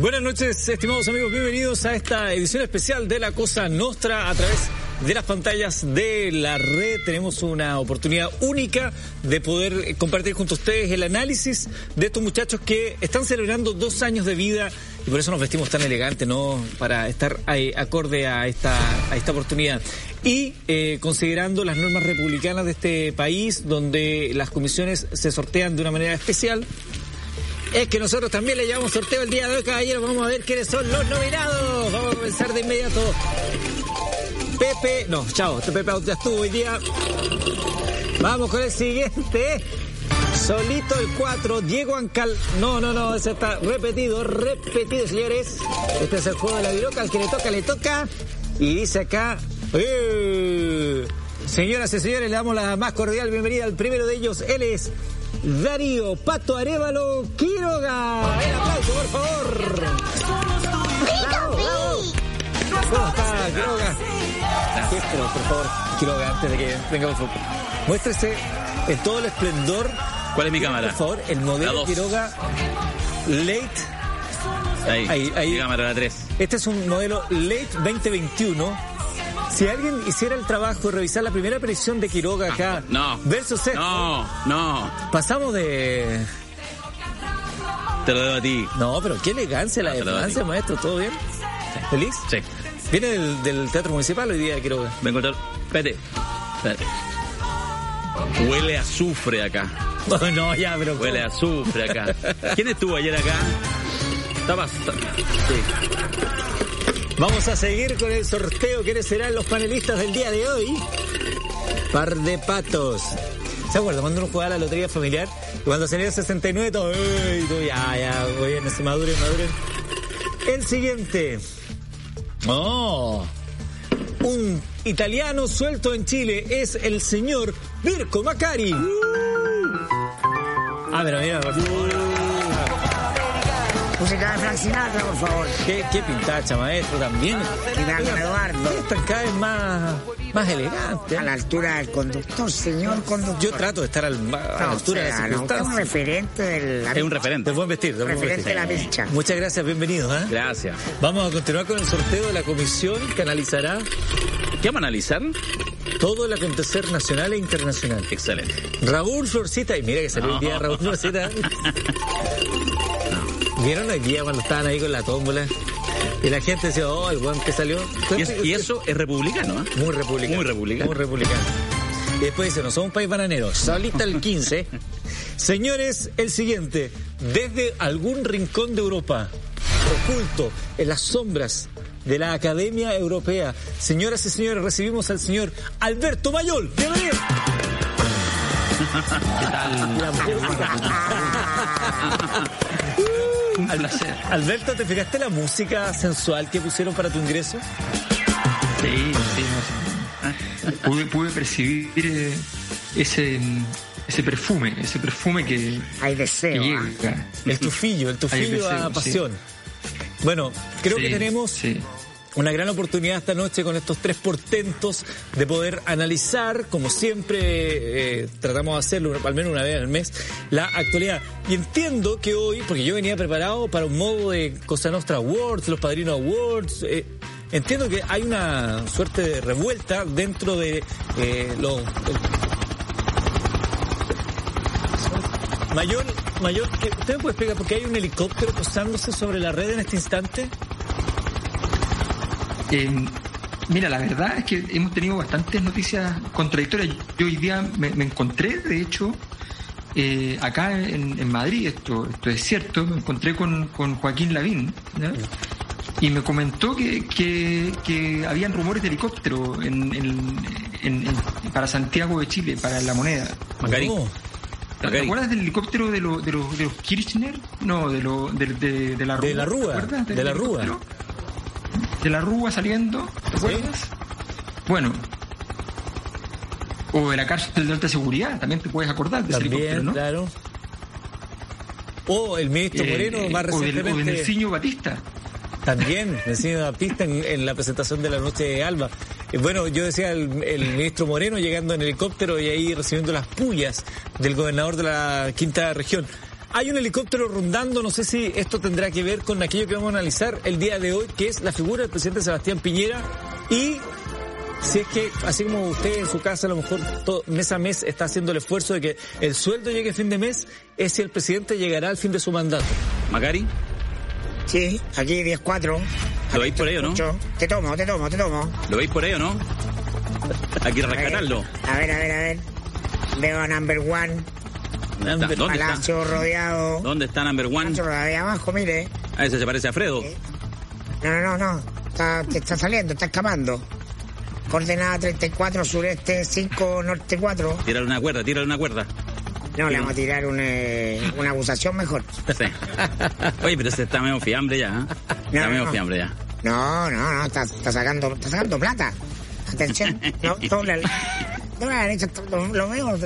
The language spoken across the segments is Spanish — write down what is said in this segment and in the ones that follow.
Buenas noches, estimados amigos. Bienvenidos a esta edición especial de La Cosa Nostra a través de las pantallas de la red. Tenemos una oportunidad única de poder compartir junto ustedes el análisis de estos muchachos que están celebrando dos años de vida y por eso nos vestimos tan elegantes, ¿no? Para estar acorde a esta, a esta oportunidad. Y eh, considerando las normas republicanas de este país, donde las comisiones se sortean de una manera especial, es que nosotros también le llevamos sorteo el día de hoy, caballeros. Vamos a ver quiénes son los nominados. Vamos a comenzar de inmediato. Pepe, no, chao, este Pepe ya estuvo hoy día. Vamos con el siguiente. Solito el 4, Diego Ancal. No, no, no, ese está repetido, repetido, señores. Este es el juego de la viroca. Al que le toca, le toca. Y dice acá. ¡eh! Señoras y señores, le damos la más cordial bienvenida al primero de ellos. Él es Darío Pato Arevalo Quiroga. El aplauso, por favor. Bravo, bravo. ¿Cómo está, Quiroga? Muéstrelo, por favor, Quiroga, antes de que venga por Muéstrese en todo el esplendor. ¿Cuál es mi cámara? Por favor, el modelo Quiroga Late. Ahí, ahí, ahí. Mi cámara, la 3. Este es un modelo Late 2021 si alguien hiciera el trabajo de revisar la primera aparición de Quiroga acá no, versus esto, no, no. Pasamos de. Te lo debo a ti. No, pero qué elegancia la elegancia, maestro. ¿Todo bien? ¿Feliz? Sí. ¿Viene del, del, Teatro Municipal hoy día de Quiroga? Vengo a Espérate. Espérate. Huele a azufre acá. No, no, ya, pero. Huele a azufre acá. ¿Quién estuvo ayer acá? Estaba. Sí. Vamos a seguir con el sorteo. ¿Quiénes serán los panelistas del día de hoy? Par de patos. ¿Se acuerdan cuando uno jugaba la lotería familiar? Y cuando salía el 69, todo, ¡Ey! Todo, ya, ya, bien, se maduren, maduren. El siguiente. Oh. Un italiano suelto en Chile es el señor Mirko Macari. Uh. A ver, mira, por favor. Música de Frank Sinatra, por favor. Qué, qué pintacha, maestro, también. Y Eduardo. Están cada vez más, más elegantes. A la altura del conductor, señor conductor. Yo trato de estar al, a la altura de la no, Es un referente del... Es un referente. Del buen vestir. Del referente vestir. de la pincha. Muchas gracias, bienvenidos. ¿eh? Gracias. Vamos a continuar con el sorteo de la comisión que analizará... ¿Qué vamos a analizar? Todo el acontecer nacional e internacional. Excelente. Raúl Florcita, y mira que salió el día Raúl Florcita. ¿Vieron hoy día cuando estaban ahí con la tómbola? Y la gente decía, oh, el buen que salió. Y, eso es republicano, ¿eh? Muy republicano. Muy republicano. Muy republicano. Y después dice, no somos un país bananero. Solita el 15. Señores, el siguiente. Desde algún rincón de Europa, oculto en las sombras de la Academia Europea, señoras y señores, recibimos al señor Alberto Mayol. Bienvenido. ¿Qué tal? Un placer. Alberto, ¿te fijaste la música sensual que pusieron para tu ingreso? Sí, sí. Pude, pude percibir eh, ese ese perfume, ese perfume que, Hay deseo, que ¿ah? llega. El tufillo, el tufillo deseo, a sí. pasión. Bueno, creo Sí, que tenemos sí. Una gran oportunidad esta noche con estos tres portentos de poder analizar, como siempre eh, tratamos de hacerlo al menos una vez al mes, la actualidad. Y entiendo que hoy, porque yo venía preparado para un modo de Cosa Nostra Awards, los Padrinos Awards, eh, entiendo que hay una suerte de revuelta dentro de eh, los... Mayor, mayor, ¿usted me puede explicar por qué hay un helicóptero posándose sobre la red en este instante? Eh, mira, la verdad es que hemos tenido bastantes noticias contradictorias. Yo hoy día me, me encontré, de hecho, eh, acá en, en Madrid, esto, esto es cierto, me encontré con, con Joaquín Lavín y me comentó que, que, que habían rumores de helicóptero en, en- para Santiago de Chile, para la moneda. Macarín. No. ¿Te acuerdas del helicóptero de, los de, los de los Kirchner? No, de, lo, de, de, de la Rúa. De la Rúa, ¿te acuerdas del de la Rúa. De la Rúa saliendo, ¿te acuerdas? Bueno. O de la cárcel de alta seguridad, también te puedes acordar de ese También, helicóptero, ¿no? claro. O el ministro Eh, Moreno, eh, más del, o de recientemente. Nelsinho Batista. También, Vecino Baptista en, en la presentación de la noche de Alba. Eh, Bueno, yo decía el, el ministro Moreno llegando en helicóptero y ahí recibiendo las pullas del gobernador de la quinta región. Hay un helicóptero rondando, no sé si esto tendrá que ver con aquello que vamos a analizar el día de hoy, que es la figura del presidente Sebastián Piñera y si es que, así como usted en su casa a lo mejor todo, mes a mes está haciendo el esfuerzo de que el sueldo llegue a fin de mes, es si el presidente llegará al fin de su mandato. Macari, Sí, aquí 10-4. ¿Lo veis por ahí o no? Te tomo, te tomo, te tomo. ¿Lo veis por ahí o no? Hay que rescatarlo. A ver, a ver, a ver. Veo a number one. ¿Dónde está? Palacio rodeado. ¿Dónde está number one? Palacio rodeado ahí abajo, mire. A ese se parece a Fredo. No, no, no, no. Está, te está saliendo, está escapando. Coordenada 34, sureste 5, norte 4. Tírale una cuerda, tírale una cuerda. No, le vamos a tirar un, eh, una acusación mejor. Sí. Oye, pero se está medio fiambre ya. ¿eh? Está No, medio no. fiambre ya. No, no, no, está, está sacando, está sacando plata. Atención, no, dobla, dobla la derecha, lo, lo veo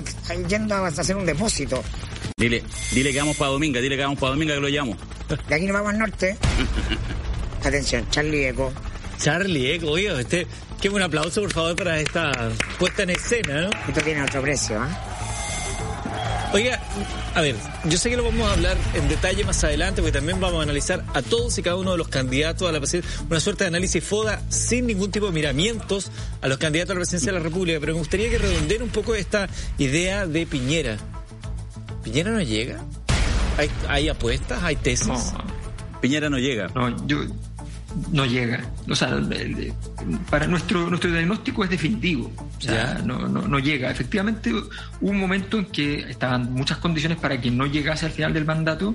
yendo a hacer un depósito. Dile, dile que vamos para Dominga, dile que vamos para Dominga que lo llamo. De aquí nos vamos al norte. Atención, Charlie Eco. Charlie, eh, oiga, este, qué buen aplauso por favor para esta puesta en escena, ¿no? Esto tiene otro precio, ¿eh? Oiga, a ver, yo sé que lo vamos a hablar en detalle más adelante, porque también vamos a analizar a todos y cada uno de los candidatos a la presidencia, una suerte de análisis FODA sin ningún tipo de miramientos a los candidatos a la presidencia de la República, pero me gustaría que redondeen un poco esta idea de Piñera. ¿Piñera no llega? ¿Hay, hay apuestas? ¿Hay tesis? No, Piñera no llega. no, yo no llega. O sea, para nuestro nuestro diagnóstico es definitivo. O sea, Ya. no, no, no llega. Efectivamente, hubo un momento en que estaban muchas condiciones para que no llegase al final del mandato,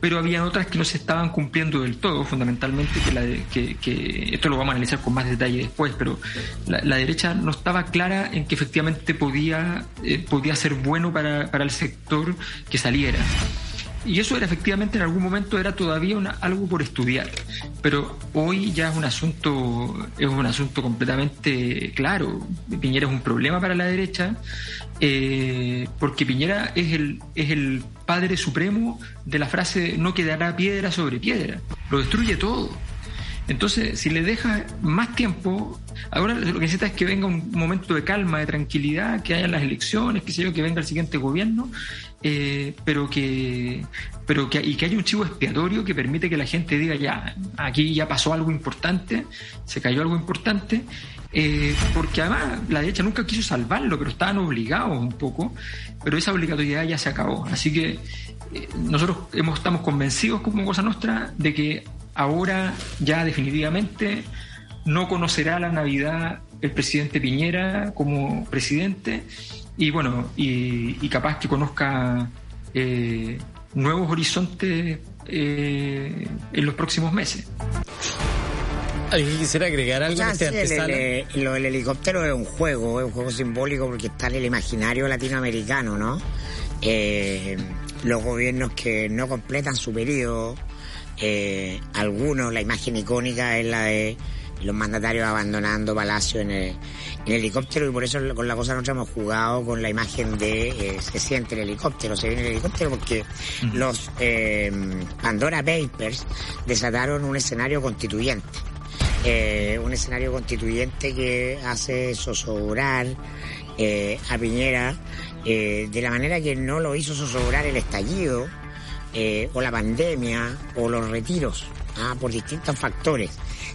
pero había otras que no se estaban cumpliendo del todo, fundamentalmente, que, la de- que, que esto lo vamos a analizar con más detalle después, pero la, la derecha no estaba clara en que efectivamente podía, eh, podía ser bueno para, para el sector que saliera. Y eso era efectivamente en algún momento era todavía una- algo por estudiar, pero hoy ya es un asunto es un asunto completamente claro. Piñera es un problema para la derecha eh, porque Piñera es el es el padre supremo de la frase no quedará piedra sobre piedra, lo destruye todo. Entonces, si le deja más tiempo, ahora lo que necesita es que venga un momento de calma, de tranquilidad, que haya las elecciones, que yo, que venga el siguiente gobierno, eh, pero que, pero que y que haya un chivo expiatorio que permite que la gente diga ya, aquí ya pasó algo importante, se cayó algo importante, eh, porque además la derecha nunca quiso salvarlo, pero estaban obligados un poco, pero esa obligatoriedad ya se acabó. Así que eh, nosotros hemos, estamos convencidos como Cosa Nostra de que ahora ya definitivamente no conocerá la Navidad el presidente Piñera como presidente y bueno, y, y capaz que conozca eh, nuevos horizontes eh, en los próximos meses. ¿Alguien quisiera agregar algo en este sí, el- lo del helicóptero es un juego, es un juego simbólico porque está en el imaginario latinoamericano, ¿no? Eh, los gobiernos que no completan su periodo, eh, algunos, la imagen icónica es la de los mandatarios abandonando Palacio en el, en helicóptero y por eso con la cosa nosotros hemos jugado con la imagen de eh, se siente el helicóptero, se viene el helicóptero porque los eh, Pandora Papers desataron un escenario constituyente eh, un escenario constituyente que hace zozobrar eh, a Piñera eh, de la manera que no lo hizo zozobrar el estallido o la pandemia o los retiros ah, por distintos factores.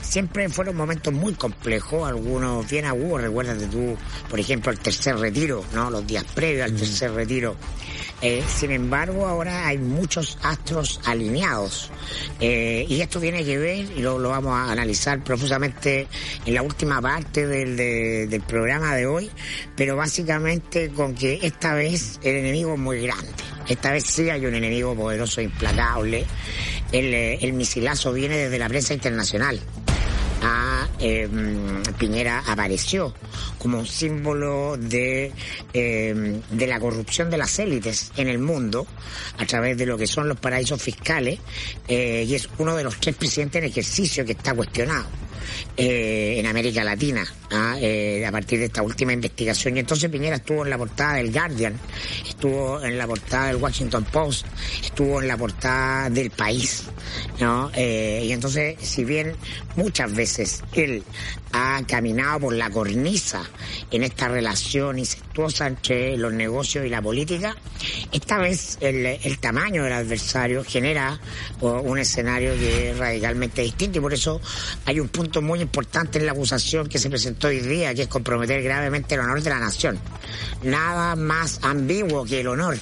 Siempre fueron momentos muy complejos, algunos bien agudos, recuérdate tú, por ejemplo, el tercer retiro, ¿no? Los días previos al tercer retiro. Eh, sin embargo, ahora hay muchos astros alineados. Eh, y esto tiene que ver, y lo, lo vamos a analizar profusamente en la última parte del, de- del programa de hoy, pero básicamente con que esta vez el enemigo es muy grande. Esta vez sí hay un enemigo poderoso e implacable. El, eh, el misilazo viene desde la prensa internacional a eh, Piñera apareció como un símbolo de, eh, de la corrupción de las élites en el mundo a través de lo que son los paraísos fiscales eh, y es uno de los tres presidentes en ejercicio que está cuestionado eh, en América Latina ¿ah? Eh, a partir de esta última investigación y entonces Piñera estuvo en la portada del Guardian estuvo en la portada del Washington Post estuvo en la portada del país ¿no? Eh, y entonces si bien muchas veces él ha caminado por la cornisa en esta relación incestuosa entre los negocios y la política, esta vez el, tamaño del adversario genera un escenario que es radicalmente distinto y por eso hay un punto muy importante en la acusación que se presentó hoy día, que es comprometer gravemente el honor de la nación. Nada más ambiguo que el honor,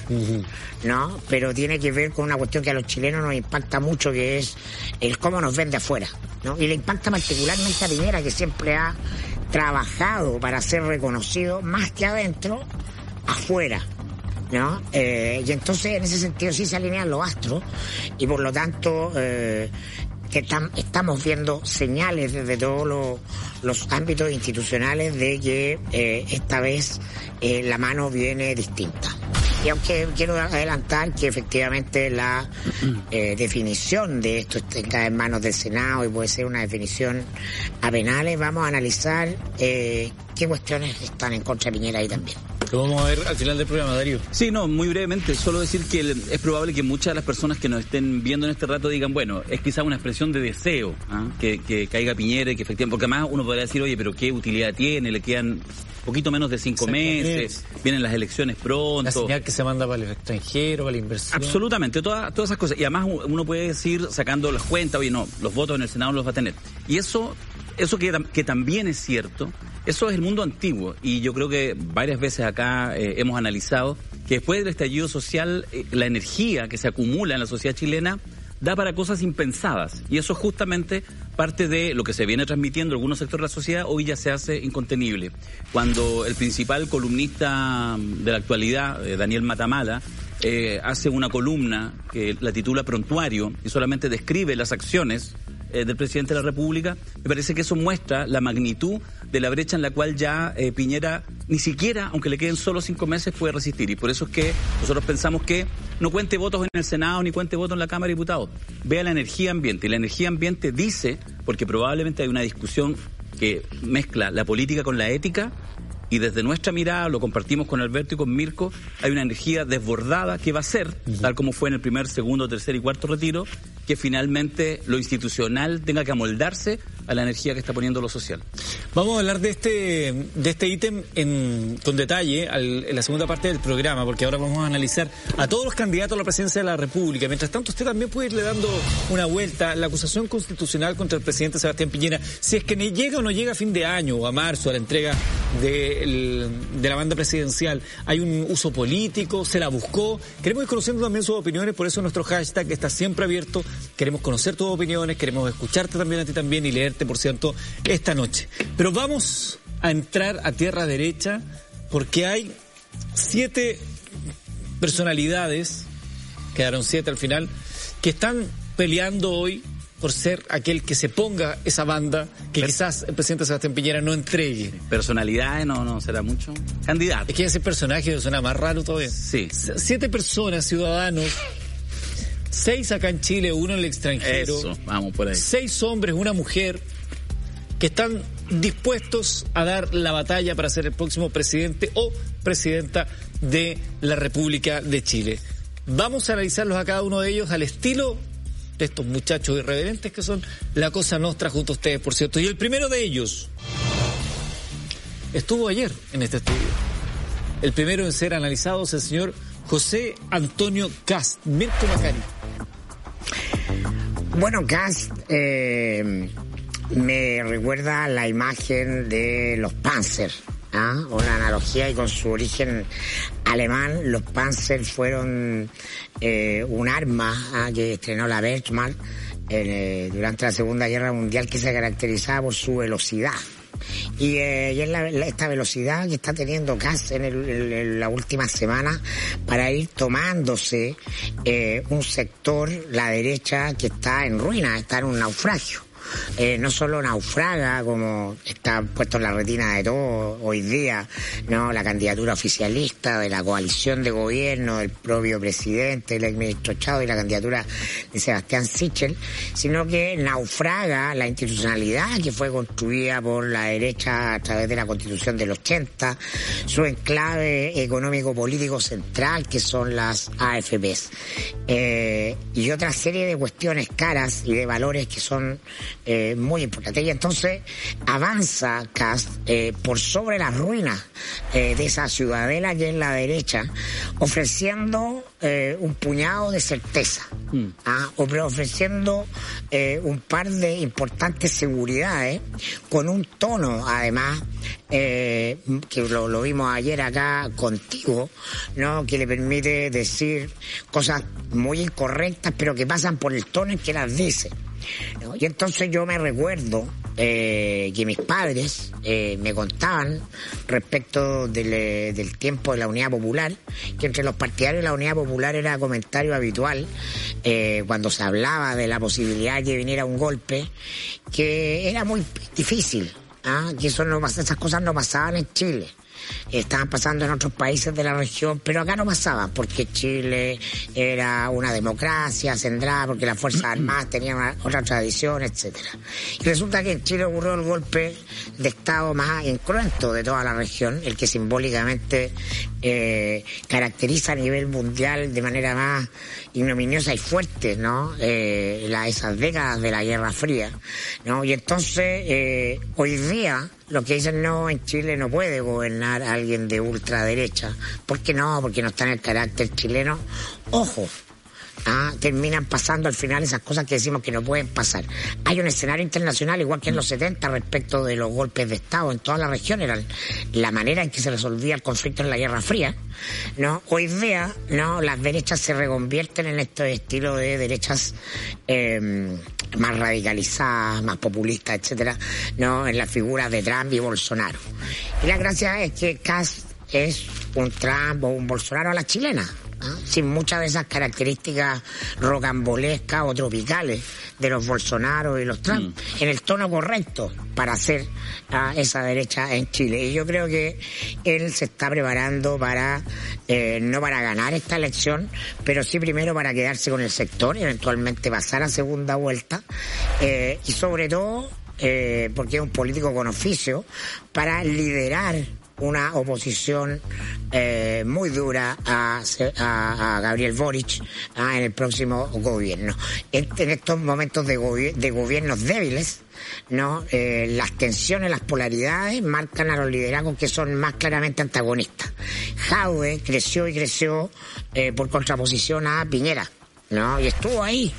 ¿no? Pero tiene que ver con una cuestión que a los chilenos nos impacta mucho, que es el cómo nos ven de afuera, ¿no? Y le impacta particularmente a Piñera, que siempre ha trabajado para ser reconocido más que adentro, afuera. ¿no? Eh, y entonces en ese sentido sí se alinean los astros y por lo tanto eh, que estamos viendo señales desde todos los, ámbitos institucionales de que eh, esta vez la mano viene distinta. Y aunque quiero adelantar que efectivamente la definición de esto está en manos del Senado y puede ser una definición a penales, vamos a analizar qué cuestiones están en contra de Piñera ahí también. Lo vamos a ver al final del programa, Darío. Sí, no, muy brevemente, solo decir que es probable que muchas de las personas que nos estén viendo en este rato digan, bueno, es quizá una expresión de deseo ¿ah? que, caiga Piñera y que efectivamente, porque además uno podría decir, oye, pero ¿qué utilidad tiene? Le quedan poquito menos de cinco meses, vienen las elecciones pronto. La señal que se manda para el extranjero, para la inversión. Absolutamente, todas, todas esas cosas. Y además uno puede decir, sacando las cuentas, oye, no, los votos en el Senado los va a tener. Y eso, eso que, que también es cierto, eso es el mundo antiguo y yo creo que varias veces acá eh, hemos analizado que después del estallido social eh, la energía que se acumula en la sociedad chilena da para cosas impensadas y eso justamente parte de lo que se viene transmitiendo en algunos sectores de la sociedad hoy ya se hace incontenible. Cuando el principal columnista de la actualidad, eh, Daniel Matamala, hace una columna que la titula Prontuario y solamente describe las acciones eh, del presidente de la República, me parece que eso muestra la magnitud de la brecha en la cual ya eh, Piñera ni siquiera, aunque le queden solo cinco meses, puede resistir. Y por eso es que nosotros pensamos que no cuente votos en el Senado ni cuente votos en la Cámara de Diputados. Vea la energía ambiente. Y la energía ambiente dice, porque probablemente hay una discusión que mezcla la política con la ética, y desde nuestra mirada, lo compartimos con Alberto y con Mirko, hay una energía desbordada que va a ser, tal como fue en el primer, segundo, tercer y cuarto retiro, que finalmente lo institucional tenga que amoldarse a la energía que está poniendo lo social. Vamos a hablar de este de este ítem en, con detalle en la segunda parte del programa, porque ahora vamos a analizar a todos los candidatos a la presidencia de la República. Mientras tanto, usted también puede irle dando una vuelta a la acusación constitucional contra el presidente Sebastián Piñera, si es que llega o no llega a fin de año o a marzo a la entrega de, de la banda presidencial. Hay un uso político, se la buscó. Queremos ir conociendo también sus opiniones, por eso nuestro hashtag está siempre abierto. Queremos conocer tus opiniones, queremos escucharte también a ti también y leer por cierto, esta noche. Pero vamos a entrar a tierra derecha porque hay siete personalidades, quedaron siete al final, que están peleando hoy por ser aquel que se ponga esa banda que quizás el presidente Sebastián Piñera no entregue. Personalidades no, no será mucho. Candidato. Es que ese personaje suena más raro todavía. Sí. Siete personas, ciudadanos, seis acá en Chile, uno en el extranjero. Eso, vamos por ahí. Seis hombres, una mujer, que están dispuestos a dar la batalla para ser el próximo presidente o presidenta de la República de Chile. Vamos a analizarlos a cada uno de ellos al estilo de estos muchachos irreverentes que son la cosa nostra junto a ustedes, por cierto. Y el primero de ellos estuvo ayer en este estudio. El primero en ser analizado es el señor José Antonio Cast. Mirko Macari. Bueno, Cast eh, me recuerda la imagen de los Panzer. ¿ah? Una analogía y con su origen alemán, los Panzer fueron eh, un arma ¿ah? que estrenó la Wehrmacht eh, durante la Segunda Guerra Mundial que se caracterizaba por su velocidad. Y, eh, es esta velocidad que está teniendo Kass en, la última semana para ir tomándose eh, un sector, la derecha, que está en ruina, está en un naufragio. Eh, no solo naufraga, como está puesto en la retina de todos hoy día, no la candidatura oficialista de la coalición de gobierno del propio presidente, el ex ministro Chado y la candidatura de Sebastián Sichel, sino que naufraga la institucionalidad que fue construida por la derecha a través de la constitución del 80, su enclave económico-político central, que son las AFPs, eh, y otra serie de cuestiones caras y de valores que son eh, muy importante. Y entonces avanza Cast eh, por sobre las ruinas eh, de esa ciudadela que es la derecha, ofreciendo un puñado de certeza, mm. ¿ah? ofreciendo un par de importantes seguridades con un tono, además, que lo, lo, vimos ayer acá contigo, ¿no? que le permite decir cosas muy incorrectas, pero que pasan por el tono en que las dice. Y entonces yo me recuerdo eh, que mis padres eh, me contaban respecto eh, del, tiempo de la Unidad Popular, que entre los partidarios de la Unidad Popular era comentario habitual cuando se hablaba de la posibilidad de que viniera un golpe, que era muy difícil, ¿ah? que eso no, esas cosas no pasaban en Chile estaban pasando en otros países de la región, pero acá no pasaba, porque Chile era una democracia centrada, porque las Fuerzas Armadas tenían otra tradición, etcétera. Y resulta que en Chile ocurrió el golpe de Estado más incruento de toda la región, el que simbólicamente eh, caracteriza a nivel mundial de manera más ignominiosa y fuerte, ¿no? Eh, esas décadas de la Guerra Fría, ¿no? Y entonces, eh, hoy día, lo que dicen no, en Chile no puede gobernar alguien de ultraderecha. ¿Por qué no? Porque no está en el carácter chileno. Ojo, ¿ah? terminan pasando al final esas cosas que decimos que no pueden pasar. Hay un escenario internacional, igual que en los 70, respecto de los golpes de Estado en toda la región, era la manera en que se resolvía el conflicto en la Guerra Fría. ¿no? Hoy día, ¿no? las derechas se reconvierten en este estilo de derechas eh, más radicalizadas, más populistas, etcétera, ¿no? en las figuras de Trump y Bolsonaro. Y la gracia es que Kass es un Trump o un Bolsonaro a la chilena. ¿Ah? sin muchas de esas características rocambolescas o tropicales de los Bolsonaro y los Trump, mm. en el tono correcto para hacer a esa derecha en Chile. Y yo creo que él se está preparando para, eh, no para ganar esta elección, pero sí primero para quedarse con el sector y eventualmente pasar a segunda vuelta, eh, y sobre todo, eh, porque es un político con oficio, para liderar una oposición eh, muy dura a, a, Gabriel Boric ah, en el próximo gobierno. En, estos momentos de, de gobiernos débiles, no eh, las tensiones, las polaridades marcan a los liderazgos que son más claramente antagonistas. Jaue creció y creció eh, por contraposición a Piñera, ¿no? Y estuvo ahí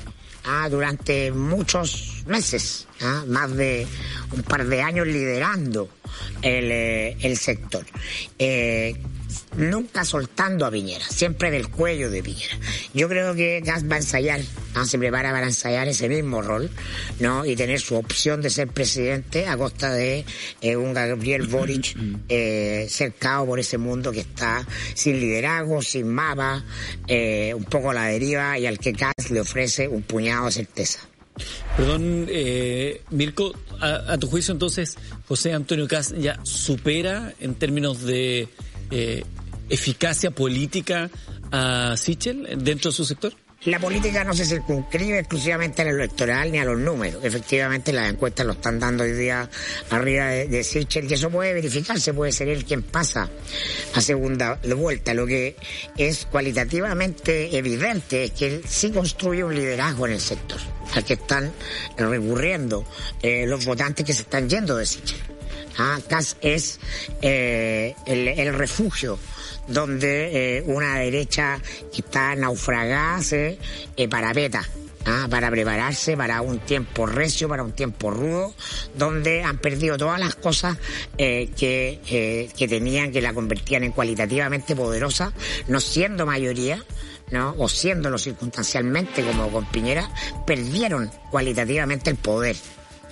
ah, durante muchos meses, ah, más de un par de años liderando el, eh, el sector. Eh, nunca soltando a Piñera, siempre del cuello de Piñera. Yo creo que Gas va a ensayar, se prepara para ensayar ese mismo rol, ¿no? Y tener su opción de ser presidente a costa de eh, un Gabriel Boric eh, cercado por ese mundo que está sin liderazgo, sin mapa, un poco a la deriva y al que Gas le ofrece un puñado de certeza. Perdón, eh, Mirko, a, tu juicio entonces, José Antonio Cas ya supera en términos de eh, eficacia política a Sichel dentro de su sector? La política no se circunscribe exclusivamente al electoral ni a los números. Efectivamente, las encuestas lo están dando hoy día arriba de, de Sichel, y eso puede verificarse, puede ser él quien pasa a segunda vuelta. Lo que es cualitativamente evidente es que él sí construye un liderazgo en el sector, al que están recurriendo eh, los votantes que se están yendo de Sichel. Ah, CAS es eh, el refugio donde eh, una derecha está naufragada se eh, parapeta. ¿ah? para prepararse para un tiempo recio, para un tiempo rudo, donde han perdido todas las cosas eh, que, eh, que tenían, que la convertían en cualitativamente poderosa, no siendo mayoría, ¿no? o siéndolo circunstancialmente como con Piñera, perdieron cualitativamente el poder.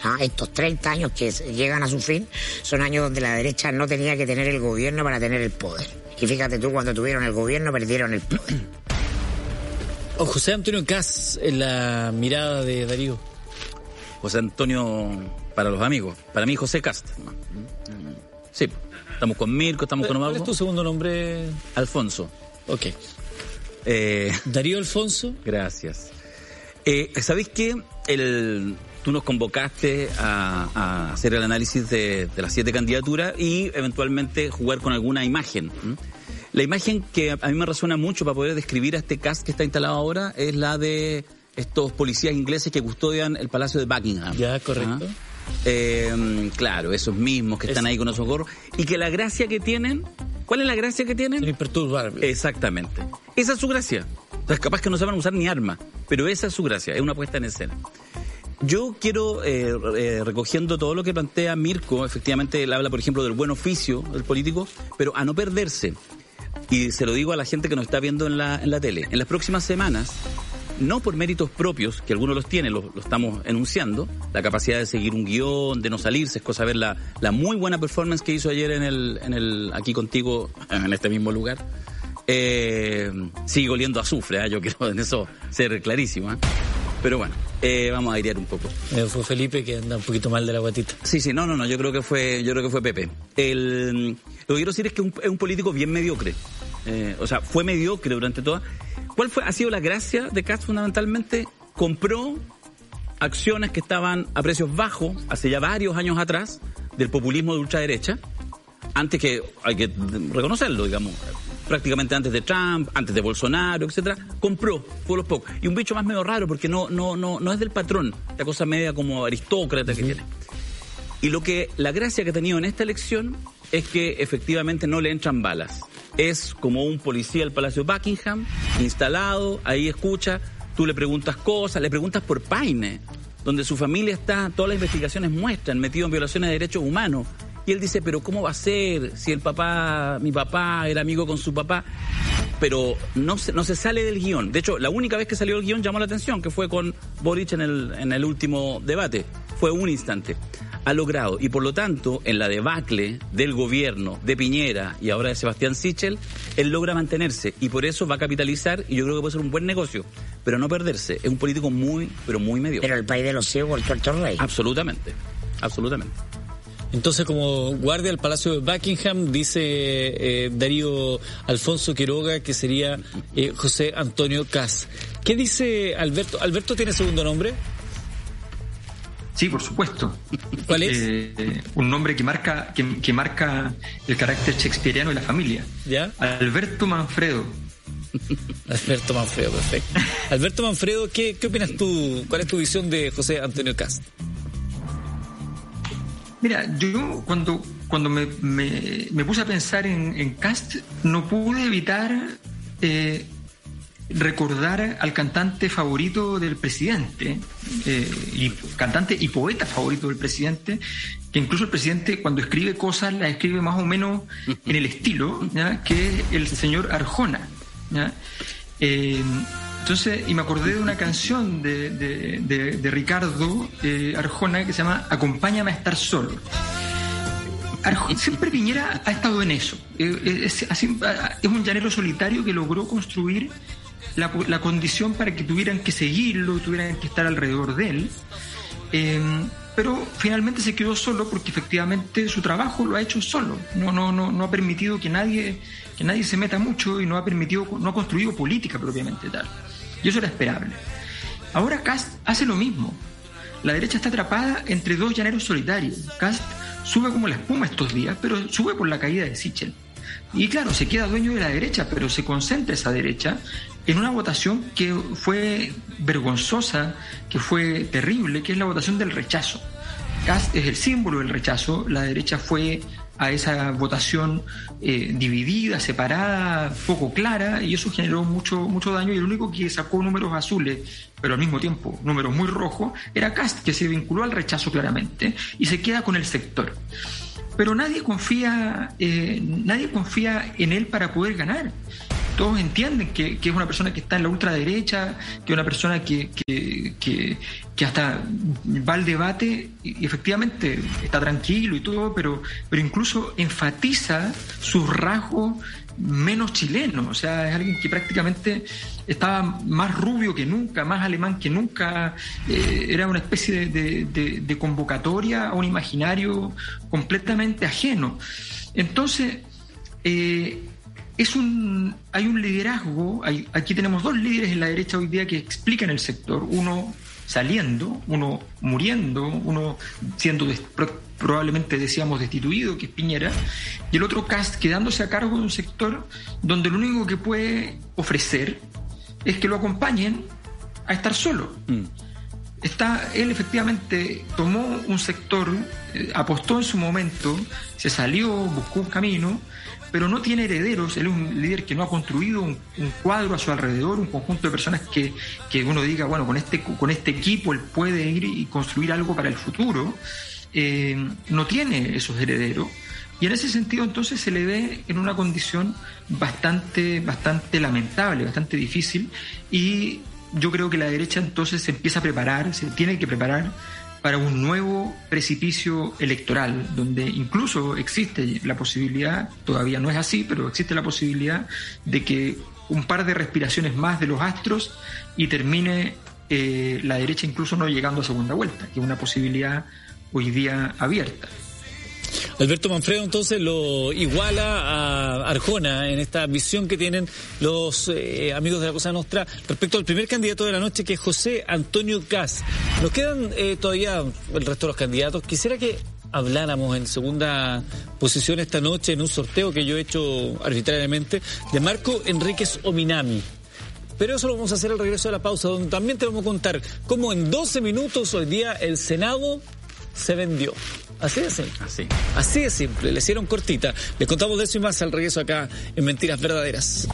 ¿ah? Estos 30 años que llegan a su fin son años donde la derecha no tenía que tener el gobierno para tener el poder. Y fíjate tú, cuando tuvieron el gobierno perdieron el poder. José Antonio Cas en la mirada de Darío. José Antonio para los amigos. Para mí, José Cast. Sí, estamos con Mirko, estamos con Omar. ¿Cuál es tu segundo nombre? Alfonso. Ok. Eh, Darío Alfonso. Gracias. Eh, ¿Sabéis qué? El, tú nos convocaste a, hacer el análisis de, las siete candidaturas y eventualmente jugar con alguna imagen. La imagen que a mí me resuena mucho para poder describir a este cast que está instalado ahora es la de estos policías ingleses que custodian el Palacio de Buckingham. Ya, correcto. Eh, claro, esos mismos que están ahí con esos gorros. Y que la gracia que tienen, ¿cuál es la gracia que tienen? Son imperturbables. Exactamente. Esa es su gracia. O capaz que no saben usar ni arma, pero esa es su gracia, es una puesta en escena. Yo quiero, eh, eh, recogiendo todo lo que plantea Mirko, efectivamente él habla, por ejemplo, del buen oficio del político, pero a no perderse. Y se lo digo a la gente que nos está viendo en la, en la tele. En las próximas semanas no por méritos propios, que algunos los tienen, lo, estamos enunciando, la capacidad de seguir un guion, de no salirse, es cosa ver la, la muy buena performance que hizo ayer en el, en el, aquí contigo, en este mismo lugar. Eh, sigue oliendo azufre, ¿eh? yo quiero en eso ser clarísimo. ¿eh? Pero bueno, eh, vamos a airear un poco. Eh, fue Felipe que anda un poquito mal de la guatita. Sí, sí, no, no, no, yo creo que fue, yo creo que fue Pepe. El, lo que quiero decir es que es un político bien mediocre. Eh, o sea, fue mediocre durante toda. ¿Cuál fue, ha sido la gracia de Katz fundamentalmente? Compró acciones que estaban a precios bajos hace ya varios años atrás del populismo de ultraderecha, antes que, hay que reconocerlo, digamos, prácticamente antes de Trump, antes de Bolsonaro, etcétera, compró, fue los pocos. Y un bicho más medio raro porque no, no, no, no es del patrón, la cosa media como aristócrata que tiene. Y lo que, la gracia que ha tenido en esta elección es que efectivamente no le entran balas. Es como un policía del Palacio Buckingham, instalado, ahí escucha, tú le preguntas cosas, le preguntas por Paine, donde su familia está, todas las investigaciones muestran, metido en violaciones de derechos humanos. Y él dice, pero ¿cómo va a ser si el papá, mi papá era amigo con su papá? Pero no se, no se sale del guion. De hecho, la única vez que salió el guion llamó la atención, que fue con Boric en el, en el último debate. Fue un instante ha logrado y por lo tanto en la debacle del gobierno de Piñera y ahora de Sebastián Sichel, él logra mantenerse y por eso va a capitalizar y yo creo que puede ser un buen negocio, pero no perderse. Es un político muy, pero muy medio. Pero el país de los ciegos, el tuerto rey. Absolutamente, absolutamente. Entonces, como guardia del Palacio de Buckingham, dice eh, Darío Alfonso Quiroga que sería eh, José Antonio Cas. ¿Qué dice Alberto? ¿Alberto tiene segundo nombre? Sí, por supuesto. ¿Cuál es? Eh, un nombre que marca, que, marca el carácter shakespeariano de la familia. ¿Ya? Alberto Manfredo. Alberto Manfredo, perfecto. Alberto Manfredo, ¿qué, ¿qué opinas tú? ¿Cuál es tu visión de José Antonio Cast? Mira, yo cuando, cuando me, me, puse a pensar en, en Cast, no pude evitar eh, recordar al cantante favorito del presidente, eh, y cantante y poeta favorito del presidente, que incluso el presidente cuando escribe cosas las escribe más o menos en el estilo, que es el señor Arjona. Eh, entonces, y me acordé de una canción de, de, Ricardo eh, Arjona que se llama Acompáñame a estar solo. siempre Piñera ha estado en eso. es, es un llanero solitario que logró construir la, condición para que tuvieran que seguirlo, tuvieran que estar alrededor de él. Eh, pero finalmente se quedó solo porque efectivamente su trabajo lo ha hecho solo. No, no, no, no ha permitido que nadie, que nadie se meta mucho y no ha permitido, no ha construido política propiamente tal. Y eso era esperable. Ahora Cast hace lo mismo. La derecha está atrapada entre dos llaneros solitarios. Cast sube como la espuma estos días, pero sube por la caída de Sichel. Y claro, se queda dueño de la derecha, pero se concentra esa derecha en una votación que fue vergonzosa, que fue terrible, que es la votación del rechazo. Cast es el símbolo del rechazo, la derecha fue a esa votación eh, dividida, separada, poco clara, y eso generó mucho, mucho daño, y el único que sacó números azules, pero al mismo tiempo números muy rojos, era Cast, que se vinculó al rechazo claramente, y se queda con el sector pero nadie confía, eh, nadie confía en él para poder ganar. Todos entienden que, es una persona que está en la ultraderecha, que es una persona que, que, hasta va al debate y, efectivamente está tranquilo y todo, pero, pero incluso enfatiza sus rasgos menos chileno, o sea, es alguien que prácticamente estaba más rubio que nunca, más alemán que nunca, eh, era una especie de, convocatoria a un imaginario completamente ajeno. Entonces, eh, es un, hay un liderazgo, hay, aquí tenemos dos líderes en la derecha hoy día que explican el sector, uno saliendo, uno muriendo, uno siendo probablemente decíamos destituido, que es Piñera, y el otro cast quedándose a cargo de un sector donde lo único que puede ofrecer es que lo acompañen a estar solo. Mm. Está, él efectivamente tomó un sector, eh, apostó en su momento, se salió, buscó un camino, pero no tiene herederos. Él es un líder que no ha construido un, cuadro a su alrededor, un conjunto de personas que, que, uno diga, bueno, con este, con este equipo él puede ir y construir algo para el futuro. Eh, no tiene esos herederos. Y en ese sentido entonces se le ve en una condición bastante, bastante lamentable, bastante difícil. Y yo creo que la derecha entonces se empieza a preparar, se tiene que preparar para un nuevo precipicio electoral, donde incluso existe la posibilidad, todavía no es así, pero existe la posibilidad de que un par de respiraciones más de los astros y termine eh, la derecha incluso no llegando a segunda vuelta, que es una posibilidad hoy día abierta. Alberto Manfredo entonces lo iguala a Arjona en esta visión que tienen los eh, amigos de la Cosa Nostra respecto al primer candidato de la noche que es José Antonio Gas. Nos quedan eh, todavía el resto de los candidatos. Quisiera que habláramos en segunda posición esta noche en un sorteo que yo he hecho arbitrariamente de Marco Enríquez Ominami. Pero eso lo vamos a hacer al regreso de la pausa, donde también te vamos a contar cómo en 12 minutos hoy día el Senado se vendió. Así de simple. Así. Así de simple. Le hicieron cortita. Les contamos de eso y más al regreso acá en Mentiras Verdaderas.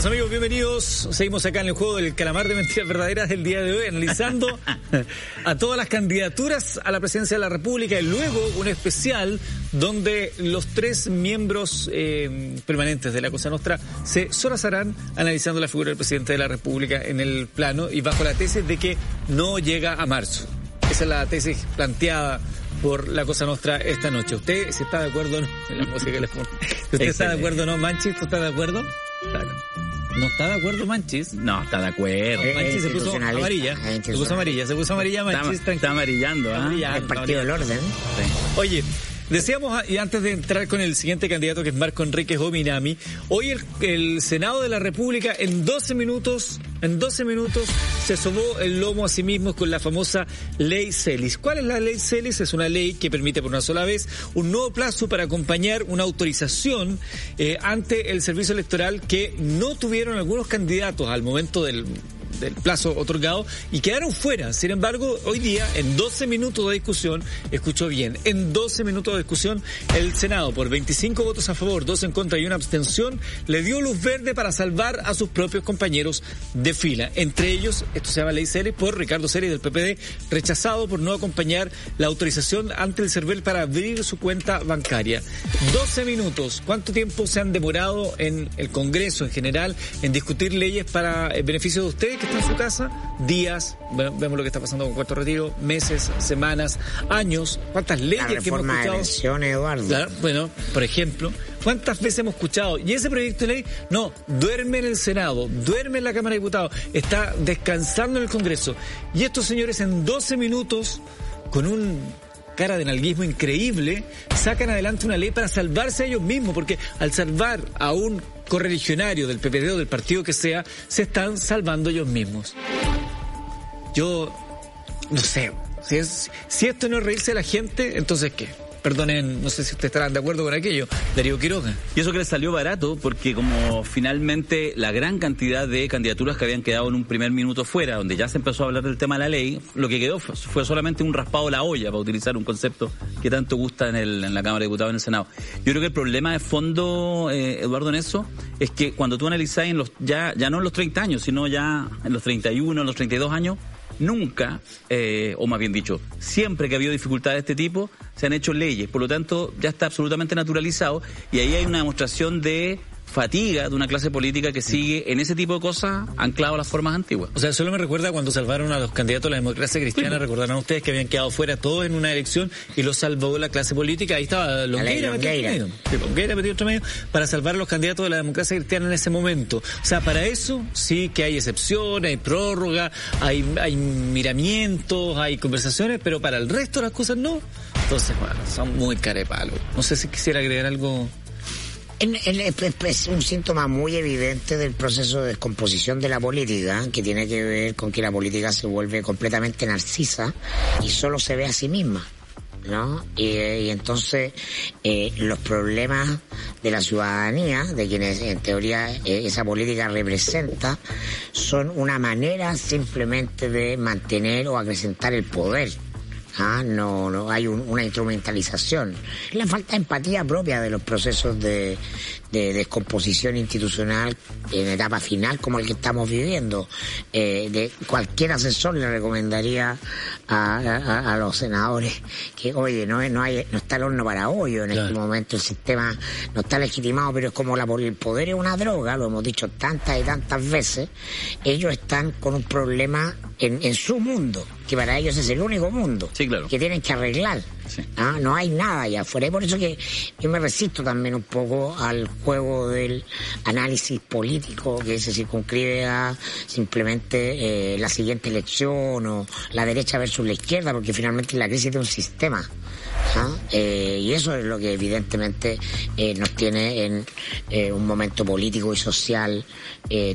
Estimados amigos, bienvenidos. Seguimos acá en el juego del calamar de mentiras verdaderas del día de hoy, analizando a todas las candidaturas a la presidencia de la República y luego un especial donde los tres miembros eh, permanentes de la Cosa Nostra se sorazarán analizando la figura del presidente de la República en el plano y bajo la tesis de que no llega a marzo. Esa es la tesis planteada por la Cosa Nostra esta noche. ¿Usted si está de acuerdo en la música que le ¿Usted está de acuerdo o no, Manchi? ¿Usted está de acuerdo? ¿No está de acuerdo Manchis? No, está de acuerdo. Eh, Manchis se puso amarilla. Se puso amarilla, se puso amarilla Manchis. Está, amarillando, ¿ah? El partido del orden. Oye, Decíamos, y antes de entrar con el siguiente candidato, que es Marco Enrique Gominami, hoy el, Senado de la República en 12 minutos, en 12 minutos, se sobó el lomo a sí mismo con la famosa ley Celis. ¿Cuál es la ley Celis? Es una ley que permite por una sola vez un nuevo plazo para acompañar una autorización eh, ante el servicio electoral que no tuvieron algunos candidatos al momento del del plazo otorgado y quedaron fuera. Sin embargo, hoy día, en 12 minutos de discusión, escuchó bien, en 12 minutos de discusión, el Senado, por 25 votos a favor, 2 en contra y una abstención, le dio luz verde para salvar a sus propios compañeros de fila. Entre ellos, esto se llama ley Ceres, por Ricardo Ceres del PPD, rechazado por no acompañar la autorización ante el CERVEL para abrir su cuenta bancaria. 12 minutos. ¿Cuánto tiempo se han demorado en el Congreso en general en discutir leyes para el beneficio de ustedes que en su casa, días, vemos lo que está pasando con Cuarto Retiro, meses, semanas, años, cuántas leyes que hemos escuchado. De Eduardo. bueno, por ejemplo, ¿cuántas veces hemos escuchado? Y ese proyecto de ley, no, duerme en el Senado, duerme en la Cámara de Diputados, está descansando en el Congreso. Y estos señores en 12 minutos, con un cara de nalguismo increíble, sacan adelante una ley para salvarse a ellos mismos, porque al salvar a un correligionario del PPD o del partido que sea, se están salvando ellos mismos. Yo no sé, si, es, esto no reírse a la gente, entonces ¿qué? Perdonen, no sé si ustedes estarán de acuerdo con aquello, Darío Quiroga. Y eso que les salió barato, porque como finalmente la gran cantidad de candidaturas que habían quedado en un primer minuto fuera, donde ya se empezó a hablar del tema de la ley, lo que quedó fue, solamente un raspado de la olla, para utilizar un concepto que tanto gusta en, el, en la Cámara de Diputados y en el Senado. Yo creo que el problema de fondo, eh, Eduardo, en eso, es que cuando tú analizás en los, ya, ya no en los 30 años, sino ya en los 31, en los 32 años, nunca, eh, o más bien dicho, siempre que ha habido dificultades de este tipo, se han hecho leyes. Por lo tanto, ya está absolutamente naturalizado y ahí hay una demostración de fatiga de una clase política que sigue en ese tipo de cosas anclado a las formas antiguas. O sea, solo me recuerda cuando salvaron a los candidatos de la democracia cristiana, recordarán ustedes que habían quedado fuera todos en una elección y los salvó la clase política, ahí estaba Longueira metido entre medio, para salvar a los candidatos de la democracia cristiana en ese momento. O sea, para eso sí que hay excepciones, hay prórroga, hay, hay miramientos, hay conversaciones, pero para el resto de las cosas no. Entonces, bueno, son muy carepalo. No sé si quisiera agregar algo es un síntoma muy evidente del proceso de descomposición de la política, que tiene que ver con que la política se vuelve completamente narcisa y solo se ve a sí misma. ¿no? Y, entonces eh, los problemas de la ciudadanía, de quienes en teoría eh, esa política representa, son una manera simplemente de mantener o acrecentar el poder. ¿Ah? no, no hay una instrumentalización. La falta de empatía propia de los procesos de, de descomposición institucional en etapa final como el que estamos viviendo. Eh, de cualquier asesor le recomendaría a, los senadores que, oye, no, no, hay, no está el horno para hoyo en este momento, el sistema no está legitimado, pero es como la, el poder es una droga, lo hemos dicho tantas y tantas veces, ellos están con un problema en, en su mundo, que para ellos es el único mundo que tienen que arreglar. Ah, no hay nada allá afuera. Y por eso que yo me resisto también un poco al juego del análisis político que se circunscribe a simplemente eh, la siguiente elección o la derecha versus la izquierda, porque finalmente la crisis de un sistema. ¿ah? Eh, y eso es lo que evidentemente eh, nos tiene en un momento político y social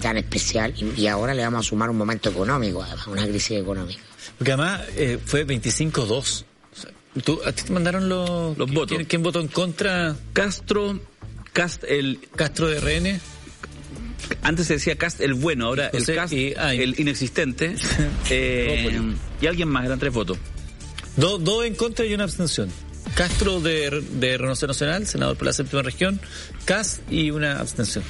tan especial y, ahora le vamos a sumar un momento económico, además, una crisis económica. Porque además fue 25-2 ¿Tú, ¿A ti te mandaron los, los votos? ¿quién, votó en contra? Castro, Cast, el Castro de RN. Antes se decía Cast el bueno, ahora el Cast el inexistente. eh, y alguien más, eran tres votos. Dos, dos en contra y una abstención. Castro de, de Renovación Nacional, senador por la séptima región, Cast y una abstención.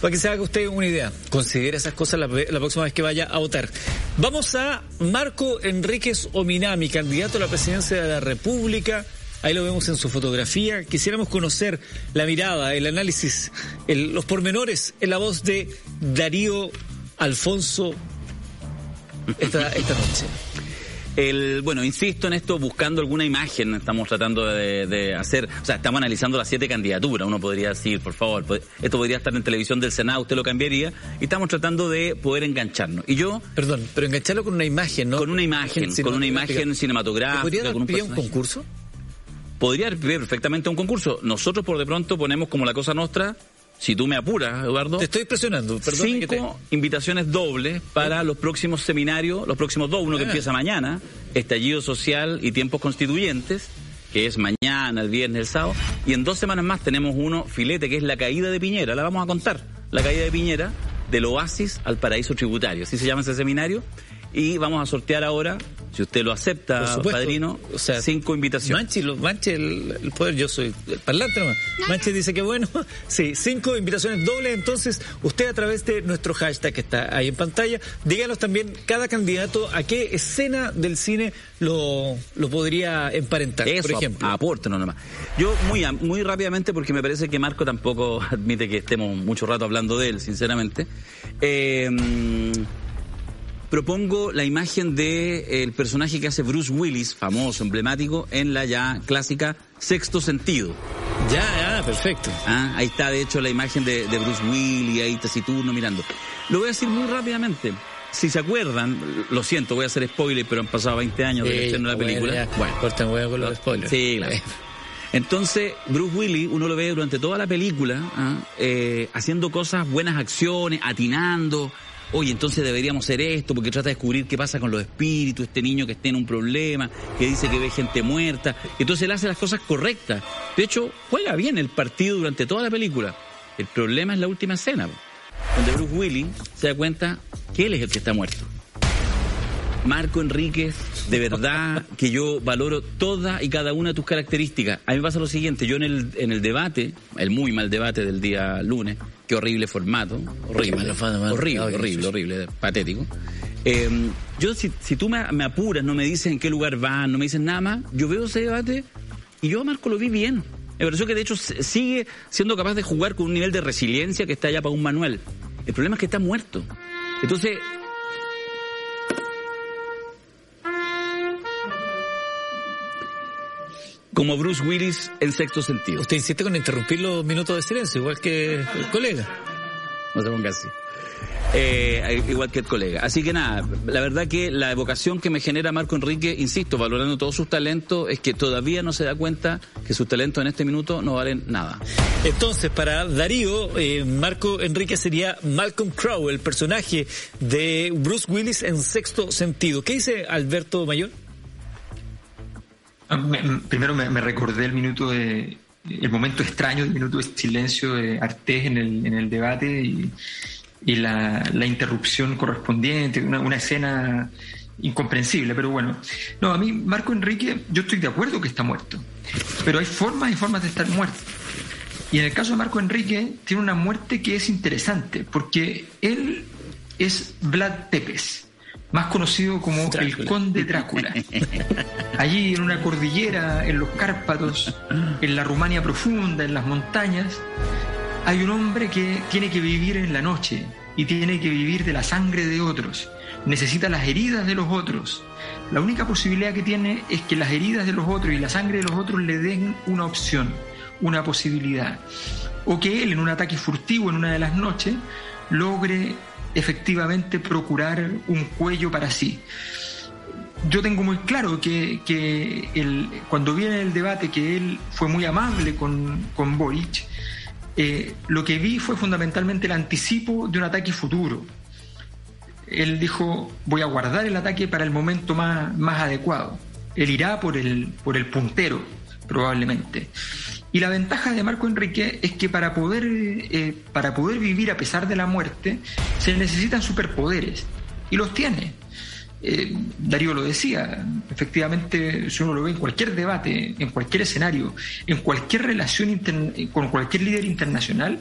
Para que se haga usted una idea, considere esas cosas la, próxima vez que vaya a votar. Vamos a Marco Enríquez Ominami, candidato a la presidencia de la República. Ahí lo vemos en su fotografía. Quisiéramos conocer la mirada, el análisis, los pormenores en la voz de Darío Alfonso esta, esta noche. El, bueno, insisto en esto, buscando alguna imagen, estamos tratando de, hacer, o sea, estamos analizando las siete candidaturas, uno podría decir, por favor, esto podría estar en televisión del Senado, usted lo cambiaría, y estamos tratando de poder engancharnos. Y yo... Perdón, pero engancharlo con una imagen, ¿no? Con una imagen, con una imagen cinematográfica. ¿Podría dar un, un concurso? Podría haber perfectamente un concurso. Nosotros por de pronto ponemos como la cosa nuestra si tú me apuras, Eduardo. Te estoy presionando, perdón. Cinco invitaciones dobles para los próximos seminarios, los próximos dos, uno que ah. empieza mañana, Estallido Social y Tiempos Constituyentes, que es mañana, el viernes, el sábado, y en dos semanas más tenemos uno, filete, que es la caída de Piñera, la vamos a contar, la caída de Piñera, del oasis al paraíso tributario, así se llama ese seminario, y vamos a sortear ahora, si usted lo acepta, padrino, o sea, cinco invitaciones. Manchi, lo, Manchi el, poder, yo soy el parlante nomás. Manchi dice que bueno, sí, cinco invitaciones dobles, entonces usted a través de nuestro hashtag que está ahí en pantalla, díganos también cada candidato a qué escena del cine lo, lo podría emparentar, por ejemplo. Apórtenos nomás. Yo muy, muy rápidamente, porque me parece que Marco tampoco admite que estemos mucho rato hablando de él, sinceramente. Eh, propongo la imagen de el personaje que hace Bruce Willis, famoso, emblemático, en la ya clásica Sexto Sentido. Ya, ya, perfecto. Ah, ahí está, de hecho, la imagen de, Bruce Willis, ahí taciturno mirando. Lo voy a decir muy rápidamente. Si se acuerdan, lo siento, voy a hacer spoiler, pero han pasado 20 años de la película. bueno, corten huevo con los spoilers. Sí, claro. Entonces, Bruce Willis, uno lo ve durante toda la película, ¿ah? eh, haciendo cosas, buenas acciones, atinando, oye, entonces deberíamos hacer esto, porque trata de descubrir qué pasa con los espíritus, este niño que está en un problema, que dice que ve gente muerta. Entonces él hace las cosas correctas. De hecho, juega bien el partido durante toda la película. El problema es la última escena, donde Bruce Willis se da cuenta que él es el que está muerto. Marco Enríquez, de verdad que yo valoro toda y cada una de tus características. A mí me pasa lo siguiente, yo en el, en el debate, el muy mal debate del día lunes, qué horrible formato, horrible, horrible, horrible, horrible, patético. Em, yo, si, si tú me, me, apuras, no me dices en qué lugar van, no me dices nada más, yo veo ese debate y yo a Marco lo vi bien. Me pareció que de hecho sigue siendo capaz de jugar con un nivel de resiliencia que está allá para un Manuel. El problema es que está muerto. Entonces, como Bruce Willis en sexto sentido. Usted insiste con interrumpir los minutos de silencio, igual que el colega. No se ponga así. eh, igual que el colega. Así que nada, la verdad que la evocación que me genera Marco Enrique, insisto, valorando todos sus talentos, es que todavía no se da cuenta que sus talentos en este minuto no valen nada. Entonces, para Darío, eh, Marco Enrique sería Malcolm Crowe, el personaje de Bruce Willis en sexto sentido. ¿Qué dice Alberto Mayor? Ah, primero me, recordé el minuto de el momento extraño, el minuto de silencio de Artés en el, en el debate y, la, interrupción correspondiente, una, escena incomprensible, pero bueno. No, a mí Marco Enrique, yo estoy de acuerdo que está muerto, pero hay formas y formas de estar muerto. Y en el caso de Marco Enrique, tiene una muerte que es interesante, porque él es Vlad Tepes más conocido como el Conde Drácula. Allí en una cordillera, en los Cárpatos, en la Rumania profunda, en las montañas, hay un hombre que tiene que vivir en la noche y tiene que vivir de la sangre de otros. Necesita las heridas de los otros. La única posibilidad que tiene es que las heridas de los otros y la sangre de los otros le den una opción, una posibilidad. O que él en un ataque furtivo en una de las noches logre efectivamente procurar un cuello para sí. Yo tengo muy claro que, que cuando viene el debate que él fue muy amable con, con Boric, eh, lo que vi fue fundamentalmente el anticipo de un ataque futuro. Él dijo, voy a guardar el ataque para el momento más, más adecuado. Él irá por el, por el puntero, probablemente. Y la ventaja de Marco Enrique es que para poder, eh, para poder vivir a pesar de la muerte se necesitan superpoderes. Y los tiene. Eh, Darío lo decía, efectivamente, si uno lo ve en cualquier debate, en cualquier escenario, en cualquier relación con cualquier líder internacional,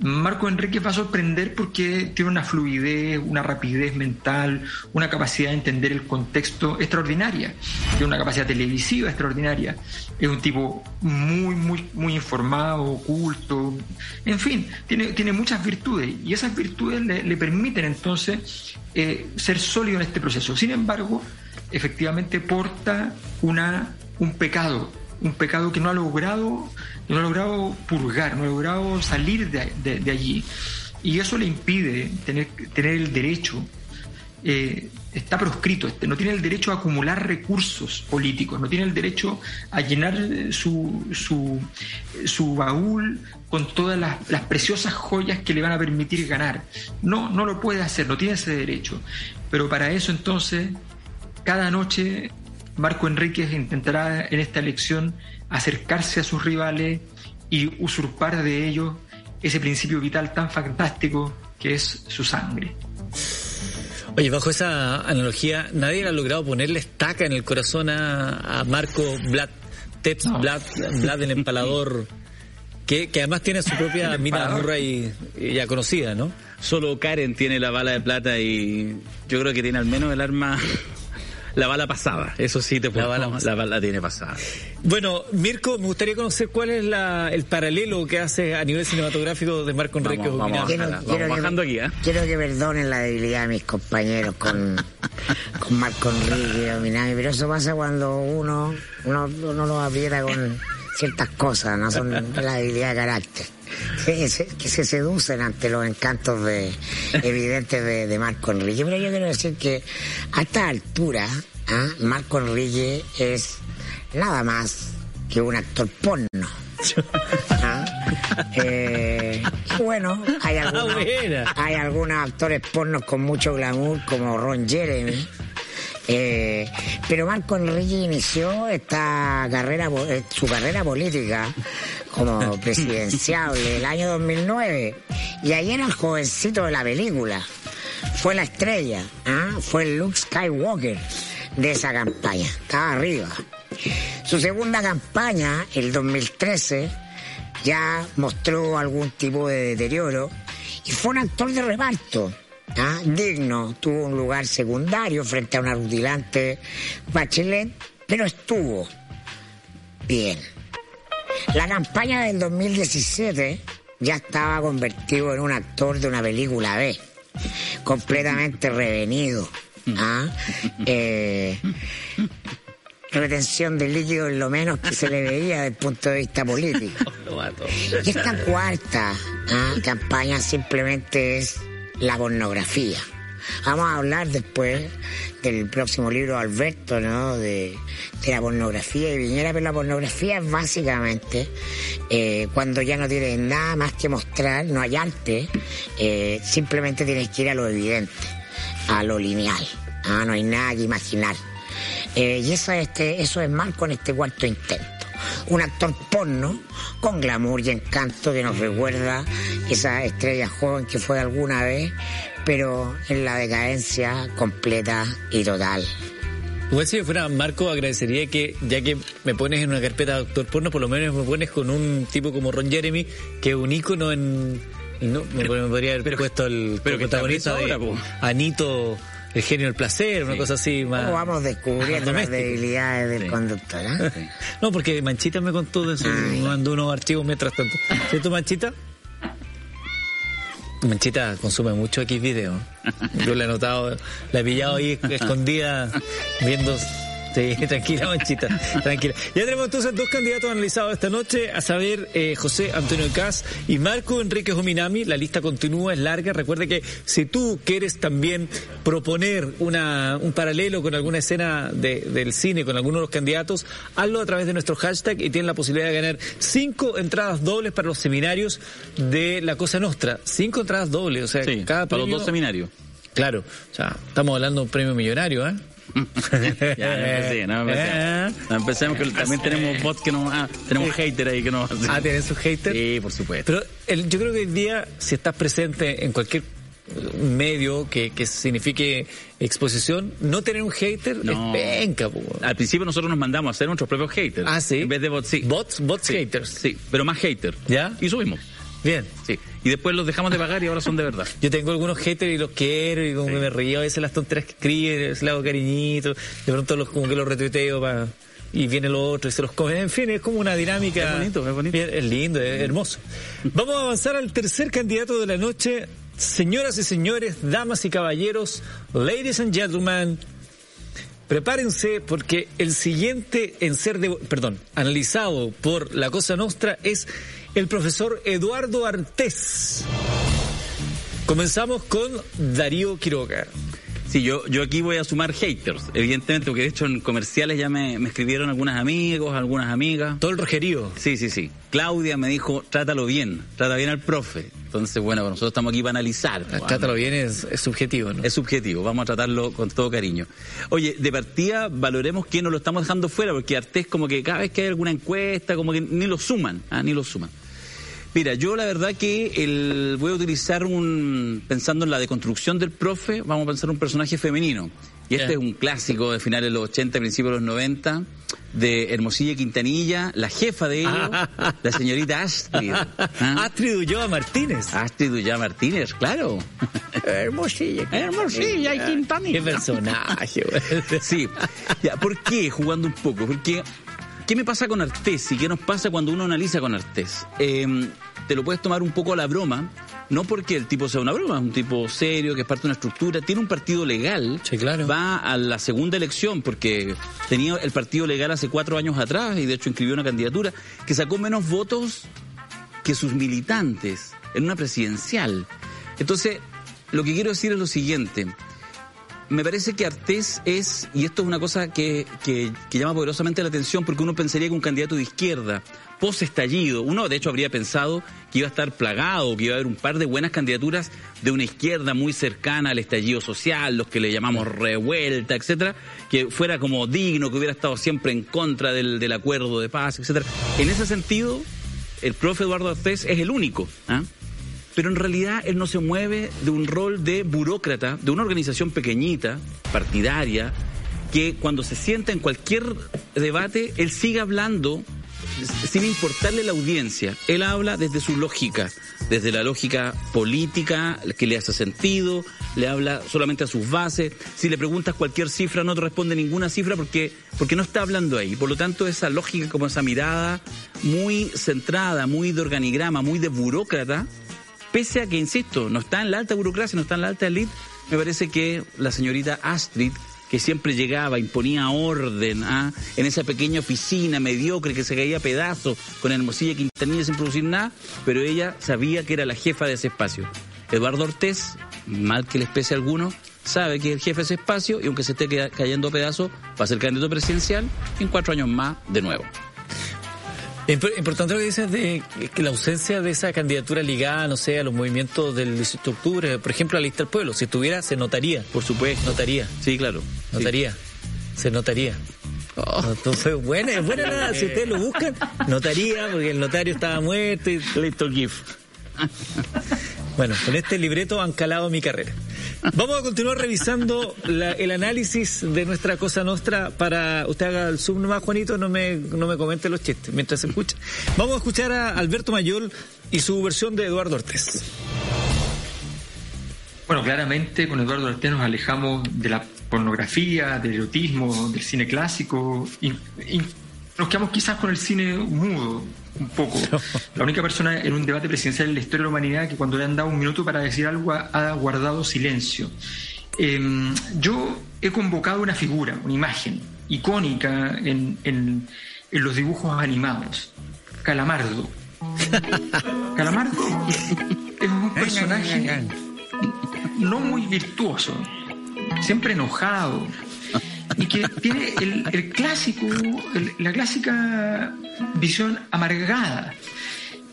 Marco Enrique va a sorprender porque tiene una fluidez, una rapidez mental, una capacidad de entender el contexto extraordinaria, tiene una capacidad televisiva extraordinaria, es un tipo muy, muy, muy informado, oculto, en fin, tiene, tiene muchas virtudes y esas virtudes le, le permiten entonces eh, ser sólido en este proceso. Sin embargo, efectivamente porta una, un pecado, un pecado que no ha logrado, no ha logrado purgar, no ha logrado salir de, allí. Y eso le impide tener, tener el derecho eh, está proscrito, este, no tiene el derecho a acumular recursos políticos, no tiene el derecho a llenar su, su, su baúl con todas las, preciosas joyas que le van a permitir ganar. No, no lo puede hacer, no tiene ese derecho. Pero para eso entonces, cada noche Marco Enríquez intentará en esta elección acercarse a sus rivales y usurpar de ellos ese principio vital tan fantástico que es su sangre. Oye, bajo esa analogía, nadie ha logrado ponerle estaca en el corazón a, Marco Vlad, Teps Vlad, Vlad el empalador, que, además tiene su propia mina burra y, ya conocida, ¿no? Solo Karen tiene la bala de plata y yo creo que tiene al menos el arma la bala pasada, eso sí te puedo. La bala, la bala tiene pasada. Bueno, Mirko, me gustaría conocer cuál es la, el paralelo que hace a nivel cinematográfico de Marco Enrique Vamos, bajando aquí, ¿eh? Quiero que perdonen la debilidad de mis compañeros con, con Marco Enrique pero eso pasa cuando uno, uno, uno lo aprieta con ciertas cosas, no son la debilidad de carácter. Que se, que se seducen ante los encantos de, evidentes de, Marco Enrique. Pero yo quiero decir que a esta altura, ¿ah? Marco Enrique es nada más que un actor porno. ¿Ah? Eh, bueno, hay ah, algunos, hay algunos actores pornos con mucho glamour, como Ron Jeremy. Eh, pero Marco Enrique inició esta carrera, eh, su carrera política como presidenciable el año 2009 y ahí era el jovencito de la película. Fue la estrella, ¿ah? fue Luke Skywalker de esa campaña, estaba arriba. Su segunda campaña, el 2013, ya mostró algún tipo de deterioro y fue un actor de reparto. ¿ah? Digno, tuvo un lugar secundario frente a una rutilante Bachelet, pero estuvo bien. La campaña del 2017 ya estaba convertido en un actor de una película B, completamente revenido. ¿ah? Eh, retención de líquido es lo menos que se le veía desde el punto de vista político. Y esta cuarta ¿ah? campaña simplemente es la pornografía. Vamos a hablar después del próximo libro de Alberto, ¿no? De, la pornografía y Viñera, pero la pornografía es básicamente eh, cuando ya no tienes nada más que mostrar, no hay arte, eh, simplemente tienes que ir a lo evidente, a lo lineal, ah, no hay nada que imaginar. Eh, y este, eso es mal con este cuarto intento. Un actor porno con glamour y encanto que nos recuerda esa estrella joven que fue alguna vez, pero en la decadencia completa y total. Igual si yo fuera Marco, agradecería que, ya que me pones en una carpeta de doctor porno, por lo menos me pones con un tipo como Ron Jeremy, que es un ícono en... No, me, me podría haber puesto el pero que protagonista está de ahora. Anito, el genio del placer, una cosa así más... ¿Cómo vamos descubriendo las debilidades del Sí. conductor? ah? No, porque Manchita me contó de eso, me mandó unos archivos mientras tanto. ¿Cierto, Manchita? Manchita consume mucho X video. Yo la he notado, la he pillado ahí escondida viendo. Sí, tranquila, Manchita, tranquila. Ya tenemos entonces dos candidatos analizados esta noche, a saber, eh, José Antonio Cas y Marco Enrique Jominami. La lista continúa, es larga. Recuerde que si tú quieres también proponer una, un paralelo con alguna escena de- del cine, con alguno de los candidatos, hazlo a través de nuestro hashtag y tienes la posibilidad de ganar cinco entradas dobles para los seminarios de la Cosa Nostra. Cinco entradas dobles, o sea, Sí, cada para los premio- dos seminarios. Claro, o sea, estamos hablando de un premio millonario, ¿eh? Ya, no empecé, no empecemos. No empecemos que también tenemos bots que nos... Ah, tenemos hater ahí que nos... Ah, ¿tienes sus haters? Sí, por supuesto. Pero el- yo creo que hoy día, si estás presente en cualquier eh, medio que, que signifique exposición, no tener un hater No. es penca, po. Al principio nosotros nos mandamos a hacer nuestros propios haters. Ah, ¿sí? En vez de bots, sí. Bots, bots Sí, haters. Sí, pero más haters. ¿Ya? Y subimos. Bien. Sí. Y después los dejamos de pagar y ahora son de verdad. Yo tengo algunos haters y los quiero y como que me río a veces las tonteras que escriben, a veces le hago cariñito, de pronto los como que los retuiteo para y viene lo otro y se los come. En fin, es como una dinámica. Es bonito, es bonito. Bien, es lindo, es hermoso. Vamos a avanzar al tercer candidato de la noche. Señoras y señores, damas y caballeros, ladies and gentlemen, prepárense porque el siguiente en ser, de, perdón, analizado por la Cosa Nostra es el profesor Eduardo Artés. Comenzamos con Darío Quiroga. Sí, yo, yo aquí voy a sumar haters, evidentemente, porque de hecho en comerciales ya me, me escribieron algunos amigos, algunas amigas. Todo el rojerío. Sí, sí, sí. Claudia me dijo, trátalo bien, trata bien al profe. Entonces, bueno, nosotros estamos aquí para analizar. pues, Trátalo bien, es, es subjetivo, ¿no? Es subjetivo, vamos a tratarlo con todo cariño. Oye, de partida valoremos que no lo estamos dejando fuera, porque Artés como que cada vez que hay alguna encuesta, como que ni lo suman, ah, ni lo suman. Mira, yo la verdad que el, voy a utilizar un, pensando en la deconstrucción del profe, vamos a pensar un personaje femenino. Y este es un clásico de finales de los 80, principios de los 90, de Hermosilla Quintanilla, la jefa de ellos, la señorita Astrid. ¿ah? Astrid Ulloa Martínez. Astrid Ullá Martínez, claro. Hermosilla. Hermosilla y Quintanilla. Qué personaje, güey. Sí. Ya, ¿Por qué? Jugando un poco. Porque, ¿qué me pasa con Artés y qué nos pasa cuando uno analiza con Artés? Eh, te lo puedes tomar un poco a la broma, no porque el tipo sea una broma, es un tipo serio, que es parte de una estructura, tiene un partido legal, Sí, claro. va a la segunda elección, porque tenía el partido legal hace cuatro años atrás y de hecho inscribió una candidatura que sacó menos votos que sus militantes en una presidencial. Entonces, lo que quiero decir es lo siguiente. Me parece que Artés es, y esto es una cosa que, que, que llama poderosamente la atención, porque uno pensaría que un candidato de izquierda, post estallido, uno de hecho habría pensado que iba a estar plagado, que iba a haber un par de buenas candidaturas de una izquierda muy cercana al estallido social, los que le llamamos revuelta, etcétera, que fuera como digno, que hubiera estado siempre en contra del, del acuerdo de paz, etcétera. En ese sentido, el profe Eduardo Artés es el único. ¿ah? Pero en realidad él no se mueve de un rol de burócrata, de una organización pequeñita, partidaria, que cuando se sienta en cualquier debate, él sigue hablando sin importarle la audiencia. Él habla desde su lógica, desde la lógica política que le hace sentido, le habla solamente a sus bases. Si le preguntas cualquier cifra, no te responde ninguna cifra porque, porque no está hablando ahí. Por lo tanto, esa lógica, como esa mirada muy centrada, muy de organigrama, muy de burócrata, pese a que, insisto, no está en la alta burocracia, no está en la alta elite, me parece que la señorita Astrid, que siempre llegaba, imponía orden ¿ah? en esa pequeña oficina mediocre que se caía a pedazos con Hermosilla Quintanilla sin producir nada, pero ella sabía que era la jefa de ese espacio. Eduardo Ortés mal que les pese a algunos, sabe que el jefe de ese espacio y aunque se esté cayendo a pedazos, va a ser candidato presidencial en cuatro años más de nuevo. Importante lo que dices de que la ausencia de esa candidatura ligada, no sé, a los movimientos del 18 de octubre, por ejemplo, a la lista del pueblo, si estuviera, se notaría. Por supuesto. Notaría. Sí, claro. Notaría. Se notaría. Oh. Entonces, buena, es buena nada. Si ustedes lo buscan, notaría, porque el notario estaba muerto y listo el GIF. Bueno, con este libreto han calado mi carrera. Vamos a continuar revisando el análisis de nuestra cosa nuestra para usted haga el zoom nomás, Juanito, no me, no me comente los chistes mientras se escucha. Vamos a escuchar a Alberto Mayol y su versión de Eduardo Ortiz. Bueno, claramente con Eduardo Ortiz nos alejamos de la pornografía, del erotismo, del cine clásico y nos quedamos quizás con el cine mudo, un poco. La única persona en un debate presidencial en la historia de la humanidad que cuando le han dado un minuto para decir algo ha guardado silencio. Em, yo he convocado una figura, una imagen icónica en, en, los dibujos animados, Calamardo. Calamardo es un personaje no muy virtuoso, siempre enojado, y que tiene el, clásico, la clásica visión amargada.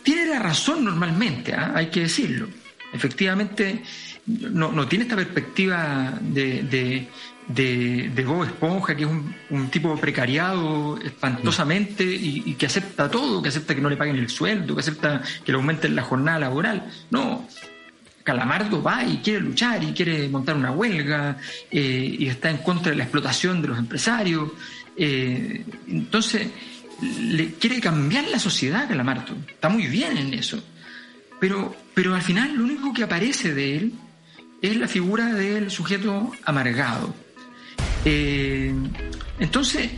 Tiene la razón normalmente, ¿ah? hay que decirlo. Efectivamente, no, tiene esta perspectiva de, de, de, Bob Esponja, que es un, tipo precariado espantosamente y, que acepta todo, que acepta que no le paguen el sueldo, que acepta que le aumenten la jornada laboral. No, Calamardo va y quiere luchar y quiere montar una huelga eh, y está en contra de la explotación de los empresarios. Eh, entonces, le quiere cambiar la sociedad Calamardo. Está muy bien en eso. Pero, pero al final lo único que aparece de él es la figura del sujeto amargado. Eh, entonces,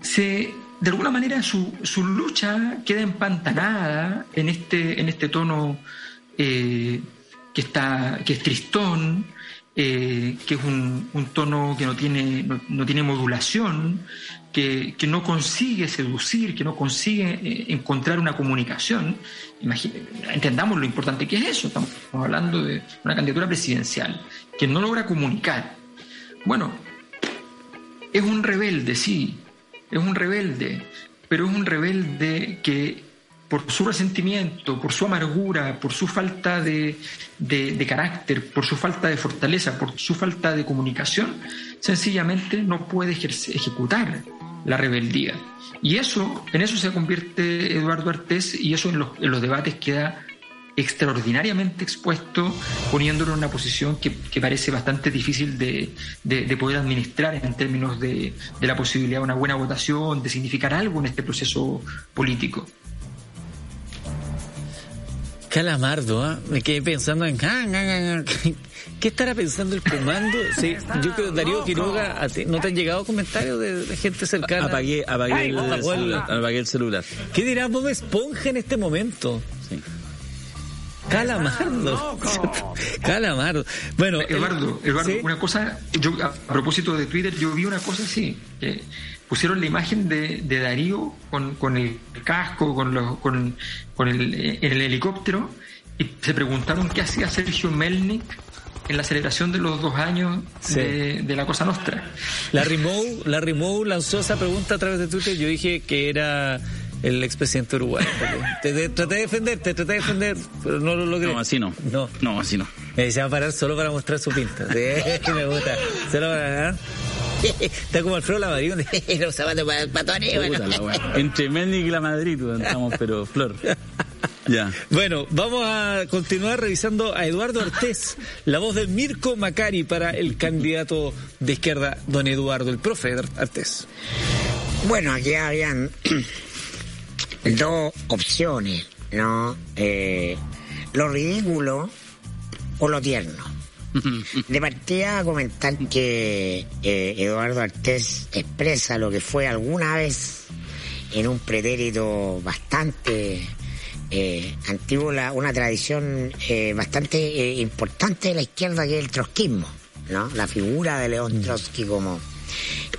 se, de alguna manera su, su, lucha queda empantanada en este, en este tono que, está, que es tristón, eh, que es un, tono que no tiene, no, tiene modulación, que, no consigue seducir, que no consigue eh, encontrar una comunicación. entendamos lo importante que es eso. Estamos hablando de una candidatura presidencial que no logra comunicar. Bueno, es un rebelde, sí, es un rebelde, pero es un rebelde que por su resentimiento, por su amargura, por su falta de, carácter, por su falta de fortaleza, por su falta de comunicación, sencillamente no puede ejecutar la rebeldía. Y eso, en eso se convierte Eduardo Artés y eso en los, debates queda extraordinariamente expuesto, poniéndolo en una posición que, parece bastante difícil de, de, poder administrar en términos de, de la posibilidad de una buena votación, de significar algo en este proceso político. Calamardo, ¿ah? me quedé pensando en... ¿Qué estará pensando el comando? Sí, yo creo, Darío Quiroga, ¿no te han llegado comentarios de, gente cercana? Apagué, apagué, el, celular, apagué el celular. ¿Qué dirá Bob Esponja en este momento? Sí. Calamardo. Calamardo. Bueno, Eduardo, Eduardo una cosa, yo a propósito de Twitter, yo vi una cosa así pusieron la imagen de, Darío con, el casco, con, los, con, el, el, helicóptero, y se preguntaron qué hacía Sergio Melnik en la celebración de los dos años de, la Cosa Nostra. Larry Moe, Larry Moe lanzó esa pregunta a través de Twitter, yo dije que era el expresidente uruguayo. Te, traté de defender, te traté de defender, pero no lo logré. No, así no. No, no así no. Me se va a parar solo para mostrar su pinta. Sí, me gusta. Solo para... Está como Alfredo Lavadío, los zapatos para patones. Entre Mendy y la Madrid estamos, pero Flor. Ya. Bueno, vamos a continuar revisando a Eduardo Ortés, la voz de Mirko Macari para el candidato de izquierda, don Eduardo, el profe Ortés. Bueno, aquí habían dos opciones, ¿no? Eh, lo ridículo o lo tierno. De partida comentar que eh, Eduardo Artés expresa lo que fue alguna vez en un pretérito bastante eh, antiguo, una tradición eh, bastante importante de la izquierda que es el trotskismo, ¿no? La figura de León mm. Trotsky como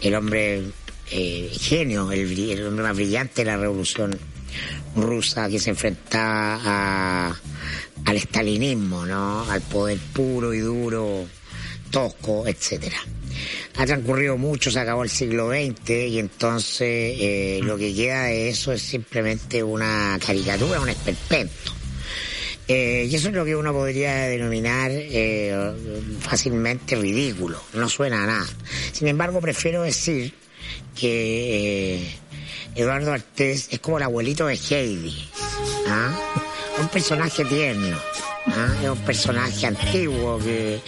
el hombre genio, el, el hombre más brillante de la revolución rusa que se enfrentaba al estalinismo, ¿no? Al poder puro y duro, tosco, etcétera. Ha transcurrido mucho, se acabó el siglo XX y entonces eh, lo que queda de eso es simplemente una caricatura, un esperpento. Eh, y eso es lo que uno podría denominar eh, fácilmente ridículo, no suena a nada. Sin embargo, prefiero decir que Eduardo Artés es como el abuelito de Heidi, ¿ah? un personaje tierno. ¿ah? Es un personaje antiguo que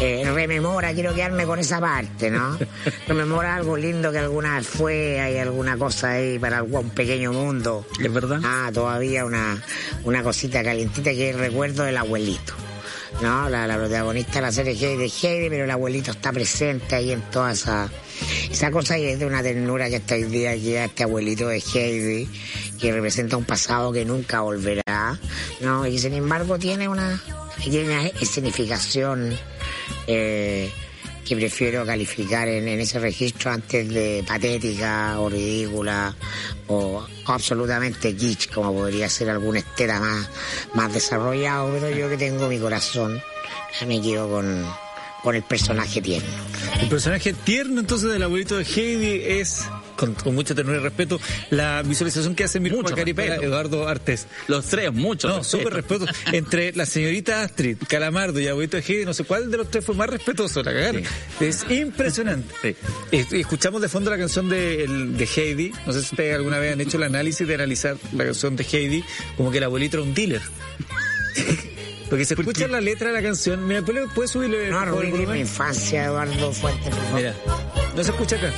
eh, rememora, quiero quedarme con esa parte, ¿no? Rememora algo lindo que alguna vez fue, hay alguna cosa ahí para algún pequeño mundo. ¿Es verdad? Ah, todavía una, una cosita calientita que es el recuerdo del abuelito. ¿No? La, la protagonista de la serie Heidi de Heidi, pero el abuelito está presente ahí en toda esa, esa cosa y es de una ternura que hasta hoy día queda este abuelito de Heidi, que representa un pasado que nunca volverá, ¿no? Y sin embargo tiene una pequeña escenificación eh, que prefiero calificar en, en ese registro antes de patética o ridícula o absolutamente kitsch, como podría ser algún esteta más, más desarrollado, pero yo que tengo mi corazón, me quedo con, con el personaje tierno. El personaje tierno entonces del abuelito de Heidi es, con, con mucha ternura y respeto, la visualización que hace Mirko respeto. Eduardo Artés. Los tres, mucho. No, respeto. súper respeto. Entre la señorita Astrid, Calamardo y abuelito de Heidi, no sé cuál de los tres fue más respetuoso, la cagaron. Es impresionante. Sí. Escuchamos de fondo la canción de, Heidi. No sé si ustedes alguna vez han hecho el análisis de analizar la canción de Heidi como que el abuelito era un dealer. Porque se escucha la letra de la canción. Mira, ¿puede, puede subirle No por mi infancia, Eduardo por favor. Mira, no se escucha acá.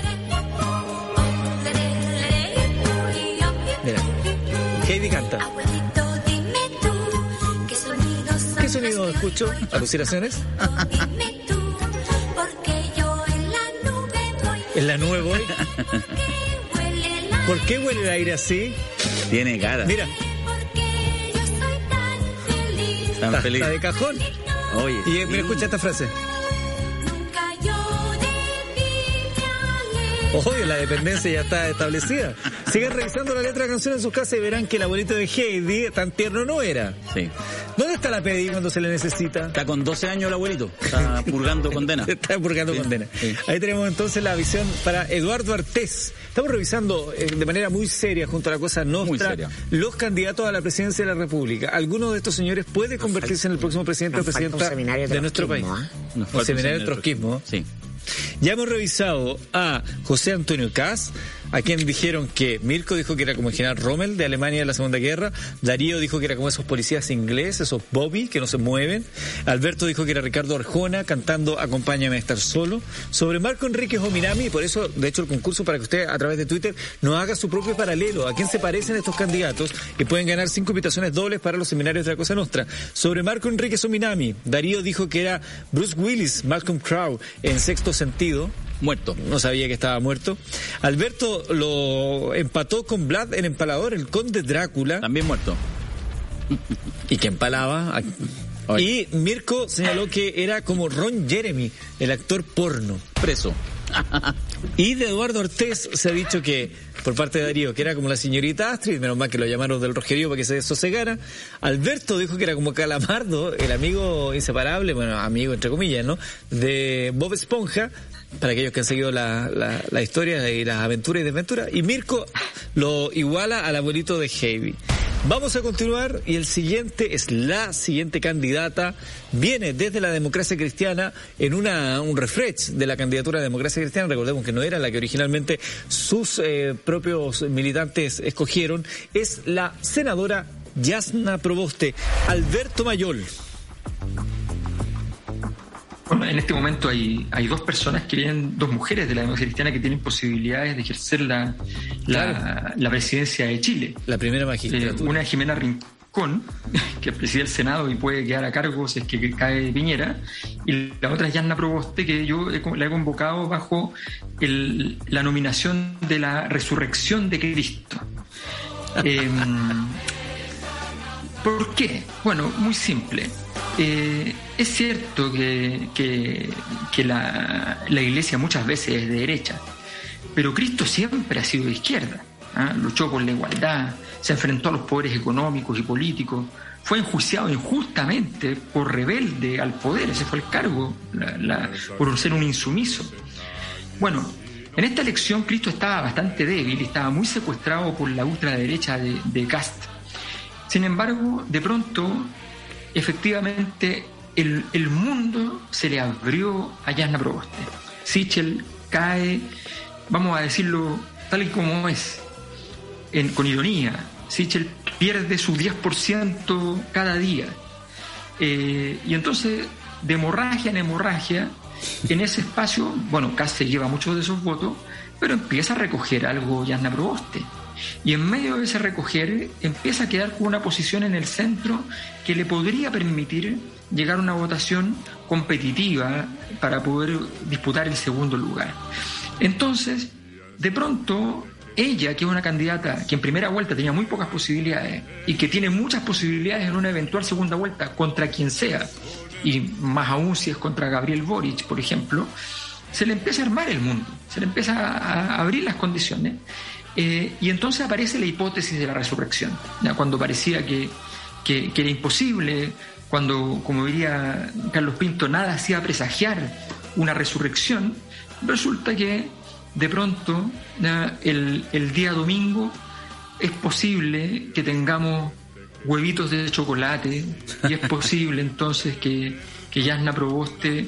Heidi canta. Abuelito, dime tú, ¿qué sonidos son ¿Qué sonido escucho? ¿Alucinaciones? Dime tú, porque yo en la nube voy, En la nube voy. ¿Por qué huele el aire así? Tiene cara. Mira, tan está, feliz. está de cajón. Oye. Y mira, escucha esta frase. Obvio, la dependencia ya está establecida. Sigan revisando la letra de la canción en sus casas y verán que el abuelito de Heidi tan tierno no era. Sí. ¿Dónde está la PDI cuando se le necesita? Está con 12 años el abuelito. Está purgando condena. Está purgando Sí, condena. sí. Ahí tenemos entonces la visión para Eduardo Artés. Estamos revisando eh, de manera muy seria junto a la cosa seria. los candidatos a la presidencia de la República. ¿Alguno de estos señores puede convertirse en el próximo presidente o presidenta de de nuestro país? ¿ah? Un seminario de trotskismo. Sí. Ya hemos revisado a José Antonio Kass, a quien dijeron que Mirko dijo que era como el general Rommel de Alemania de la Segunda Guerra, Darío dijo que era como esos policías ingleses, esos Bobby que no se mueven, Alberto dijo que era Ricardo Arjona cantando Acompáñame a estar solo, sobre Marco Enríquez Ominami, y por eso, de hecho, el concurso para que usted a través de Twitter nos haga su propio paralelo, a quién se parecen estos candidatos y pueden ganar cinco invitaciones dobles para los seminarios de la Cosa Nostra. Sobre Marco Enríquez Ominami, Darío dijo que era Bruce Willis, Malcolm Crowe en sexto sentido, Muerto. no sabía que estaba muerto. Alberto lo empató con Vlad el empalador, el conde Drácula, También muerto. y que empalaba. Y Mirko señaló que era como Ron Jeremy, el actor porno. Preso. Y de Eduardo Ortiz se ha dicho que, por parte de Darío, que era como la señorita Astrid, menos mal que lo llamaron del Rogerío para que se desosegara. Alberto dijo que era como Calamardo, el amigo inseparable, bueno, amigo entre comillas, ¿no? De Bob Esponja, para aquellos que han seguido la, la, historia y las aventuras y desventuras. Y Mirko lo iguala al abuelito de Heavy. Vamos a continuar y el siguiente es la siguiente candidata. Viene desde la democracia cristiana en una, un refresh de la candidatura de democracia cristiana. Recordemos que no era la que originalmente sus eh, propios militantes escogieron. Es la senadora Yasna Proboste, Alberto Mayol. Bueno, en este momento hay, hay dos personas que vienen, dos mujeres de la democracia cristiana que tienen posibilidades de ejercer la, la, Claro. la presidencia de Chile. La primera Eh, magistratura. una es Jimena Rincón, que preside el Senado y puede quedar a cargo si es que cae Piñera, y la otra es Yanna Proboste, que yo he la he convocado bajo el- la nominación de la resurrección de Cristo. Em, ¿Por qué? Bueno, muy simple. Eh, es cierto que, la, iglesia muchas veces es de derecha, pero Cristo siempre ha sido de izquierda. ¿ah? luchó por la igualdad, se enfrentó a los poderes económicos y políticos, fue enjuiciado injustamente por rebelde al poder, ese fue el cargo, por ser un insumiso. Bueno, en esta elección Cristo estaba bastante débil estaba muy secuestrado por la ultraderecha de, de. Sin embargo, de pronto, efectivamente, el, mundo se le abrió a Jasna Proboste. Sichel cae, vamos a decirlo tal y como es, con ironía. Sichel pierde su 10% cada día. Eh, y entonces, de hemorragia en hemorragia, en ese espacio, bueno, Cast se lleva muchos de esos votos, pero empieza a recoger algo Yasna Proboste. Y en medio de ese recoger, empieza a quedar con una posición en el centro que le podría permitir llegar a una votación competitiva para poder disputar el segundo lugar. Entonces, de pronto, ella, que es una candidata que en primera vuelta tenía muy pocas posibilidades y que tiene muchas posibilidades en una eventual segunda vuelta contra quien sea, y más aún si es contra Gabriel Boric, por ejemplo, se le empieza a armar el mundo, se le empieza a abrir las condiciones. Eh, y entonces aparece la hipótesis de la resurrección, ¿ya? cuando parecía que, que- era imposible, cuando, como diría Carlos Pinto, nada hacía presagiar una resurrección, resulta que de pronto el, el día domingo es posible que tengamos huevitos de chocolate y es posible entonces que, que Yasna Proboste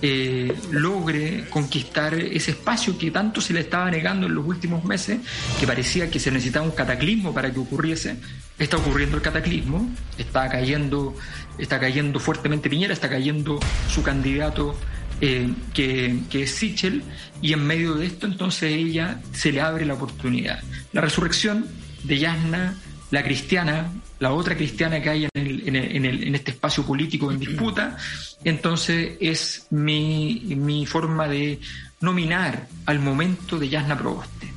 eh, logre conquistar ese espacio que tanto se le estaba negando en los últimos meses, que parecía que se necesitaba un cataclismo para que ocurriese. Está ocurriendo el cataclismo, está cayendo, está cayendo fuertemente Piñera, está cayendo su candidato eh, que, que es Sichel, y en medio de esto entonces ella se le abre la oportunidad. La resurrección de Yasna, la cristiana, la otra cristiana que hay en, el- en el- en el- en este espacio político en disputa, entonces es mi, mi forma de nominar al momento de Yasna Proboste.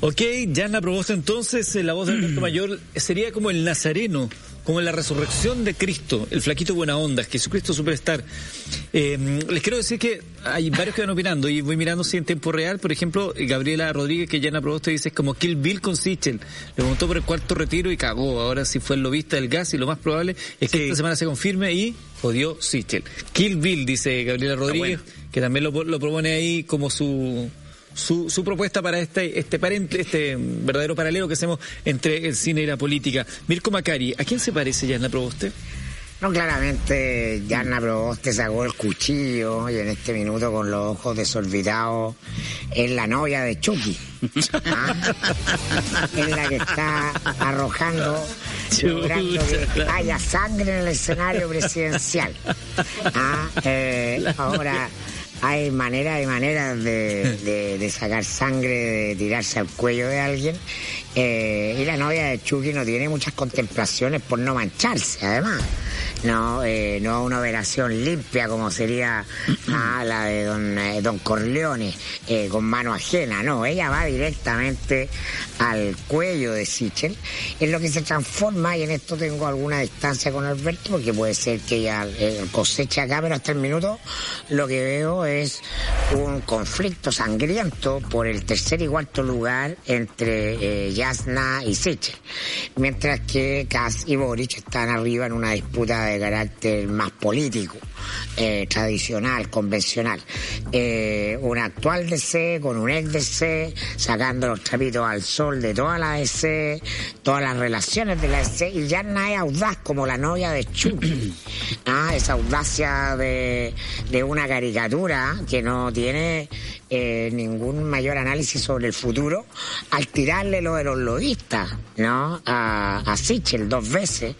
Ok, Yana Proboste entonces, eh, la voz del Alberto Mayor sería como el nazareno, como en la resurrección de Cristo, el flaquito buena onda, Jesucristo Superstar. Eh, les quiero decir que hay varios que van opinando y voy mirando si en tiempo real, por ejemplo, Gabriela Rodríguez, que Yana Proboste dice es como Kill Bill con Sichel. Le preguntó por el cuarto retiro y cagó. Ahora sí fue el lobista del gas y lo más probable es que Sí. esta semana se confirme y jodió Sichel. Kill Bill, dice Gabriela Rodríguez, que también lo, lo propone ahí como su su, su propuesta para este este parente, este verdadero paralelo que hacemos entre el cine y la política. Mirko Macari, ¿a quién se parece Yana Proboste? No, claramente Yarna Proboste sacó el cuchillo y en este minuto con los ojos desorbitados es la novia de Chucky. ¿Ah? Es la que está arrojando, logrando que haya sangre en el escenario presidencial. ¿Ah? Eh, ahora hay maneras y maneras de, de- sacar sangre, de tirarse al cuello de alguien. Eh, y la novia de Chucky no tiene muchas contemplaciones por no mancharse, además. No, eh, no una operación limpia como sería ah, la de don, eh, don Corleone eh, con mano ajena. No, ella va directamente al cuello de Sichel, en lo que se transforma, y en esto tengo alguna distancia con Alberto, porque puede ser que ella coseche acá, pero hasta el minuto lo que veo es un conflicto sangriento por el tercer y cuarto lugar entre Yasna y Sichel, mientras que Kass y Boric están arriba en una disputa de carácter más político, eh, tradicional, convencional. Eh, un actual DC con un ex DC, sacando los trapitos al sol de toda la DC, todas las relaciones de la DC, y Yasna es audaz como la novia de Chucky. Ah, esa audacia de, de una caricatura que no tiene eh, ningún mayor análisis sobre el futuro, al tirarle lo de los lobistas, ¿no? A, a Sichel dos veces,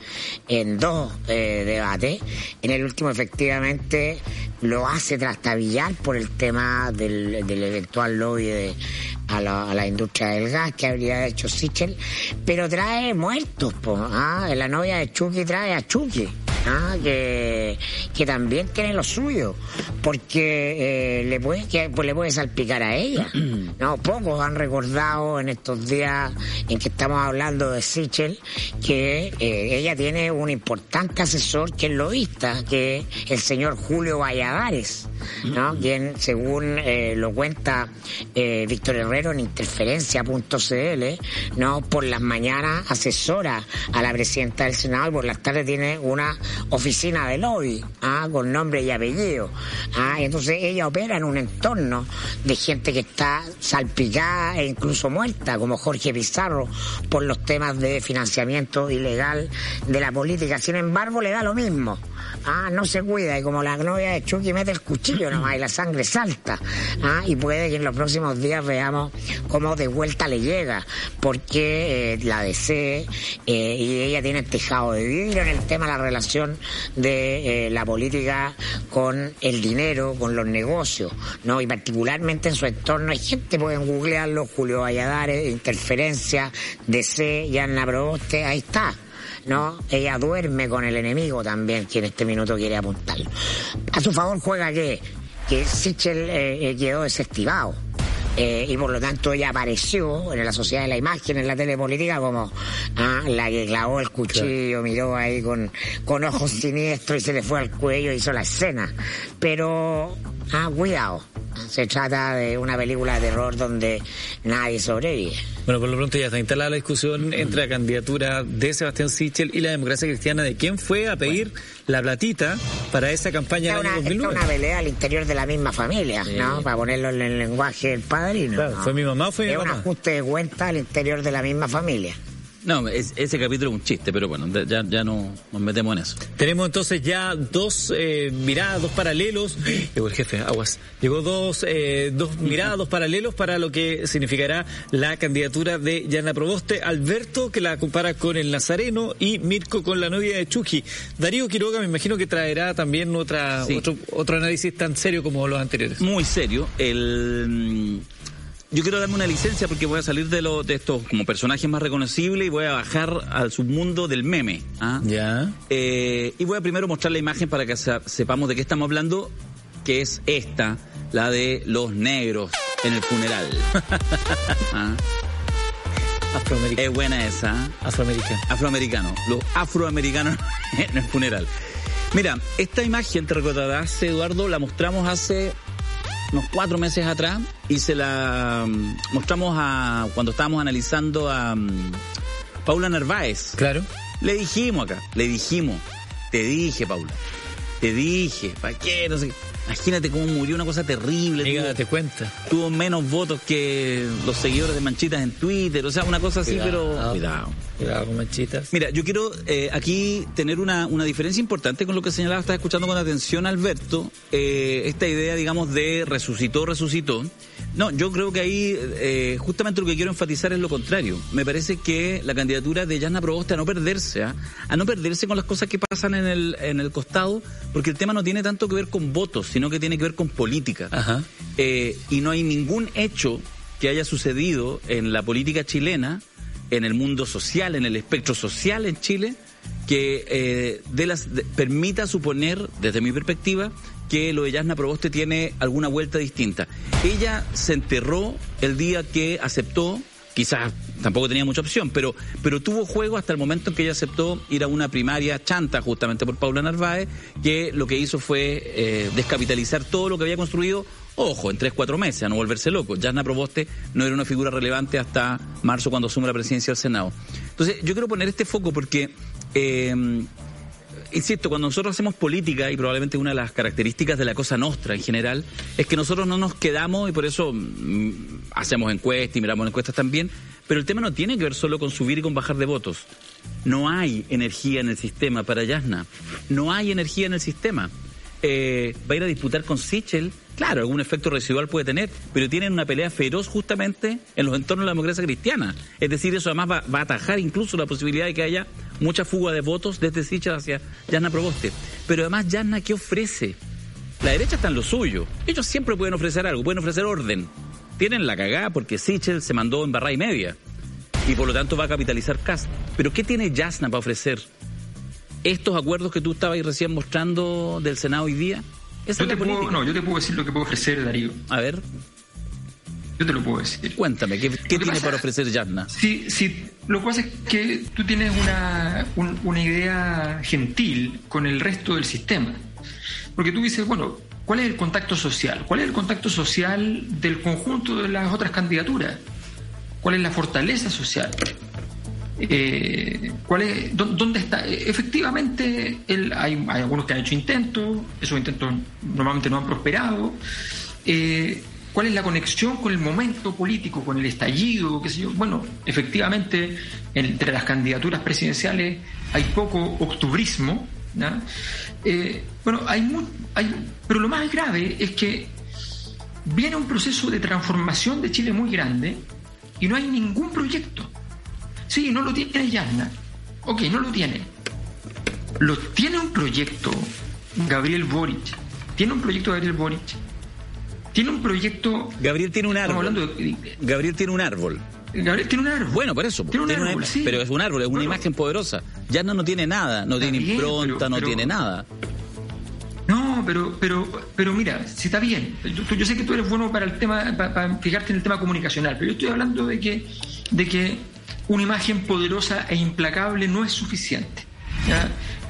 en dos eh, debates. En el último, efectivamente, lo hace trastabillar por el tema del, del eventual lobby de, a, la, a la industria del gas que habría hecho Sichel, pero trae muertos, po, ¿ah? La novia de Chucky trae a Chucky. ¿ah? que, que también tiene lo suyo, porque eh, le puede que, pues le puede salpicar a ella. No, pocos han recordado en estos días en que estamos hablando de Sichel que eh, ella tiene un importante asesor que es lobista, que es el señor Julio ¿no? Quien, según eh, lo cuenta eh, Víctor Herrero en interferencia.cl, ¿no? Por las mañanas asesora a la presidenta del Senado y por las tardes tiene una oficina de lobby, ¿ah? Con nombre y apellido, ¿ah? Entonces ella opera en un entorno de gente que está salpicada e incluso muerta, como Jorge Pizarro, por los temas de financiamiento ilegal de la política. Sin embargo, le da lo mismo. Ah, no se cuida y como la novia de Chucky mete el cuchillo nomás y la sangre salta. Ah, y puede que en los próximos días veamos cómo de vuelta le llega, porque eh, la DC eh, y ella tienen tejado de vidrio en el tema de la relación de eh, la política con el dinero, con los negocios, ¿no? Y particularmente en su entorno hay gente, pueden googlearlo, Julio Valladares, Interferencia, DC, Yanna Proboste, ahí está. ¿No? Ella duerme con el enemigo también, que en este minuto quiere apuntarlo. A su favor juega que, que Sichel eh, eh, quedó desestimado. Eh, y por lo tanto ella apareció en la sociedad de la imagen, en la telepolítica, como ah, la que clavó el cuchillo, miró ahí con, con ojos siniestros y se le fue al cuello y hizo la escena. Pero, ah, cuidado, se trata de una película de terror donde nadie sobrevive. Bueno, por lo pronto ya está instalada la discusión entre la candidatura de Sebastián Sichel y la democracia cristiana de quién fue a pedir la platita para esa campaña del es año una, esta es 2009. una pelea al interior de la misma familia, ¿no? Para ponerlo en el lenguaje del padrino. Claro, ¿no? ¿fue mi mamá o fue mi es un papá? ajuste de cuenta al interior de la misma familia. No, es- ese capítulo es un chiste, pero bueno, ya, ya no nos metemos en eso. Tenemos entonces ya dos eh, miradas, dos paralelos. Llegó el jefe, aguas. Llegó dos, eh, dos miradas, dos paralelos para lo que significará la candidatura de Yana Proboste. Alberto, que la compara con el Nazareno, y Mirko con la novia de Chucky. Darío Quiroga, me imagino que traerá también otra, Sí. otro, otro análisis tan serio como los anteriores. Muy serio. El, mm, yo quiero darme una licencia porque voy a salir de, lo, de estos como personajes más reconocibles y voy a bajar al submundo del meme. ¿ah? Ya. Eh, y voy a primero mostrar la imagen para que se- sepamos de qué estamos hablando, que es esta, la de los negros en el funeral. Ah, Afroamericano. Es buena esa. ¿ah? Afroamericano. afroamericano, los afroamericanos en el funeral. Mira, esta imagen, te recordarás, Eduardo, la mostramos hace unos cuatro meses atrás y se la mm, mostramos a cuando estábamos analizando a mm, Paula Narváez. Claro. Le dijimos acá, le dijimos, te dije, Paula, te dije, ¿para qué? No sé qué. Imagínate cómo murió una cosa terrible. Amiga, date cuenta. tuvo menos votos que los seguidores de Manchitas en Twitter, o sea, una cosa así, pero cuidado. Cuidado con manchitas. Mira, yo quiero eh, aquí tener una, una diferencia importante con lo que señalaba, estaba escuchando con atención Alberto, eh, esta idea, digamos, de resucitó, resucitó. No, yo creo que ahí eh, justamente lo que quiero enfatizar es lo contrario. Me parece que la candidatura de Yana Proboste a no perderse, ¿ah? a no perderse con las cosas que pasan en el, en el costado, porque el tema no tiene tanto que ver con votos, sino que tiene que ver con política. Ajá. Eh, y no hay ningún hecho que haya sucedido en la política chilena, en el mundo social, en el espectro social en Chile, que eh, de las, de- permita suponer, desde mi perspectiva, que lo de Yasna Proboste tiene alguna vuelta distinta. Ella se enterró el día que aceptó, quizás tampoco tenía mucha opción, pero, pero tuvo juego hasta el momento en que ella aceptó ir a una primaria chanta justamente por Paula Narváez, que lo que hizo fue eh, descapitalizar todo lo que había construido Ojo, en tres, cuatro meses, a no volverse loco. Yasna Proboste no era una figura relevante hasta marzo cuando asume la presidencia del Senado. Entonces, yo quiero poner este foco porque, eh, insisto, cuando nosotros hacemos política, y probablemente una de las características de la cosa nostra en general, es que nosotros no nos quedamos, y por eso mm, hacemos encuestas y miramos encuestas también, pero el tema no tiene que ver solo con subir y con bajar de votos. No hay energía en el sistema para Yasna. No hay energía en el sistema eh, va a ir a disputar con Sichel, claro, algún efecto residual puede tener, pero tienen una pelea feroz justamente en los entornos de la democracia cristiana. Es decir, eso además va, a atajar incluso la posibilidad de que haya mucha fuga de votos desde Sichel hacia Yasna Proboste. Pero además, Yasna, ¿qué ofrece? La derecha está en lo suyo. Ellos siempre pueden ofrecer algo, pueden ofrecer orden. Tienen la cagada porque Sichel se mandó en barra y media. Y por lo tanto va a capitalizar Cast. Pero ¿qué tiene Yasna para ofrecer? estos acuerdos que tú estabas recién mostrando del Senado hoy día? Esa Yo te puedo, no, yo te puedo decir lo que puedo ofrecer, Darío. A ver, Yo te lo puedo decir. cuéntame, ¿qué, qué tiene pasa- para ofrecer Yasna? Sí, sí, lo que pasa es que tú tienes una, un- una idea gentil con el resto del sistema. Porque tú dices, bueno, ¿cuál es el contacto social? ¿Cuál es el contacto social del conjunto de las otras candidaturas? ¿Cuál es la fortaleza social? Eh, ¿cuál es, dó- ¿Dónde está? Eh, Efectivamente, el- hay, algunos que han hecho intentos, esos intentos normalmente no han prosperado. Eh, ¿Cuál es la conexión con el momento político, con el estallido? Qué sé yo? Bueno, efectivamente, entre las candidaturas presidenciales hay poco octubrismo. bueno, hay, mu- hay, pero lo más grave es que viene un proceso de transformación de Chile muy grande y no hay ningún proyecto. Sí, no lo tiene Yarna. Ok, no lo tiene. Lo tiene un proyecto Gabriel Boric. Tiene un proyecto Gabriel Boric. Tiene un proyecto. Gabriel tiene un Estamos árbol. hablando de. Gabriel tiene un árbol. Gabriel tiene un árbol. Bueno, por eso. Tiene un tiene una- árbol, sí. Pero es un árbol, es una Bueno. imagen poderosa. Yarna no tiene nada, no tiene bien, impronta, pero- no pero- tiene nada. No, pero, pero, pero mira, si está bien. Yo sé que tú eres bueno para el tema, para, para fijarte en el tema comunicacional, pero yo estoy hablando de que, de que una imagen poderosa e implacable no es suficiente. ¿ya?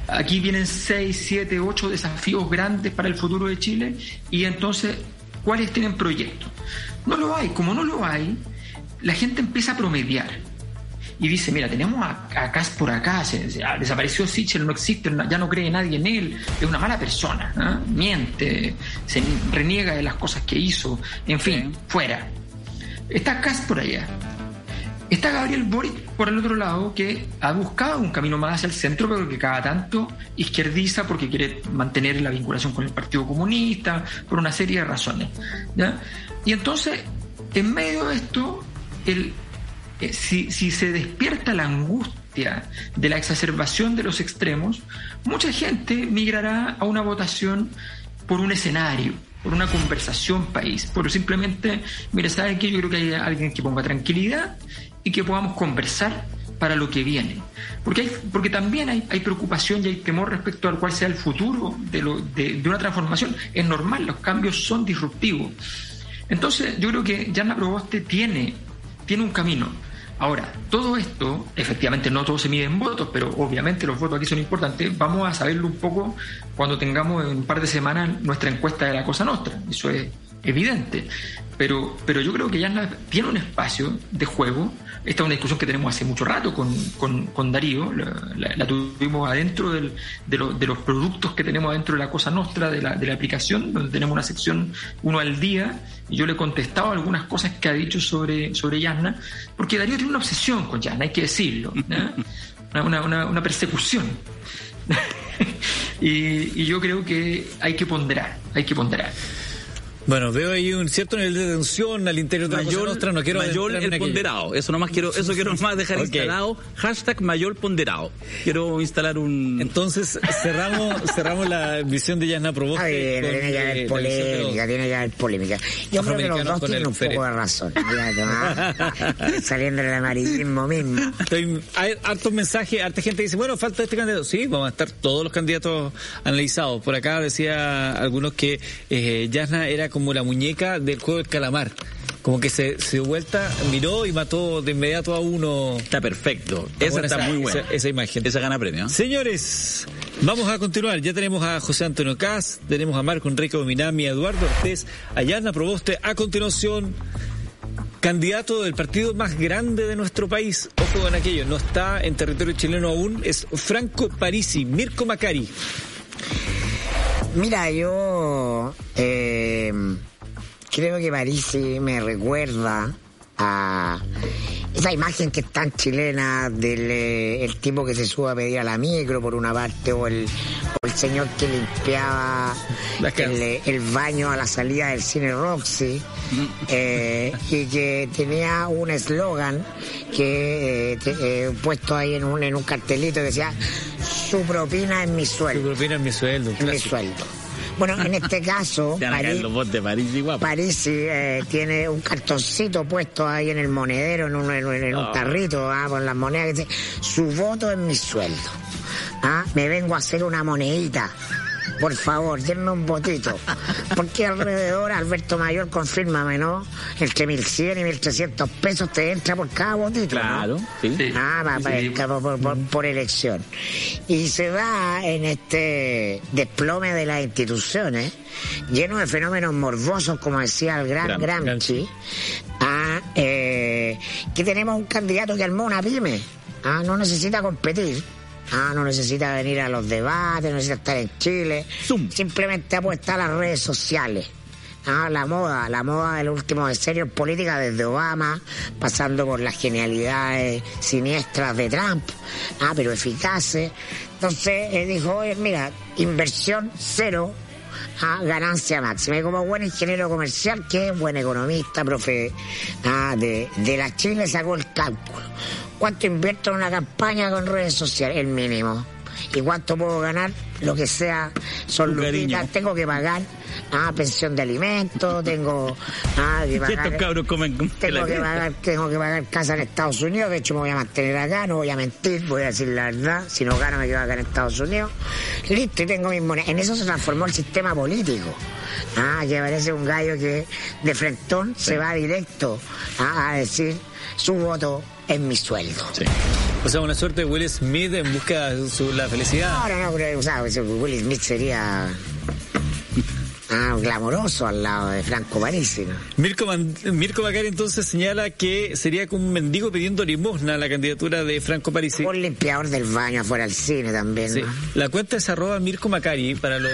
Aquí vienen seis, siete, ocho desafíos grandes para el futuro de Chile y entonces, ¿cuáles tienen proyectos? No lo hay. Como no lo hay, la gente empieza a promediar y dice, mira, tenemos a, a Kass por acá, se- se- ah, desapareció Sichel, no existe, ya no cree nadie en él, es una mala persona, ¿ah? miente, se reniega de las cosas que hizo, en fin, fuera. Está Kass por allá. Está Gabriel Boric por el otro lado, que ha buscado un camino más hacia el centro, pero que cada tanto izquierdiza porque quiere mantener la vinculación con el Partido Comunista, por una serie de razones. ¿ya? Y entonces, en medio de esto, el, eh, si, si se despierta la angustia de la exacerbación de los extremos, mucha gente migrará a una votación por un escenario, por una conversación país, por simplemente, mire, ¿saben qué? Yo creo que hay alguien que ponga tranquilidad y que podamos conversar para lo que viene. Porque, hay, porque también hay, hay preocupación y hay temor respecto al cual sea el futuro de, lo, de, una transformación. Es normal, los cambios son disruptivos. Entonces, yo creo que Yarna Proboste tiene, tiene un camino. Ahora, todo esto, efectivamente no todo se mide en votos, pero obviamente los votos aquí son importantes. Vamos a saberlo un poco cuando tengamos en un par de semanas nuestra encuesta de la Cosa Nostra. Eso es evidente. Pero, pero yo creo que Yarna tiene un espacio de juego. Esta es una discusión que tenemos hace mucho rato con, con, con Darío. La, la- la tuvimos adentro del- de, lo- de los productos que tenemos adentro de la Cosa Nostra, de la, de la aplicación, donde tenemos una sección uno al día. Y yo le he contestado algunas cosas que ha dicho sobre, sobre Yarna, porque Darío tiene una obsesión con Yarna, hay que decirlo. ¿ya? Una, una, una- una persecución. y, y yo creo que hay que ponderar, hay que ponderar. Bueno, veo ahí un cierto nivel de tensión al interior de la Cosa Mayor, Nostra, no quiero mayor el aquello. ponderado. Eso nomás quiero, eso quiero nomás dejar instalado. Hashtag mayor ponderado. Quiero instalar un. Entonces cerramos cerramos la visión de Yasna Proboste. Con, tiene que haber la polémica, tiene que haber polémica. Yo creo que los dos tienen un poco de razón. Saliendo del amarillismo mismo. Estoy, hay hartos mensajes, harta gente dice, bueno, falta este candidato. Sí, vamos a estar todos los candidatos analizados. Por acá decía algunos que eh, Yasna era como la muñeca del juego del calamar. Como que se, se dio vuelta, miró y mató de inmediato a uno. Está perfecto. Está esa está esa- muy buena. esa- esa imagen. Esa gana premio. Señores, vamos a continuar. Ya tenemos a José Antonio Cas, tenemos a Marco Enrique Dominami, a Eduardo Ortiz, a Yana Proboste. A continuación, candidato del partido más grande de nuestro país. Ojo con aquello, no está en territorio chileno aún, es Franco Parisi, Mirko Macari. Mira, yo eh, creo que Parisi me recuerda a esa imagen que es tan chilena del eh, el tipo que se sube a pedir a la micro por una parte o el, o el señor que limpiaba el, eh, el baño a la salida del cine Roxy eh, y que tenía un eslogan que eh, eh, puesto ahí en un, en un cartelito que decía su propina es mi ¿Qué sueldo opinas mi sueldo? mi Clásico. sueldo. Bueno, en este caso, París, París. París eh, tiene un cartoncito puesto ahí en el monedero, en un, en en Ah. tarrito, ah, con las monedas que dice, su voto es mi sueldo. Ah, me vengo a hacer una monedita. Por favor, denme un votito. Porque alrededor, Alberto Mayor, confírmame, ¿no? Entre 1.100 y 1.300 pesos te entra por cada votito. ¿no? Claro, sí. Sí. Ah, va, va, Sí. por, por- por- por elección. Y se da en este desplome de las instituciones, lleno de fenómenos morbosos, como decía el gran Gran- Gramsci, ah, eh, que tenemos un candidato que armó una pyme. Ah, no necesita competir. Ah, no necesita venir a los debates, no necesita estar en Chile. Zoom. Simplemente apuesta a las redes sociales. Ah, la moda, la moda del último decenio en política desde Obama, pasando por las genialidades siniestras de Trump, ah, pero eficaces. Entonces eh, dijo, oye, mira, inversión cero, ah, ganancia máxima. Y como buen ingeniero comercial, que es buen economista, profe ah, de, de la Chile, sacó el cálculo. ¿Cuánto invierto en una campaña con redes sociales? El mínimo. ¿Y cuánto puedo ganar? Lo que sea, son luquitas, tengo que pagar ah, pensión de alimentos, tengo ah, que pagar, estos cabros comen con tengo que pagar, tengo que pagar casa en Estados Unidos, de hecho me voy a mantener acá, no voy a mentir, voy a decir la verdad, si no gano me quedo acá en Estados Unidos. Listo, y tengo mis monedas. En eso se transformó el sistema político. Ah, que parece un gallo que de frentón se va directo ah, a decir su voto es mi sueldo. Sí. O sea, una suerte de Will Smith en busca de su- la felicidad. Ahora no, pero o sea, Will Smith sería ah, glamoroso al lado de Franco Parisi, ¿no? Mirko, Man- Mirko Macari entonces señala que sería como un mendigo pidiendo limosna a la candidatura de Franco Parisi. Un limpiador del baño afuera del cine también, Sí. ¿no? La cuenta es arroba Mirko Macari para los,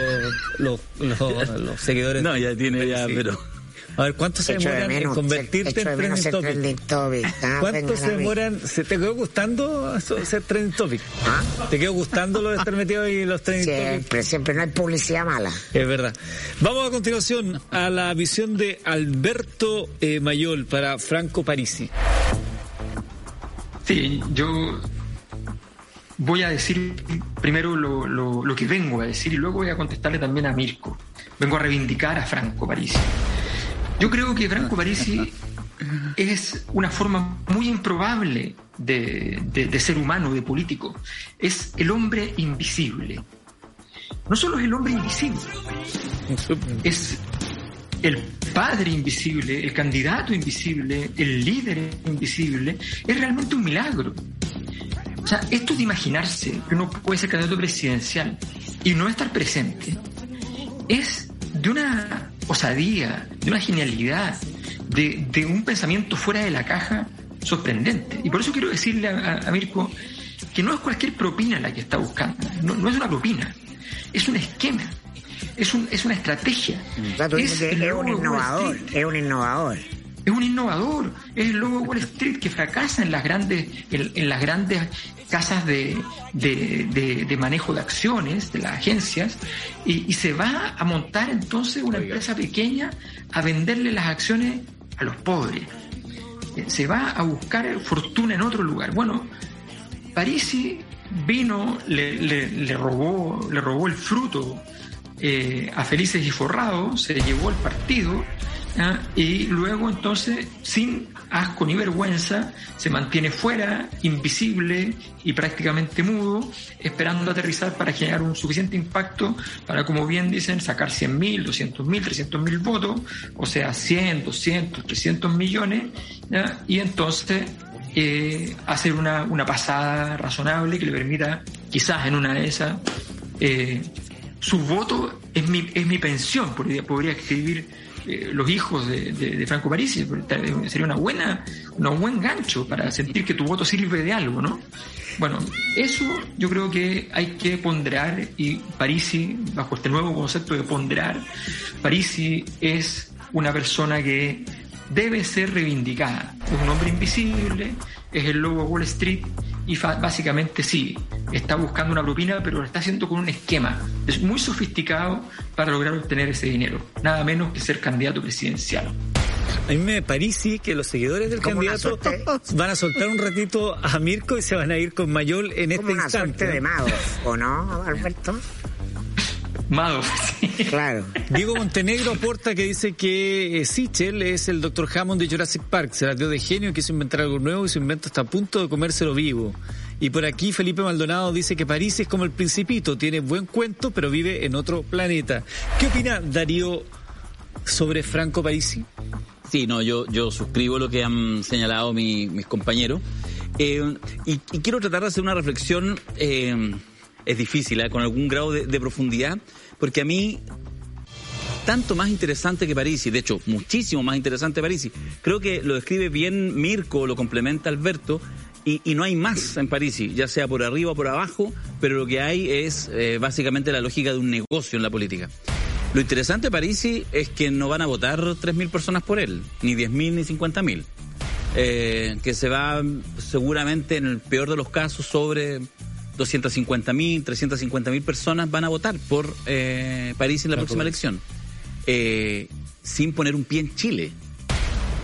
los, los, los seguidores. No, ya tiene ya, Sí. pero... A ver, ¿cuánto se de demoran en convertirte en trending topic? trending topic. Ah, ¿Cuánto se demoran? ¿Se te quedó gustando eso, ser trending topic? ¿Ah? ¿Te quedó gustando lo de estar metido ahí en los trending topics? Siempre, siempre, no hay publicidad mala. Es verdad. Vamos a continuación a la visión de Alberto eh, Mayol para Franco Parisi. Sí, yo voy a decir primero lo, lo- lo que vengo a decir y luego voy a contestarle también a Mirko. Vengo a reivindicar a Franco Parisi. Yo creo que Franco Parisi es una forma muy improbable de, de- de ser humano, de político. Es el hombre invisible. No solo es el hombre invisible, es el padre invisible, el candidato invisible, el líder invisible, es realmente un milagro. O sea, esto de imaginarse que uno puede ser candidato presidencial y no estar presente, es de una osadía, de una genialidad, de, de un pensamiento fuera de la caja sorprendente. Y por eso quiero decirle a, a- a Mirko que no es cualquier propina la que está buscando, no, no es una propina, es un esquema, es, un, es una estrategia. Es logo un innovador, es un innovador. Es un innovador, es el logo de Wall Street que fracasa en las grandes, en, en las grandes casas de, de- de- de manejo de acciones, de las agencias, y, y se va a montar entonces una empresa pequeña a venderle las acciones a los pobres. Eh, Se va a buscar fortuna en otro lugar. Bueno, Parisi vino, le, le- le robó, le robó el fruto eh, a Felices y Forrados, se llevó el partido ¿ah? y luego entonces, sin asco ni vergüenza, se mantiene fuera, invisible y prácticamente mudo, esperando aterrizar para generar un suficiente impacto para, como bien dicen, sacar 100.000, 200.000, 300.000 votos, o sea, 100, 200, 300 millones, y entonces eh, hacer una, una pasada razonable que le permita, quizás en una de esas, eh, su voto es mi, es mi pensión, podría, podría escribir eh, los hijos de, Franco Parisi, sería una buena, un buen gancho para sentir que tu voto sirve de algo, ¿no? Bueno, eso yo creo que hay que ponderar y Parisi, bajo este nuevo concepto de ponderar, Parisi es una persona que debe ser reivindicada. Es un hombre invisible, es el lobo Wall Street y fa- básicamente sí, está buscando una propina, pero lo está haciendo con un esquema. Es muy sofisticado para lograr obtener ese dinero. Nada menos que ser candidato presidencial. A mí me parece que los seguidores del Como candidato van a soltar un ratito a Mirko y se van a ir con Mayol en Como este una instante. suerte de mago, ¿o no, Alberto? Madoff, sí. Claro. Diego Montenegro aporta que dice que eh, Sichel es el Dr. Hammond de Jurassic Park. Se la dio de genio, quiso inventar algo nuevo y su invento está a punto de comérselo vivo. Y por aquí Felipe Maldonado dice que París es como el principito, tiene buen cuento, pero vive en otro planeta. ¿Qué opina Darío sobre Franco Parisi? Sí, no, yo, yo suscribo lo que han señalado mi- mis compañeros. Eh, y, y quiero tratar de hacer una reflexión, eh, es difícil, ¿eh? con algún grado de, profundidad, porque a mí, tanto más interesante que Parisi, de hecho, muchísimo más interesante Parisi, creo que lo describe bien Mirko, lo complementa Alberto, y, y no hay más en Parisi, ya sea por arriba o por abajo, pero lo que hay es eh, básicamente la lógica de un negocio en la política. Lo interesante de Parisi es que no van a votar 3.000 personas por él, ni 10.000 ni 50.000. Eh, que se va seguramente en el peor de los casos sobre 250.000, 350.000 personas van a votar por eh, París en la próxima elección. Eh, sin poner un pie en Chile.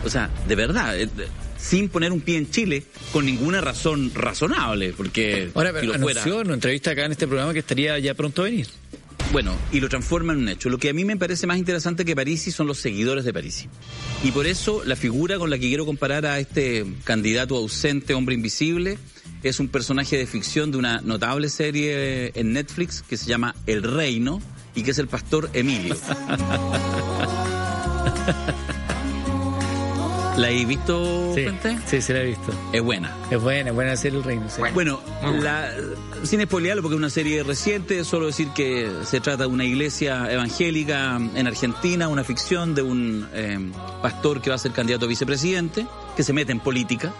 O sea, de verdad, eh, sin poner un pie en Chile con ninguna razón razonable, porque Ahora, si pero lo fuera- anunció en una entrevista acá en este programa que estaría ya pronto a venir. bueno, y lo transforma en un hecho. Lo que a mí me parece más interesante que Parisi son los seguidores de Parisi. Y por eso la figura con la que quiero comparar a este candidato ausente, hombre invisible, es un personaje de ficción de una notable serie en Netflix que se llama El Reino y que es el pastor Emilio. ¿La he visto, Sí, sí, se la he visto. Es buena. Es buena, es buena hacer el reino. sí. Bueno, la, sin spoilearlo porque es una serie reciente, solo decir que se trata de una iglesia evangélica en Argentina, una ficción de un eh, pastor que va a ser candidato a vicepresidente, que se mete en política.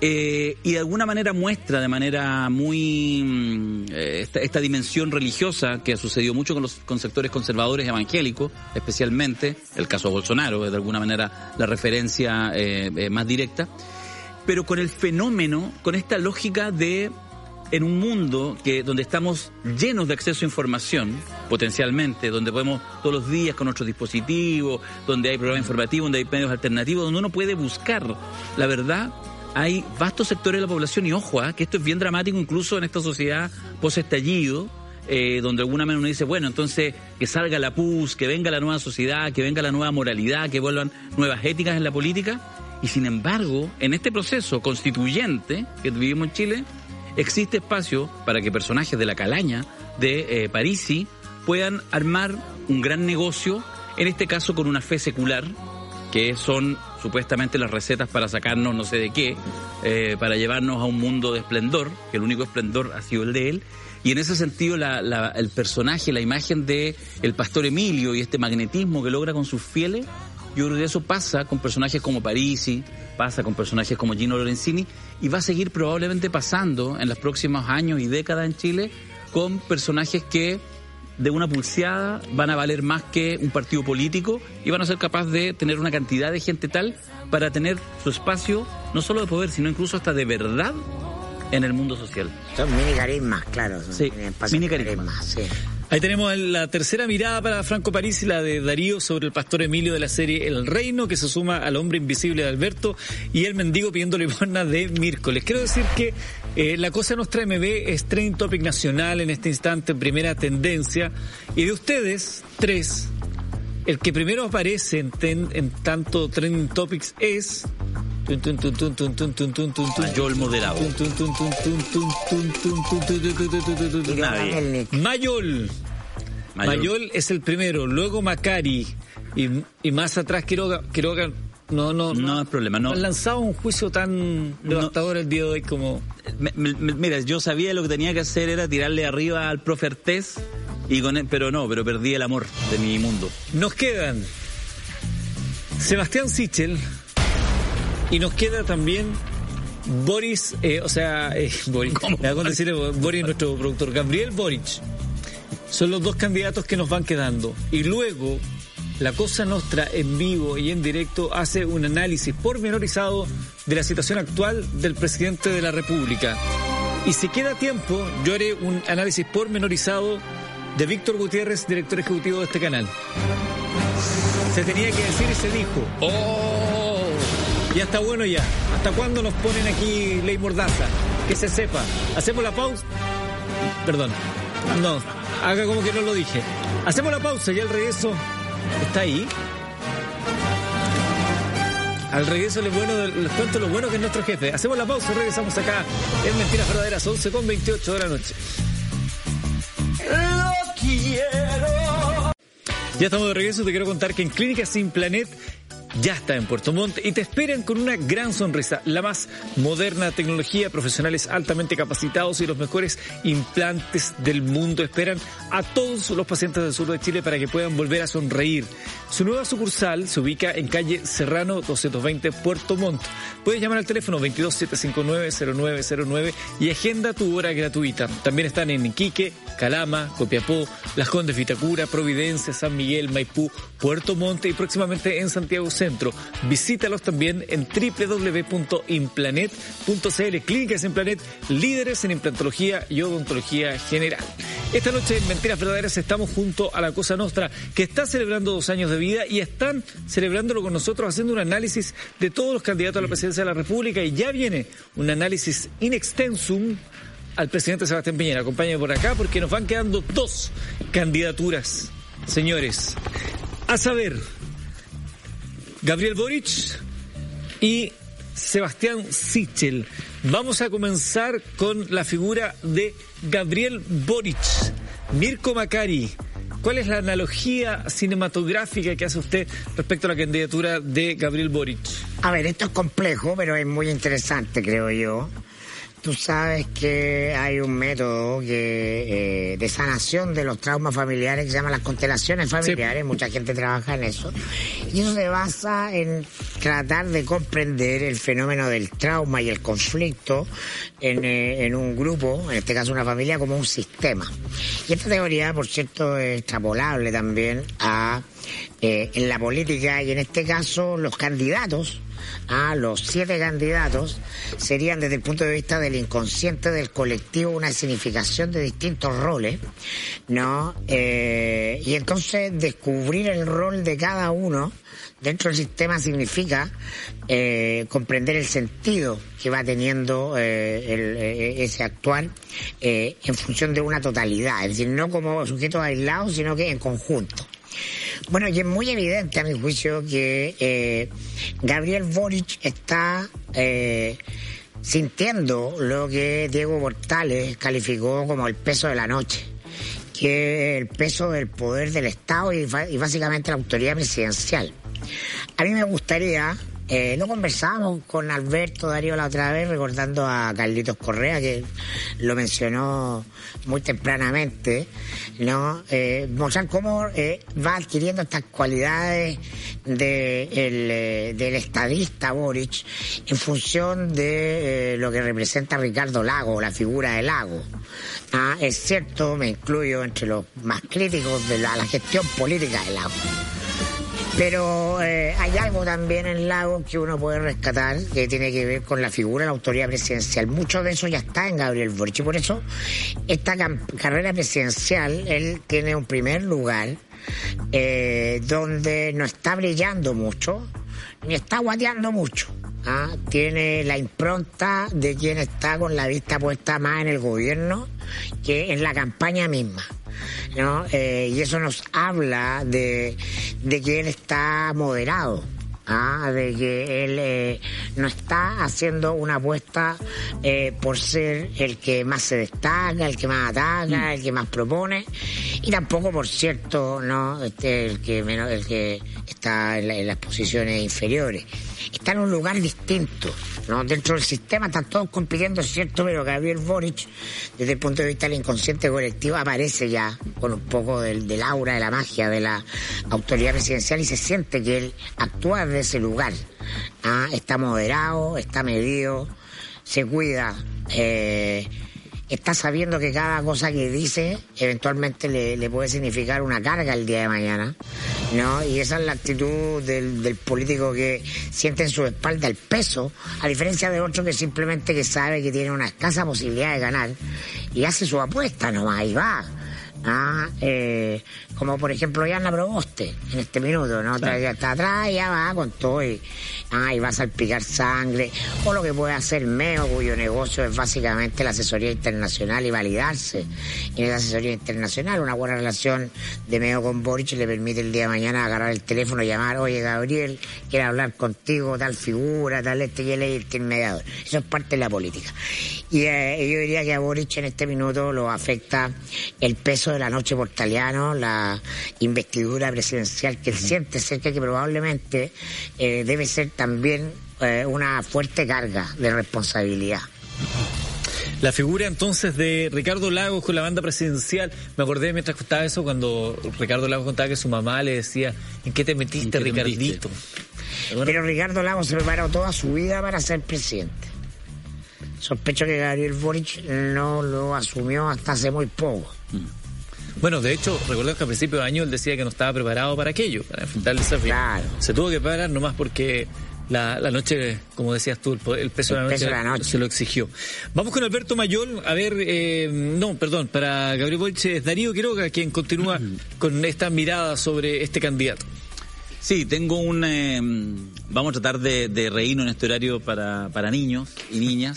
Eh, y de alguna manera muestra de manera muy mm, eh, esta, esta dimensión religiosa que ha sucedido mucho con los con sectores conservadores evangélicos, especialmente el caso de Bolsonaro, es de alguna manera la referencia eh, más directa. Pero con el fenómeno, con esta lógica de en un mundo que donde estamos llenos de acceso a información, potencialmente, donde podemos todos los días con nuestros dispositivos, donde hay programas informativos, donde hay medios alternativos, donde uno puede buscar la verdad, hay vastos sectores de la población, y ojo, ah, que esto es bien dramático incluso en esta sociedad post-estallido, eh, donde de alguna manera uno dice, bueno, entonces que salga la PUS, que venga la nueva sociedad, que venga la nueva moralidad, que vuelvan nuevas éticas en la política. Y sin embargo, en este proceso constituyente que vivimos en Chile, existe espacio para que personajes de la calaña de eh, Parisi puedan armar un gran negocio, en este caso con una fe secular, que son supuestamente las recetas para sacarnos no sé de qué, eh, para llevarnos a un mundo de esplendor, que el único esplendor ha sido el de él. Y en ese sentido el personaje, la imagen de el pastor Emilio y este magnetismo que logra con sus fieles, yo creo que eso pasa con personajes como Parisi, pasa con personajes como Gino Lorenzini y va a seguir probablemente pasando en los próximos años y décadas en Chile con personajes que de una pulseada van a valer más que un partido político y van a ser capaces de tener una cantidad de gente tal para tener su espacio no solo de poder, sino incluso hasta de verdad en el mundo social. Son mini carismas, claro. son Sí, mini carismas. sí. Ahí tenemos la tercera mirada para Franco París, la de Darío sobre el pastor Emilio de la serie El Reino, que se suma al hombre invisible de Alberto y el mendigo pidiendo limosna de Mirko. Les quiero decir que la cosa Nostra MB es trending topic nacional en este instante, primera tendencia. Y de ustedes, tres, el que primero aparece en, en tanto trending topics es yo el moderado. Mayol. Mayol es el primero, luego Macari y, y más atrás Quiroga. Quiroga no, no, No hay problema, no. Han lanzado un juicio tan devastador el día de hoy como. Me- me- me- mira, yo sabía lo que tenía que hacer era tirarle arriba al profe Artés, y con él, pero no, pero perdí el amor de mi mundo. Nos quedan Sebastián Sichel y nos queda también Boris, eh, o sea, eh, Boris, decirle Boris, nuestro productor, Gabriel Boric. Son los dos candidatos que nos van quedando. Y luego, la Cosa Nostra en vivo y en directo hace un análisis pormenorizado de la situación actual del presidente de la República. Y si queda tiempo, yo haré un análisis pormenorizado de Víctor Gutiérrez, director ejecutivo de este canal. Se tenía que decir y se dijo. ¡Oh! Ya está bueno ya. ¿Hasta cuándo nos ponen aquí ley mordaza? Que se sepa. ¿Hacemos la pausa? Perdón. No, haga como que no lo dije. Hacemos la pausa y el regreso está ahí. Al regreso les, bueno, les cuento lo bueno que es nuestro jefe. Hacemos la pausa y regresamos acá en Mentiras Verdaderas, 11 con 28 de la noche. Ya estamos de regreso. Te quiero contar que en Clínica Sin Planet ya está en Puerto Montt y te esperan con una gran sonrisa, la más moderna tecnología, profesionales altamente capacitados y los mejores implantes del mundo esperan a todos los pacientes del sur de Chile para que puedan volver a sonreír. Su nueva sucursal se ubica en calle Serrano 220 Puerto Montt. Puedes llamar al teléfono 227590909 y agenda tu hora gratuita. También están en Iquique, Calama, Copiapó, Las Condes Vitacura, Providencia, San Miguel, Maipú, Puerto Montt y próximamente en Santiago Centro. Visítalos también en www.implanet.cl. Clínicas Implanet, líderes en implantología y odontología general. Esta noche en Mentiras Verdaderas estamos junto a la Cosa Nostra, que está celebrando dos años de vida y están celebrándolo con nosotros haciendo un análisis de todos los candidatos a la presidencia de la República y ya viene un análisis in extensum al presidente Sebastián Piñera. Acompáñame por acá porque nos van quedando dos candidaturas, señores. A saber, Gabriel Boric y Sebastián Sichel. Vamos a comenzar con la figura de Gabriel Boric. Mirko Macari, ¿cuál es la analogía cinematográfica que hace usted respecto a la candidatura de Gabriel Boric? A ver, esto es complejo, pero es muy interesante, creo yo. Tú sabes que hay un método que, eh, de sanación de los traumas familiares que se llama las constelaciones familiares. Mucha gente trabaja en eso. Y eso se basa en tratar de comprender el fenómeno del trauma y el conflicto en, eh, en un grupo, en este caso una familia, como un sistema. Y esta teoría, por cierto, es extrapolable también a eh, en la política y en este caso los candidatos a los siete candidatos serían desde el punto de vista del inconsciente del colectivo una significación de distintos roles, ¿no? Eh, y entonces descubrir el rol de cada uno dentro del sistema significa eh, comprender el sentido que va teniendo eh, el, eh, ese actuar en función de una totalidad, es decir, no como sujetos aislados, sino que en conjunto. Bueno, y es muy evidente a mi juicio que eh, Gabriel Boric está eh, sintiendo lo que Diego Portales calificó como el peso de la noche, que el peso del poder del Estado y, y básicamente la autoridad presidencial. A mí me gustaría, eh, no conversábamos con Alberto Darío la otra vez, recordando a Carlitos Correa, que lo mencionó muy tempranamente, ¿no? Eh, mostrar cómo eh, va adquiriendo estas cualidades de el, eh, del estadista Boric en función de eh, lo que representa Ricardo Lago, la figura de Lago. Ah, es cierto, me incluyo entre los más críticos de la, la gestión política de Lago. Pero eh, hay algo también en Lago que uno puede rescatar que tiene que ver con la figura de la autoridad presidencial. Mucho de eso ya está en Gabriel Boric y por eso esta carrera presidencial, él tiene un primer lugar eh, donde no está brillando mucho ni está guateando mucho. ¿ah? Tiene la impronta de quien está con la vista puesta más en el gobierno que en la campaña misma. ¿No? Eh, y eso nos habla de, de que él está moderado. ¿ah? de que él eh, no está haciendo una apuesta eh, por ser el que más se destaca, el que más ataca, el que más propone, y tampoco, por cierto, no este, el que menos, el que está en, la- en las posiciones inferiores. Está en un lugar distinto, ¿no? Dentro del sistema están todos compitiendo, cierto, pero Gabriel Boric, desde el punto de vista del inconsciente colectivo, aparece ya con un poco del, del aura, de la magia de la autoridad presidencial y se siente que él actúa desde ese lugar. Ah, está moderado, está medido, se cuida, eh, está sabiendo que cada cosa que dice eventualmente le, puede significar una carga el día de mañana, ¿no? Y esa es la actitud del, del político que siente en su espalda el peso, a diferencia de otro que simplemente que sabe que tiene una escasa posibilidad de ganar y hace su apuesta nomás y va. Ah, eh, como por ejemplo Yana Proboste en este minuto, ¿no? Ya está atrás, ya va con todo y, ah, y va a salpicar sangre. O lo que puede hacer Meo, cuyo negocio es básicamente la asesoría internacional y validarse en esa asesoría internacional. Una buena relación de Meo con Boric le permite el día de mañana agarrar el teléfono y llamar, oye Gabriel, quiero hablar contigo, tal figura, tal este y él es intermediador. Eso es parte de la política. Y eh, yo diría que a Boric en este minuto lo afecta el peso de la noche portaliano, la investidura presidencial que él siente cerca que probablemente eh, debe ser también eh, una fuerte carga de responsabilidad. La figura entonces de Ricardo Lagos con la banda presidencial, me acordé mientras contaba eso cuando Ricardo Lagos contaba que su mamá le decía, ¿en qué te metiste, ¿En qué te Ricardito? Bueno, Pero Ricardo Lagos se preparó toda su vida para ser presidente. Sospecho que Gabriel Boric no lo asumió hasta hace muy poco. Bueno, de hecho, recordemos que a principio de año él decía que no estaba preparado para aquello, para enfrentar el desafío. Claro. Se tuvo que parar nomás porque la, la noche, como decías tú, el, el peso, El de, la peso noche de la noche. se lo exigió. Vamos con Alberto Mayol. A ver, eh, no, perdón, para Gabriel es Darío Quiroga quien continúa con esta mirada sobre este candidato. Sí, tengo un... eh, vamos a tratar de, reírnos en este horario para, para niños y niñas,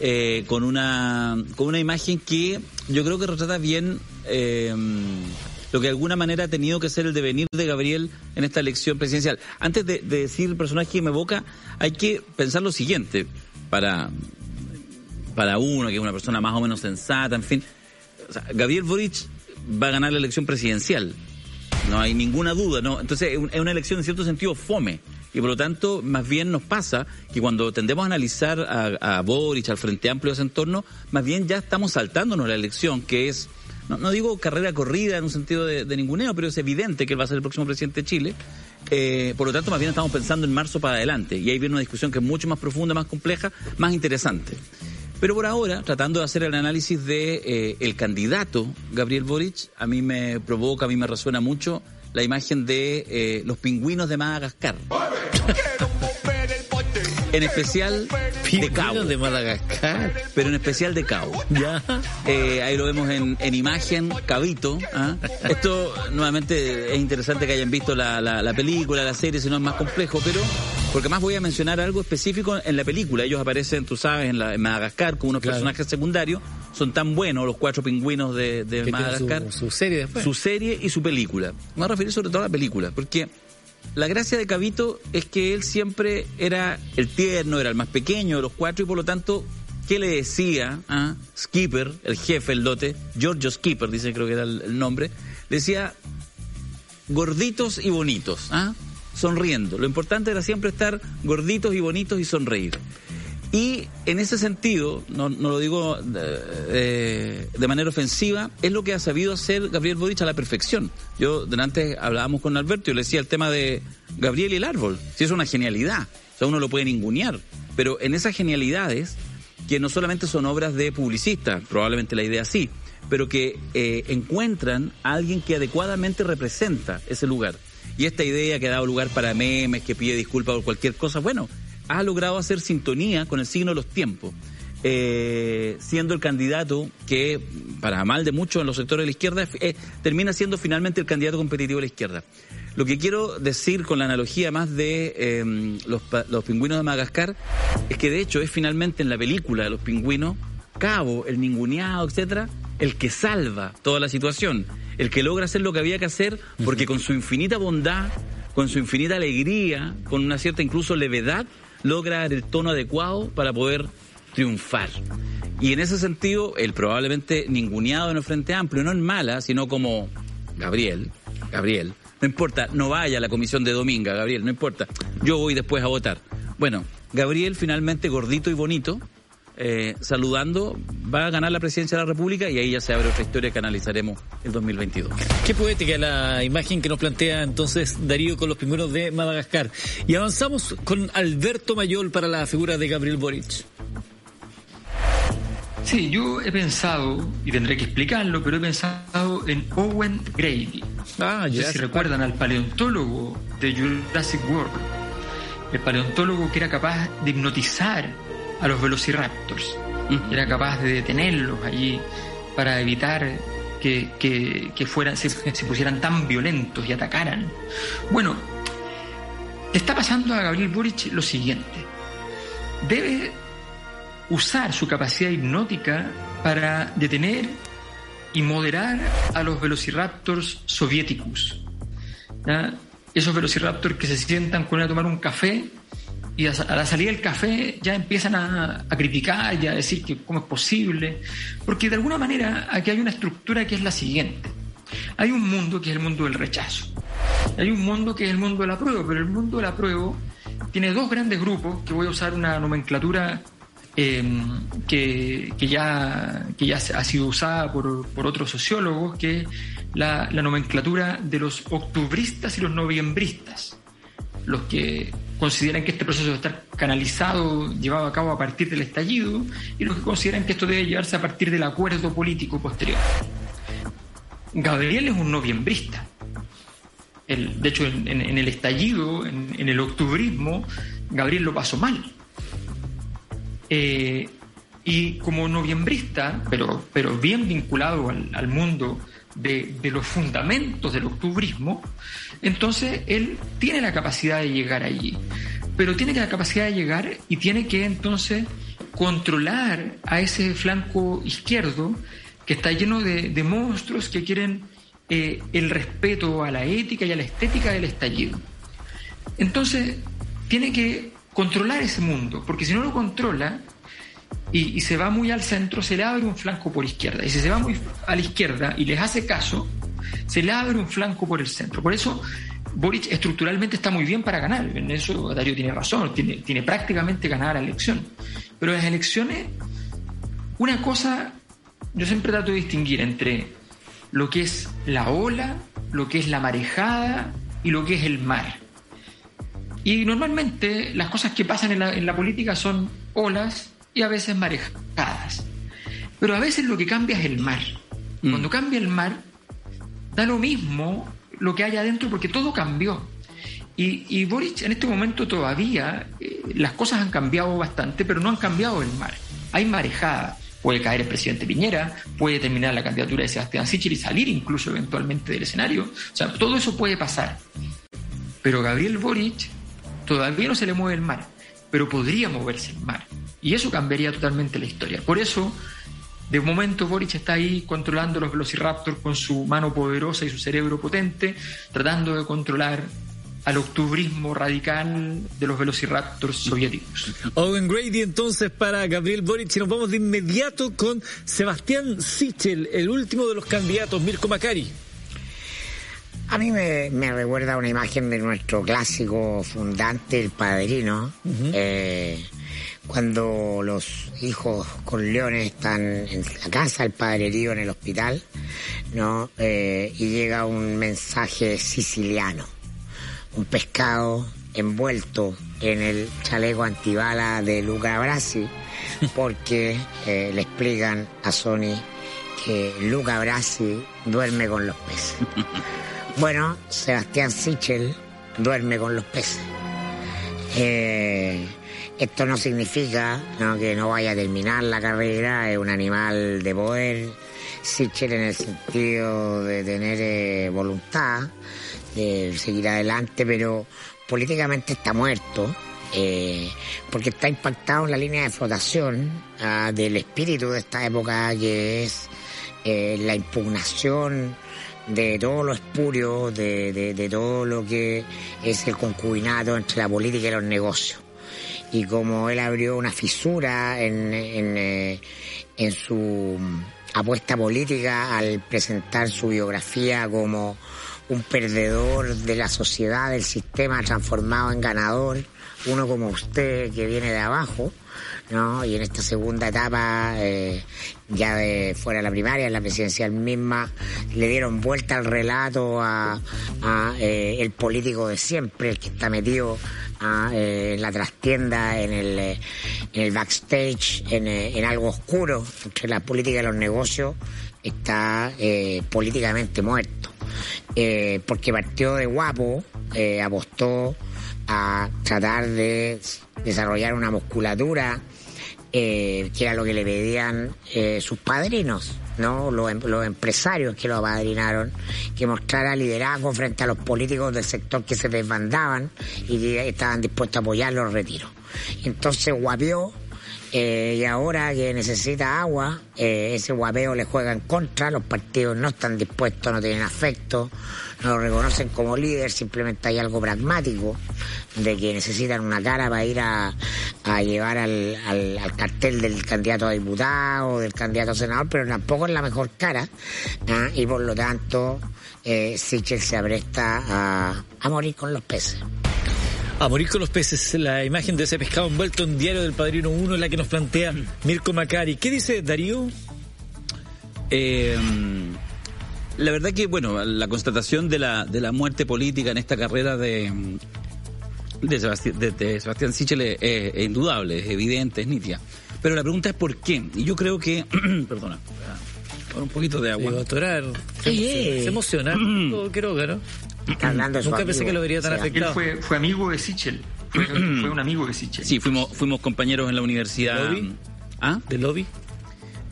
eh, con, una, con una imagen que yo creo que retrata bien eh, lo que de alguna manera ha tenido que ser el devenir de Gabriel en esta elección presidencial. Antes de, de decir el personaje que me evoca, hay que pensar lo siguiente, para, para uno, que es una persona más o menos sensata, en fin. O sea, Gabriel Boric va a ganar la elección presidencial. No hay ninguna duda, ¿no? Entonces es un- es una elección en cierto sentido fome. Y por lo tanto, más bien nos pasa que cuando tendemos a analizar a, a Boric, al Frente Amplio de ese entorno, más bien ya estamos saltándonos la elección, que es, no, no digo carrera corrida en un sentido de, de ninguneo, pero es evidente que él va a ser el próximo presidente de Chile. Eh, por lo tanto, más bien estamos pensando en marzo para adelante. Y ahí viene una discusión que es mucho más profunda, más compleja, más interesante. Pero por ahora, tratando de hacer el análisis de eh, el candidato Gabriel Boric, a mí me provoca, a mí me resuena mucho la imagen de eh, los pingüinos de Madagascar. en especial de Cabo, de Madagascar. pero en especial de Cabo. Ya. Eh, ahí lo vemos en, en imagen, Cabito. ¿ah? Esto nuevamente es interesante que hayan visto la, la- la película, la serie, si no es más complejo, pero porque más voy a mencionar algo específico en la película. Ellos aparecen, tú sabes, en, la, en Madagascar como unos Claro. personajes secundarios. Son tan buenos los cuatro pingüinos de, Madagascar. su, su serie después. Su serie y su película. Me voy a referir sobre todo a la película, porque la gracia de Cabito es que él siempre era el tierno, era el más pequeño de los cuatro y por lo tanto, ¿qué le decía a Skipper, el jefe, el dote? Giorgio Skipper, dice creo que era el, nombre, decía gorditos y bonitos, ¿ah? sonriendo. Lo importante era siempre estar gorditos y bonitos y sonreír. Y en ese sentido, no, no lo digo eh, eh, de manera ofensiva, es lo que ha sabido hacer Gabriel Boric a la perfección. Yo delante hablábamos con Alberto y le decía el tema de Gabriel y el árbol. Si es una genialidad, o sea, uno lo puede ningunear, pero en esas genialidades, que no solamente son obras de publicistas, probablemente la idea sí, pero que eh, encuentran a alguien que adecuadamente representa ese lugar. Y esta idea que ha dado lugar para memes, que pide disculpas por cualquier cosa, bueno, ha logrado hacer sintonía con el signo de los tiempos, eh, siendo el candidato que, para mal de muchos en los sectores de la izquierda, eh, termina siendo finalmente el candidato competitivo de la izquierda. Lo que quiero decir con la analogía más de eh, los, los pingüinos de Madagascar es que de hecho es finalmente en la película de los pingüinos, Cabo, el ninguneado, etcétera, el que salva toda la situación, el que logra hacer lo que había que hacer, porque con su infinita bondad, con su infinita alegría, con una cierta incluso levedad, logra dar el tono adecuado para poder triunfar. Y en ese sentido, el probablemente ninguneado en el Frente Amplio, no en mala, sino como Gabriel, Gabriel, no importa, no vaya a la comisión de Dominga, Gabriel, no importa, yo voy después a votar. Bueno, Gabriel finalmente gordito y bonito, eh, saludando, va a ganar la presidencia de la República y ahí ya se abre otra historia que analizaremos el 2022. Qué poética la imagen que nos plantea entonces Darío con los primeros de Madagascar. Y avanzamos con Alberto Mayol para la figura de Gabriel Boric. Sí, yo he pensado, y tendré que explicarlo, pero he pensado en Owen Grady. Ah, No sé si recuerdan al paleontólogo de Jurassic World. El paleontólogo que era capaz de hipnotizar a los velociraptors. Era capaz de detenerlos allí para evitar que, que, que fueran, se, se pusieran tan violentos y atacaran. Bueno, está pasando a Gabriel Boric lo siguiente. Debe usar su capacidad hipnótica para detener y moderar a los velociraptors soviéticos. ¿ya? Esos velociraptors que se sientan con él a tomar un café y a, la salida del café ya empiezan a, criticar y a decir que cómo es posible. Porque de alguna manera aquí hay una estructura que es la siguiente. Hay un mundo que es el mundo del rechazo. Hay un mundo que es el mundo del apruebo, pero el mundo del apruebo tiene dos grandes grupos, que voy a usar una nomenclatura eh, que, que ya, que ya ha sido usada por, por otros sociólogos, que es la nomenclatura de los octubristas y los noviembristas. Los que consideran que este proceso debe estar canalizado, llevado a cabo a partir del estallido, y los que consideran que esto debe llevarse a partir del acuerdo político posterior. Gabriel es un noviembrista. El- de hecho, en, el estallido, en, el octubrismo, Gabriel lo pasó mal. Eh, y como noviembrista, pero, bien vinculado al, al mundo de, de los fundamentos del octubrismo, entonces él tiene la capacidad de llegar allí. Pero tiene la capacidad de llegar y tiene que entonces controlar a ese flanco izquierdo que está lleno de, de monstruos que quieren eh, el respeto a la ética y a la estética del estallido. Entonces, tiene que controlar ese mundo, porque si no lo controla y, y se va muy al centro, se le abre un flanco por izquierda. Y si se va muy a la izquierda y les hace caso, se le abre un flanco por el centro. Por eso, Boric estructuralmente está muy bien para ganar. En eso Darío tiene razón, tiene, tiene prácticamente ganada la elección. Pero en las elecciones, una cosa, yo siempre trato de distinguir entre lo que es la ola, lo que es la marejada y lo que es el mar. Y normalmente las cosas que pasan en la, en la política son olas y a veces marejadas. Pero a veces lo que cambia es el mar. Cuando cambia el mar, da lo mismo lo que hay adentro porque todo cambió. Y, y Boric en este momento todavía eh, las cosas han cambiado bastante, pero no han cambiado el mar. Hay marejada. Puede caer el presidente Piñera, puede terminar la candidatura de Sebastián Sichel y salir incluso eventualmente del escenario. O sea, todo eso puede pasar. Pero Gabriel Boric todavía no se le mueve el mar, pero podría moverse el mar. Y eso cambiaría totalmente la historia. Por eso, de momento, Boric está ahí controlando los velociraptors con su mano poderosa y su cerebro potente, tratando de controlar al octubrismo radical de los velociraptors soviéticos. Owen Grady entonces para Gabriel Boric y nos vamos de inmediato con Sebastián Sichel, el último de los candidatos, Mirko Macari. A mí me, me recuerda una imagen de nuestro clásico fundante, el padrino, eh, cuando los hijos con leones están en la casa, el padrerío en el hospital, ¿no? Eh, y llega un mensaje siciliano, un pescado envuelto en el chaleco antibala de Luca Brasi, porque eh, le explican a Sony que Luca Brasi duerme con los peces. Bueno, Sebastián Sichel duerme con los peces. Eh, esto no significa que no vaya a terminar la carrera, es un animal de poder. Sichel en el sentido de tener eh, voluntad, de seguir adelante, pero políticamente está muerto. eh, porque está impactado en la línea de flotación ah, del espíritu de esta época que es eh, la impugnación de todo lo espurio, de- de todo lo que es el concubinato entre la política y los negocios. Y como él abrió una fisura en, en, eh, su apuesta política al presentar su biografía como un perdedor de la sociedad, del sistema transformado en ganador, uno como usted que viene de abajo, ¿no? Y en esta segunda etapa, eh, ya de fuera de la primaria, en la presidencial misma, le dieron vuelta al relato a, eh, el político de siempre, el que está metido eh, en la trastienda, en el, eh, backstage, en, eh, algo oscuro entre la política y los negocios, está eh, políticamente muerto. Eh, porque partió de guapo, eh, apostó a tratar de desarrollar una musculatura eh, que era lo que le pedían eh, sus padrinos, ¿no? Los, em- los empresarios que lo apadrinaron, que mostrara liderazgo frente a los políticos del sector que se desbandaban y que estaban dispuestos a apoyar los retiros. Entonces guapió eh, y ahora que necesita agua, eh, ese guapeo le juega en contra, los partidos no están dispuestos, no tienen afecto, no lo reconocen como líder, simplemente hay algo pragmático de que necesitan una cara para ir a, llevar al, al, cartel del candidato a diputado, del candidato a senador, pero tampoco es la mejor cara, ¿ah? y por lo tanto eh, se apresta a, a morir con los peces. A morir con los peces, la imagen de ese pescado envuelto en Diario del Padrino 1 es la que nos plantea Mirko Macari. ¿Qué dice Darío? Eh, la verdad que, bueno, la constatación de la, de la muerte política en esta carrera de, de Sebastián, de, de Sebastián Sichel es, es- es indudable, es evidente, es nítida. Pero la pregunta es por qué. Y yo creo que, perdona, con un poquito de agua. Se, Sí. se emociona. Oh, Quiroga, ¿no? Está hablando de su Nunca pensé que lo vería tan afectado. fue, fue amigo de Sichel. Fue, fue un amigo de Sichel. Sí, fuimos, fuimos compañeros en la universidad. ¿Lobby? ¿Ah? ¿Del lobby?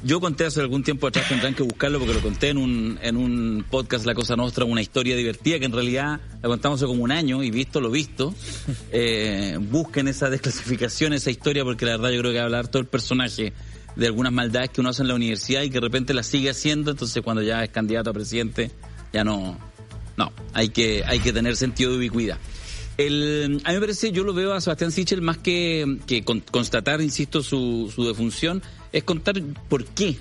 Yo conté hace algún tiempo atrás, tendrán que buscarlo porque lo conté en un, en un podcast La Cosa Nostra, una historia divertida que en realidad la contamos hace como un año y visto lo visto. Eh, busquen esa desclasificación, esa historia, porque la verdad yo creo que va a hablar todo el personaje de algunas maldades que uno hace en la universidad y que de repente las sigue haciendo, entonces cuando ya es candidato a presidente ya no... No, hay que, hay que tener sentido de ubicuidad. El, a mí me parece, yo lo veo a Sebastián Sichel más que, que con- constatar, insisto, su, su defunción, es contar por qué.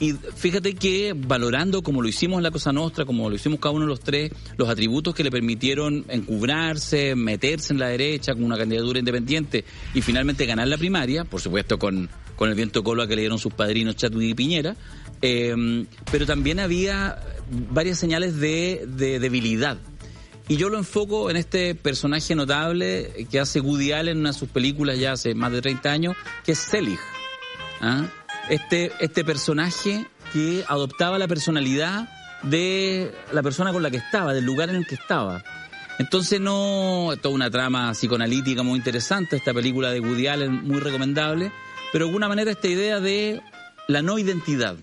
Y fíjate que valorando como lo hicimos en la Cosa Nostra, como lo hicimos cada uno de los tres, los atributos que le permitieron encubrarse, meterse en la derecha con una candidatura independiente y finalmente ganar la primaria, por supuesto con, con el viento cola que le dieron sus padrinos Chatudi y Piñera, eh, pero también había varias señales de, de debilidad. Y yo lo enfoco en este personaje notable que hace Woody Allen en una de sus películas ya hace más de 30 años, que es Selig. ¿Ah? Este, este personaje que adoptaba la personalidad de la persona con la que estaba, del lugar en el que estaba. Entonces no, toda una trama psicoanalítica muy interesante, esta película de Woody Allen muy recomendable, pero de alguna manera esta idea de la no identidad.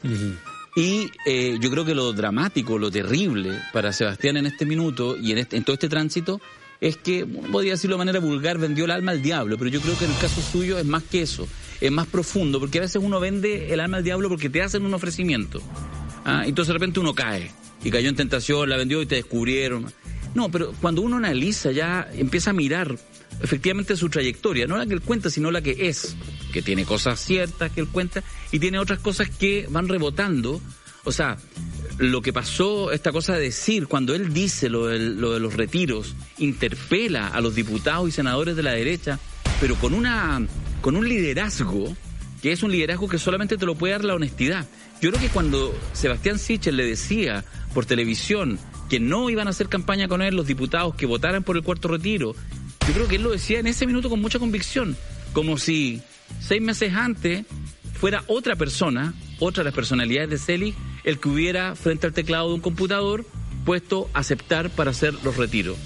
Y eh, yo creo que lo dramático, lo terrible para Sebastián en este minuto y en, este, en todo este tránsito es que, podría decirlo de manera vulgar, vendió el alma al diablo, pero yo creo que en el caso suyo es más que eso, es más profundo, porque a veces uno vende el alma al diablo porque te hacen un ofrecimiento. Ah, entonces de repente uno cae y cayó en tentación, la vendió y te descubrieron. No, pero cuando uno analiza ya empieza a mirar efectivamente su trayectoria, no la que él cuenta, sino la que es, que tiene cosas ciertas que él cuenta y tiene otras cosas que van rebotando. O sea, lo que pasó, esta cosa de decir, cuando él dice lo, del- lo de los retiros, interpela a los diputados y senadores de la derecha, pero con una con un liderazgo que es un liderazgo que solamente te lo puede dar la honestidad. Yo creo que cuando Sebastián Sichel le decía por televisión que no iban a hacer campaña con él los diputados que votaran por el cuarto retiro, yo creo que él lo decía en ese minuto con mucha convicción, como si seis meses antes fuera otra persona, otra de las personalidades de Celi, el que hubiera frente al teclado de un computador puesto aceptar para hacer los retiros.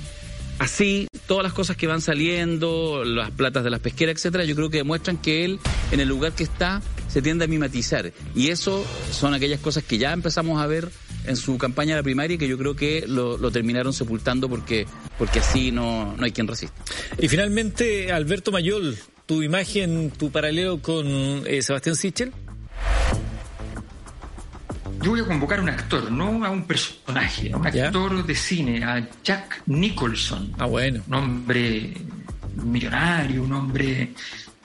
Así, todas las cosas que van saliendo, las platas de las pesqueras, etcétera, yo creo que demuestran que él, en el lugar que está, se tiende a mimetizar. Y eso son aquellas cosas que ya empezamos a ver en su campaña de la primaria que yo creo que lo, lo terminaron sepultando porque, porque así no, no hay quien resista. Y finalmente, Alberto Mayol, tu imagen, tu paralelo con eh, Sebastián Sichel. Yo voy a convocar a un actor, no a un personaje, a un ¿Ya? actor de cine, a Jack Nicholson. Ah, bueno. Un hombre millonario, un hombre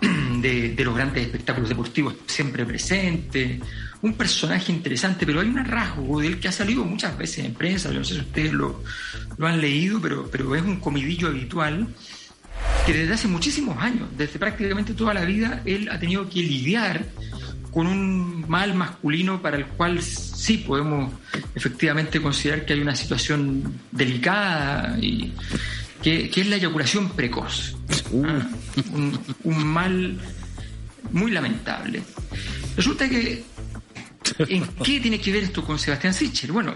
de, de los grandes espectáculos deportivos siempre presente, un personaje interesante, pero hay un rasgo de él que ha salido muchas veces en prensa, yo no sé si ustedes lo, lo han leído, pero, pero es un comidillo habitual que desde hace muchísimos años, desde prácticamente toda la vida, él ha tenido que lidiar con un mal masculino para el cual sí podemos efectivamente considerar que hay una situación delicada y que, que es la eyaculación precoz. Ah, un, un mal muy lamentable. Resulta que, ¿en qué tiene que ver esto con Sebastián Sichel? Bueno,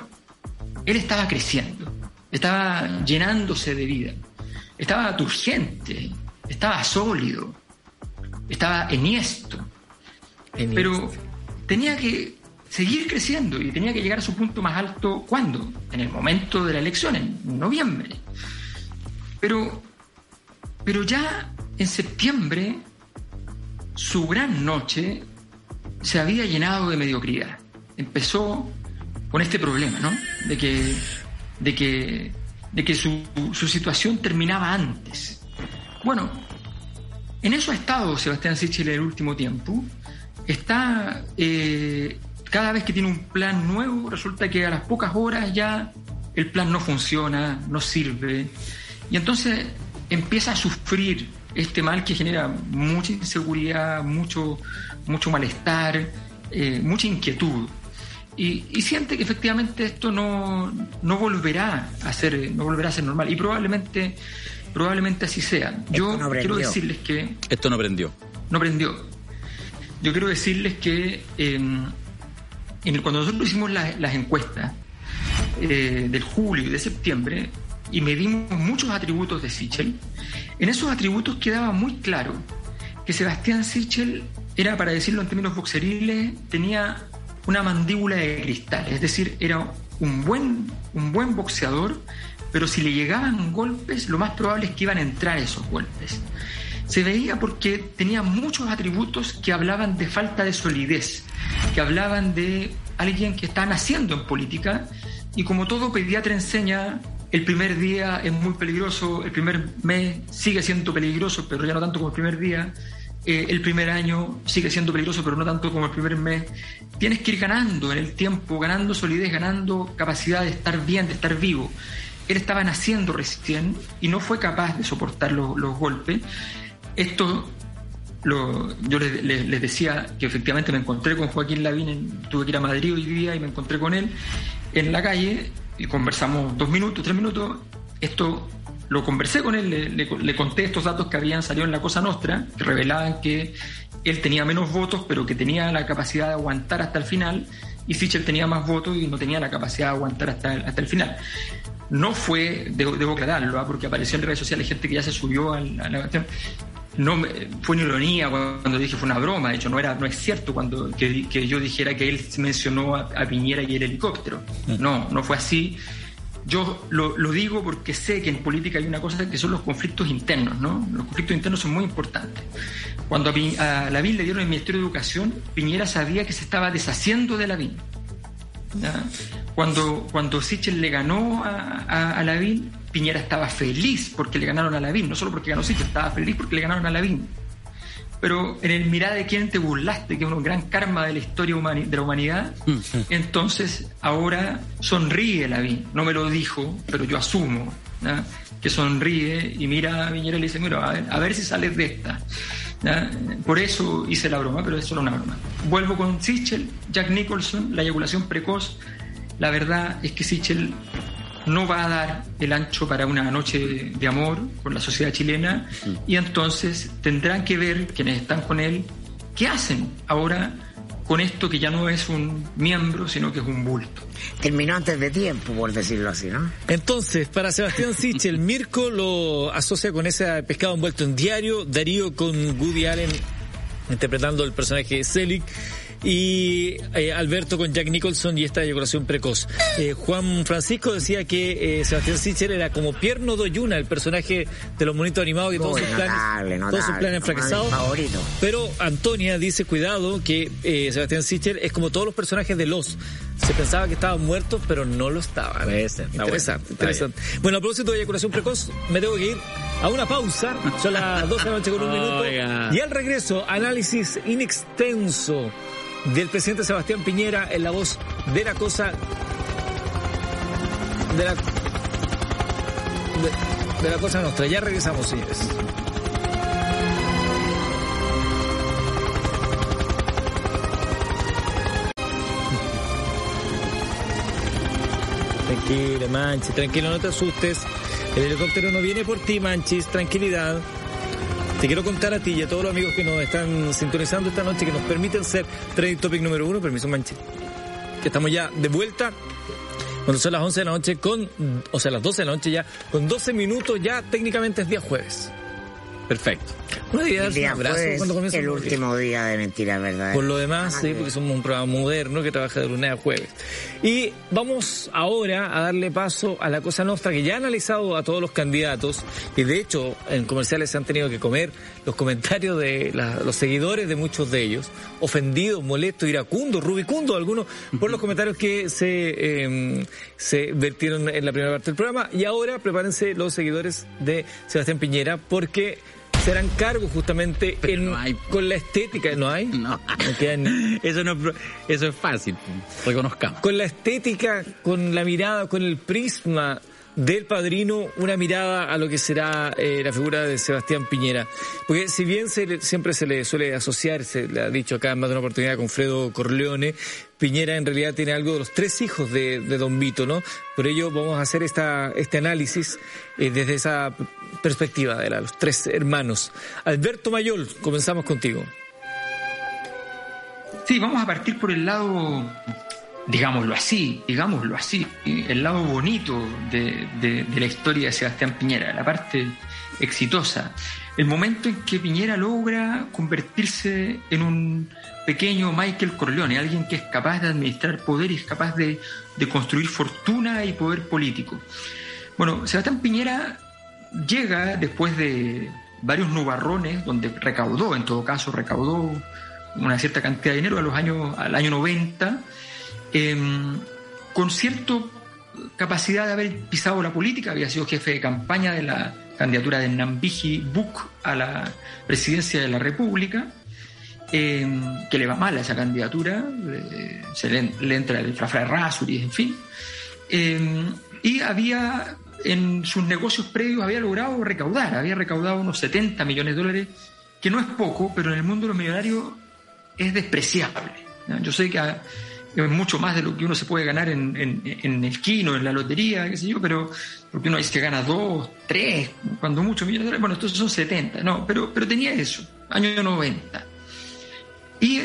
él estaba creciendo, estaba llenándose de vida, estaba turgente, estaba sólido, estaba enhiesto. En pero tenía que seguir creciendo y tenía que llegar a su punto más alto ¿cuándo? En el momento de la elección, en noviembre. Pero, pero ya en septiembre su gran noche se había llenado de mediocridad. Empezó con este problema, ¿no? De que, de que, de que su, situación terminaba antes. Bueno, en eso ha estado Sebastián Sichel el último tiempo. Está eh, cada vez que tiene un plan nuevo, resulta que a las pocas horas ya el plan no funciona, no sirve. Y entonces empieza a sufrir este mal que genera mucha inseguridad, mucho, mucho malestar, eh, mucha inquietud. Y, y siente que efectivamente esto no, no volverá a ser, no volverá a ser normal. Y probablemente, probablemente así sea. Yo no quiero decirles que Esto no prendió. no prendió. Yo quiero decirles que eh, en el- cuando nosotros hicimos la- las encuestas eh, del julio y de septiembre y medimos muchos atributos de Sichel, en esos atributos quedaba muy claro que Sebastián Sichel era, para decirlo en términos boxeriles, tenía una mandíbula de cristal, es decir, era un buen, un buen boxeador, pero si le llegaban golpes, lo más probable es que iban a entrar esos golpes. Se veía porque tenía muchos atributos que hablaban de falta de solidez, que hablaban de alguien que está naciendo en política y como todo pediatra enseña, el primer día es muy peligroso, el primer mes sigue siendo peligroso, pero ya no tanto como el primer día, eh, el primer año sigue siendo peligroso, pero no tanto como el primer mes. Tienes que ir ganando en el tiempo, ganando solidez, ganando capacidad de estar bien, de estar vivo. Él estaba naciendo recién y no fue capaz de soportar los, golpes. Esto lo- yo les decía que efectivamente me encontré con Joaquín Lavín, en- tuve que ir a Madrid hoy día y me encontré con él en la calle y conversamos dos minutos, tres minutos. Esto lo conversé con él, le, le- le conté estos datos que habían salido en la Cosa Nostra, que revelaban que él tenía menos votos, pero que tenía la capacidad de aguantar hasta el final, y Sichel tenía más votos y no tenía la capacidad de aguantar hasta el, hasta el final. No fue, debo, debo aclararlo, ¿ah? porque apareció en redes sociales gente que ya se subió al- a la cuestión. No fue una ironía cuando dije fue una broma, de hecho no era no es cierto cuando que, que yo dijera que él mencionó a, a Piñera y el helicóptero. No, no fue así. Yo lo, lo digo porque sé que en política hay una cosa que son los conflictos internos, ¿no? Los conflictos internos son muy importantes. Cuando a, a Lavín le dieron el Ministerio de Educación, Piñera sabía que se estaba deshaciendo de Lavín. ¿ya? Cuando, cuando Sichel le ganó a, a, a Lavín, Piñera estaba feliz porque le ganaron a Lavín, no solo porque ganó Sichel, estaba feliz porque le ganaron a Lavín. Pero en el mirar de quién te burlaste, que es un gran karma de la historia humani- de la humanidad, entonces ahora sonríe Lavín. No me lo dijo, pero yo asumo que sonríe y mira a Piñera y le dice, mira, a ver, a ver si sales de esta. Por eso hice la broma, pero es solo una broma. Vuelvo con Sichel, Jack Nicholson, la eyaculación precoz. La verdad es que Sichel no va a dar el ancho para una noche de amor con la sociedad chilena y entonces tendrán que ver quienes están con él qué hacen ahora con esto que ya no es un miembro, sino que es un bulto. Terminó antes de tiempo, por decirlo así, ¿no? Entonces, para Sebastián Sichel, Mirko lo asocia con ese pescado envuelto en diario, Darío con Woody Allen interpretando el personaje de Selig y eh, Alberto con Jack Nicholson y esta eyaculación precoz. Eh, Juan Francisco decía que eh, Sebastián Sichel era como Pierno Doyuna, el personaje de los monitos animados que todos sus planes, notable, todos sus planes fracasados. favorito. Pero Antonia dice, cuidado, que eh, Sebastián Sichel es como todos los personajes de Los. Se pensaba que estaban muertos, pero no lo estaban. Está Interesante, interesante. Bueno, a propósito de eyaculación precoz, me tengo que ir a una pausa. Son las 12 de la noche con un minuto. Oiga. Y al regreso, análisis inextenso del presidente Sebastián Piñera en la voz de la cosa. de la. de, la cosa nuestra. Ya regresamos, señores. Tranquilo, Manchis, tranquilo, no te asustes. El helicóptero no viene por ti, Manchis, tranquilidad. Te quiero contar a ti y a todos los amigos que nos están sintonizando esta noche que nos permiten ser Trending Topic número uno, permiso Manchis. Que estamos ya de vuelta. Cuando son las 11 de la noche con, o sea, las 12 de la noche ya, con 12 minutos ya técnicamente es día jueves. Perfecto. No debía El darse un día abrazo jueves, cuando comienza el último día de mentira, ¿verdad? Por lo demás, Ah, sí, que- porque somos un programa moderno que trabaja de lunes a jueves. Y vamos ahora a darle paso a la cosa nuestra que ya ha analizado a todos los candidatos y de hecho en comerciales se han tenido que comer los comentarios de la- los seguidores de muchos de ellos, ofendidos, molestos, iracundos, rubicundos algunos, por los comentarios que se, eh, se vertieron en la primera parte del programa. Y ahora prepárense los seguidores de Sebastián Piñera porque serán cargos justamente Pero en, no hay. con la estética, ¿no hay? No. Eso, no, eso es fácil, reconozcamos. con la estética, con la mirada, con el prisma del padrino, una mirada a lo que será eh, la figura de Sebastián Piñera. Porque si bien se le- siempre se le suele asociar, se le ha dicho acá en más de una oportunidad con Fredo Corleone, Piñera en realidad tiene algo de los tres hijos de, Don Vito, ¿no? Por ello vamos a hacer esta, este análisis eh, desde esa perspectiva de los tres hermanos. Alberto Mayol, comenzamos contigo. Sí, vamos a partir por el lado, digámoslo así, digámoslo así, el lado bonito de- de la historia de Sebastián Piñera, la parte exitosa. El momento en que Piñera logra convertirse en un pequeño Michael Corleone, alguien que es capaz de administrar poder y es capaz de, de construir fortuna y poder político. Bueno, Sebastián Piñera llega después de varios nubarrones, donde recaudó, en todo caso, recaudó una cierta cantidad de dinero a los años, al año 90, em, con cierta capacidad de haber pisado la política, había sido jefe de campaña de la candidatura de Nambiji Buk a la presidencia de la República, em, que le va mal a esa candidatura, eh, se le, entra el frafra de Rasuri, en fin. Eh, y había, en sus negocios previos, había logrado recaudar, había recaudado unos 70 millones de dólares, que no es poco, pero en el mundo de los millonarios es despreciable. Yo sé que es mucho más de lo que uno se puede ganar en, en, el kino, en la lotería, qué sé yo, pero porque uno dice que gana dos, tres, cuando mucho millones de dólares, bueno, estos son 70, no, pero, pero tenía eso, año 90. Y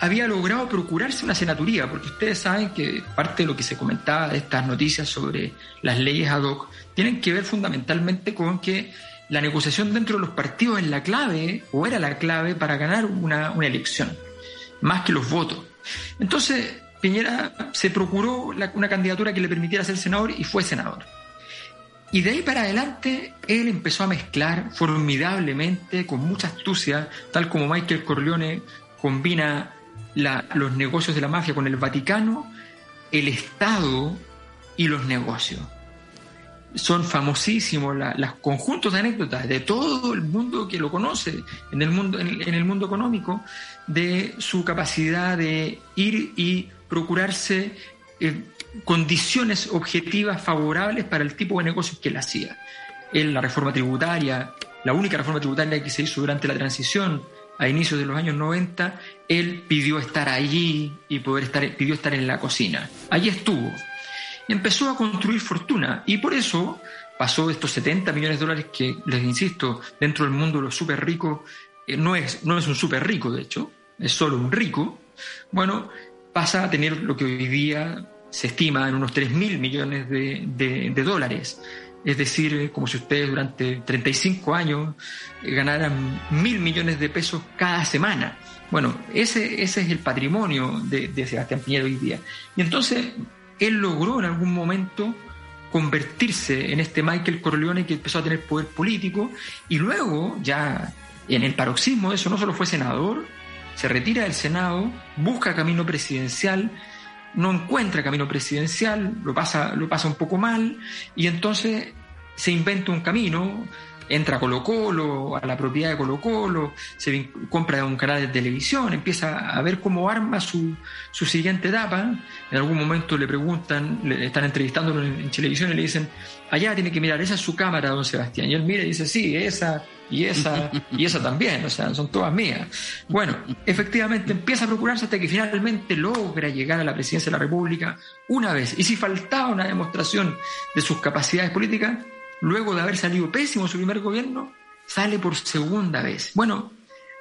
había logrado procurarse una senaturía, porque ustedes saben que parte de lo que se comentaba de estas noticias sobre las leyes ad hoc tienen que ver fundamentalmente con que la negociación dentro de los partidos es la clave, o era la clave para ganar una, una elección, más que los votos. Entonces, Piñera se procuró una candidatura que le permitiera ser senador y fue senador. Y de ahí para adelante, él empezó a mezclar formidablemente, con mucha astucia, tal como Michael Corleone combina los negocios de la mafia con el Vaticano, el Estado y los negocios. Son famosísimos los conjuntos de anécdotas de todo el mundo que lo conoce, en el mundo, en, en el mundo económico, de su capacidad de ir y procurarse eh, condiciones objetivas favorables para el tipo de negocios que él hacía. Él, la reforma tributaria, la única reforma tributaria que se hizo durante la transición a inicios de los años 90, él pidió estar allí y poder estar, pidió estar en la cocina. Allí estuvo. Empezó a construir fortuna. Y por eso pasó estos 70 millones de dólares que, les insisto, dentro del mundo de los súper ricos, eh, no, es, no es un súper rico, de hecho, es solo un rico. Bueno, pasa a tener lo que hoy día se estima en unos 3 mil millones de dólares. Es decir, como si ustedes durante 35 años eh, ganaran mil millones de pesos cada semana. Bueno, ese, ese es el patrimonio de, de Sebastián Piñera hoy día. Y entonces él logró en algún momento convertirse en este Michael Corleone que empezó a tener poder político y luego ya en el paroxismo de eso no solo fue senador, se retira del Senado, busca camino presidencial, no encuentra camino presidencial, lo pasa, lo pasa un poco mal y entonces se inventa un camino, entra a Colo Colo, a la propiedad de Colo Colo, se compra un canal de televisión, empieza a ver cómo arma su, su siguiente etapa. En algún momento le preguntan, le están entrevistándolo en, en televisión y le dicen, allá tiene que mirar, esa es su cámara, don Sebastián. Y él mira y dice, sí, esa y esa y esa también, o sea, son todas mías. Bueno, efectivamente empieza a procurarse hasta que finalmente logra llegar a la presidencia de la República una vez. Y si faltaba una demostración de sus capacidades políticas, luego de haber salido pésimo su primer gobierno, sale por segunda vez. Bueno,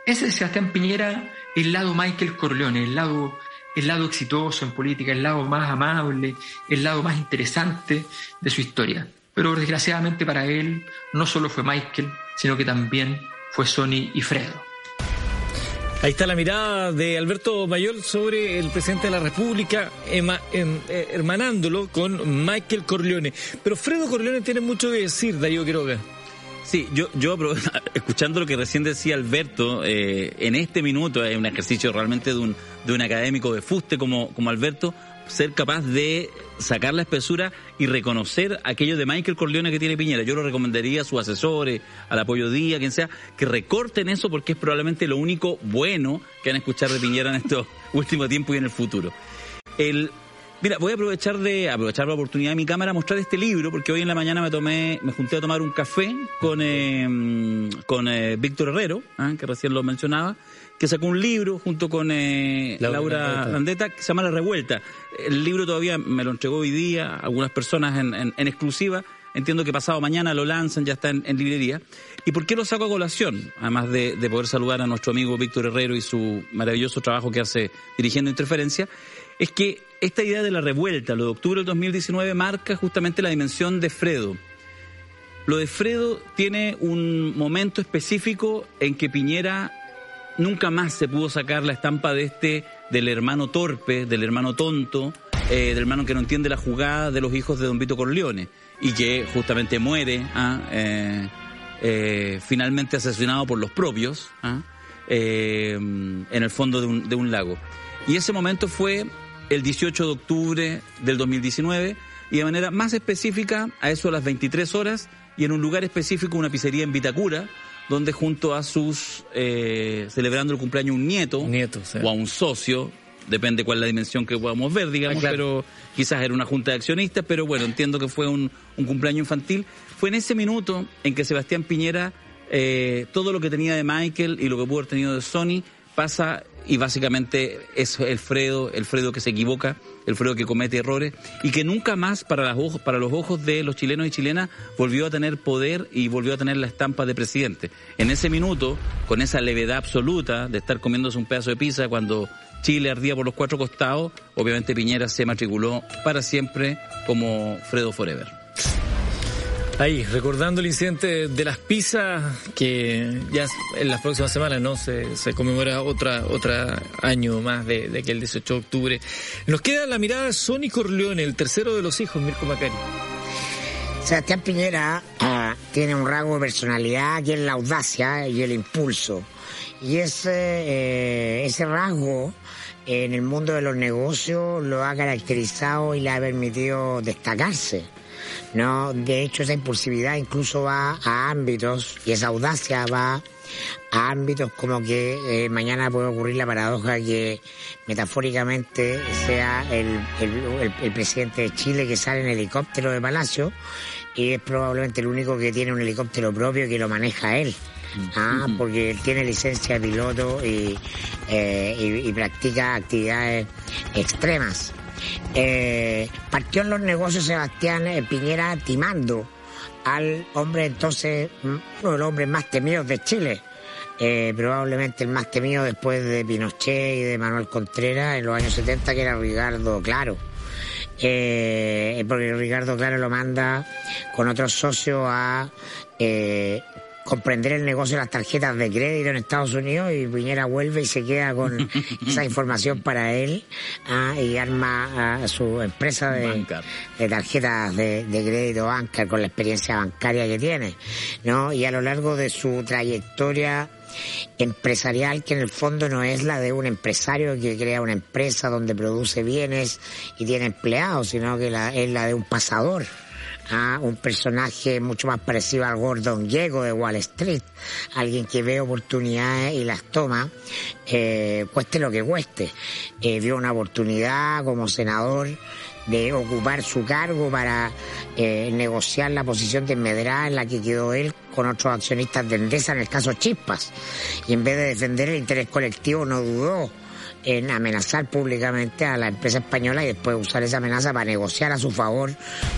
ese es Sebastián Piñera, el lado Michael Corleone, el lado, el lado exitoso en política, el lado más amable, el lado más interesante de su historia. Pero desgraciadamente para él no solo fue Michael, sino que también fue Sony y Fredo. Ahí está la mirada de Alberto Mayor sobre el presidente de la República, ema- em- eh, hermanándolo con Michael Corleone. Pero Fredo Corleone tiene mucho que decir, Darío Quiroga. Sí, yo, yo escuchando lo que recién decía Alberto, eh, en este minuto es un ejercicio realmente de un, de un académico de fuste como, como Alberto, ser capaz de sacar la espesura y reconocer aquello de Michael Corleone que tiene Piñera. Yo lo recomendaría a sus asesores, al apoyo Día, quien sea, que recorten eso porque es probablemente lo único bueno que van a escuchar de Piñera en estos últimos tiempos y en el futuro. El, mira, voy a aprovechar de aprovechar la oportunidad de mi cámara a mostrar este libro, porque hoy en la mañana me tomé, me junté a tomar un café con eh, con eh, Víctor Herrero, ah, que recién lo mencionaba, que sacó un libro junto con eh, Laura Laura, Landeta. Que se llama La Revuelta. El libro todavía me lo entregó hoy día algunas personas en, en- en exclusiva. Entiendo que pasado mañana lo lanzan, ya está en, en librería. ¿Y por qué lo saco a colación? Además de, de poder saludar a nuestro amigo Víctor Herrero y su maravilloso trabajo que hace dirigiendo Interferencia, es que esta idea de la revuelta, lo de octubre del 2019, marca justamente la dimensión de Fredo. Lo de Fredo tiene un momento específico en que Piñera nunca más se pudo sacar la estampa de este, del hermano torpe, del hermano tonto, eh, del hermano que no entiende la jugada de los hijos de Don Vito Corleone y que justamente muere ah, eh, eh, finalmente asesinado por los propios ah, en el fondo de un, de un lago. Y ese momento fue el 18 de octubre del 2019 y de manera más específica a eso a las 23 horas y en un lugar específico, una pizzería en Vitacura, donde junto a sus, eh, celebrando el cumpleaños un nieto, Un nieto, sí. o a un socio, depende cuál es la dimensión que podamos ver, digamos, Ah, claro. pero quizás era una junta de accionistas, pero bueno, entiendo que fue un, un cumpleaños infantil. Fue en ese minuto en que Sebastián Piñera, eh, todo lo que tenía de Michael y lo que pudo haber tenido de Sony, pasa y básicamente es el Fredo, el Fredo que se equivoca, el Fredo que comete errores y que nunca más para, las ojos, para los ojos de los chilenos y chilenas volvió a tener poder y volvió a tener la estampa de presidente. En ese minuto, con esa levedad absoluta de estar comiéndose un pedazo de pizza cuando Chile ardía por los cuatro costados, obviamente Piñera se matriculó para siempre como Fredo Forever. Ahí, recordando el incidente de las pizzas, que ya en las próximas semanas no se, se conmemora otra otra año más de, aquel 18 de octubre. Nos queda la mirada de Sonny Corleone, el tercero de los hijos, Mirko Macari. Sebastián Piñera ah, tiene un rasgo de personalidad que es la audacia y el impulso. Y ese, eh, ese rasgo en el mundo de los negocios lo ha caracterizado y le ha permitido destacarse. No, de hecho esa impulsividad incluso va a ámbitos y esa audacia va a ámbitos como que eh, mañana puede ocurrir la paradoja que metafóricamente sea el, el- el- el presidente de Chile que sale en helicóptero de Palacio y es probablemente el único que tiene un helicóptero propio que lo maneja él. Ah, porque él tiene licencia de piloto y, eh, y- y practica actividades extremas. Eh, partió en los negocios Sebastián eh, Piñera timando al hombre entonces, mm, uno de los hombres más temidos de Chile. Eh, probablemente el más temido después de Pinochet y de Manuel Contreras en los años 70, que era Ricardo Claro. Porque Ricardo Claro lo manda con otros socios a comprender el negocio de las tarjetas de crédito en Estados Unidos y Piñera vuelve y se queda con esa información para él ah, y arma a su empresa de, Bancar. de tarjetas de, de crédito banca con la experiencia bancaria que tiene, ¿no? Y a lo largo de su trayectoria empresarial, que en el fondo no es la de un empresario que crea una empresa donde produce bienes y tiene empleados, sino que la, es la de un pasador. A un personaje mucho más parecido al Gordon Diego de Wall Street, alguien que ve oportunidades y las toma, eh, cueste lo que cueste. Eh, vio una oportunidad como senador de ocupar su cargo para eh, negociar la posición de Medra en la que quedó él con otros accionistas de Endesa en el caso Chispas. Y en vez de defender el interés colectivo no dudó en amenazar públicamente a la empresa española y después usar esa amenaza para negociar a su favor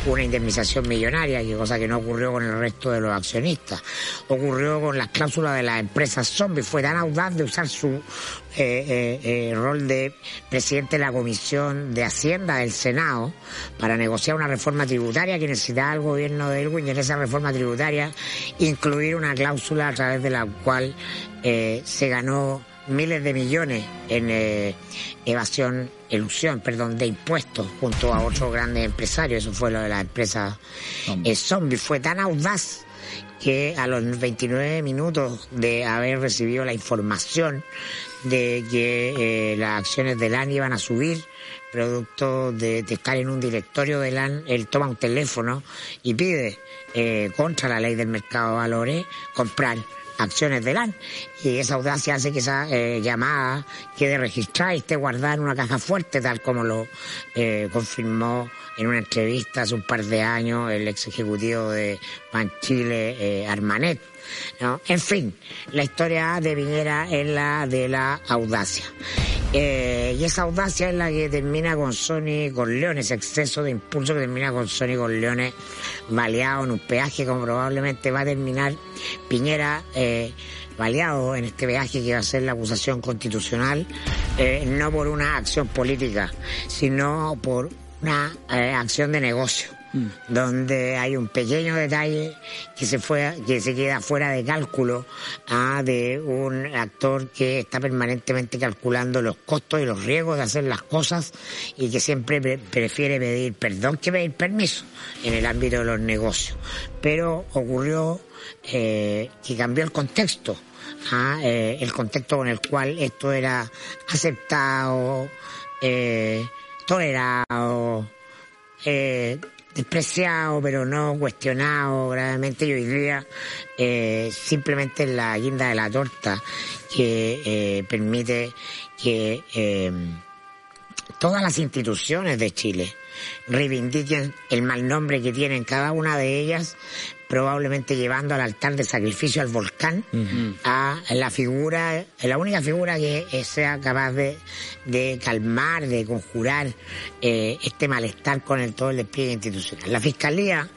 una indemnización millonaria, que cosa que no ocurrió con el resto de los accionistas. Ocurrió con las cláusulas de las empresas zombies. Fue tan audaz de usar su eh, eh, eh, rol de presidente de la Comisión de Hacienda del Senado para negociar una reforma tributaria que necesitaba el gobierno de Elwin y en esa reforma tributaria incluir una cláusula a través de la cual se ganó miles de millones en eh, evasión, elusión, perdón, de impuestos junto a otros grandes empresarios. Eso fue lo de la empresa eh, zombie. Fue tan audaz que a los 29 minutos de haber recibido la información de que eh, las acciones de LAN iban a subir, producto de, de estar en un directorio de LAN, él toma un teléfono y pide, eh, contra la ley del mercado de valores, comprar acciones de LAN. Y esa audacia hace que esa eh, llamada quede registrada y esté guardada en una caja fuerte, tal como lo eh, confirmó en una entrevista hace un par de años el ex ejecutivo de Banchile, eh, Armanet. ¿no? En fin, la historia de Viñera es la de la audacia. Eh, y esa audacia es la que termina con Sony con Leones, ese exceso de impulso que termina con Sony con Leones baleado en un peaje como probablemente va a terminar Piñera eh, baleado en este peaje que va a ser la acusación constitucional, eh, no por una acción política, sino por una eh, acción de negocio donde hay un pequeño detalle que se fue que se queda fuera de cálculo ah, de un actor que está permanentemente calculando los costos y los riesgos de hacer las cosas y que siempre pre- prefiere pedir perdón que pedir permiso en el ámbito de los negocios. Pero ocurrió eh, que cambió el contexto ah, eh, el contexto con el cual esto era aceptado eh, tolerado eh, despreciado pero no cuestionado gravemente. Y hoy día eh, simplemente la guinda de la torta que eh, permite que eh, todas las instituciones de Chile reivindiquen el mal nombre que tienen cada una de ellas, probablemente llevando al altar de sacrificio al volcán a la figura, la única figura que sea capaz de, de calmar, de conjurar eh, este malestar con el todo el despliegue institucional. La Fiscalía,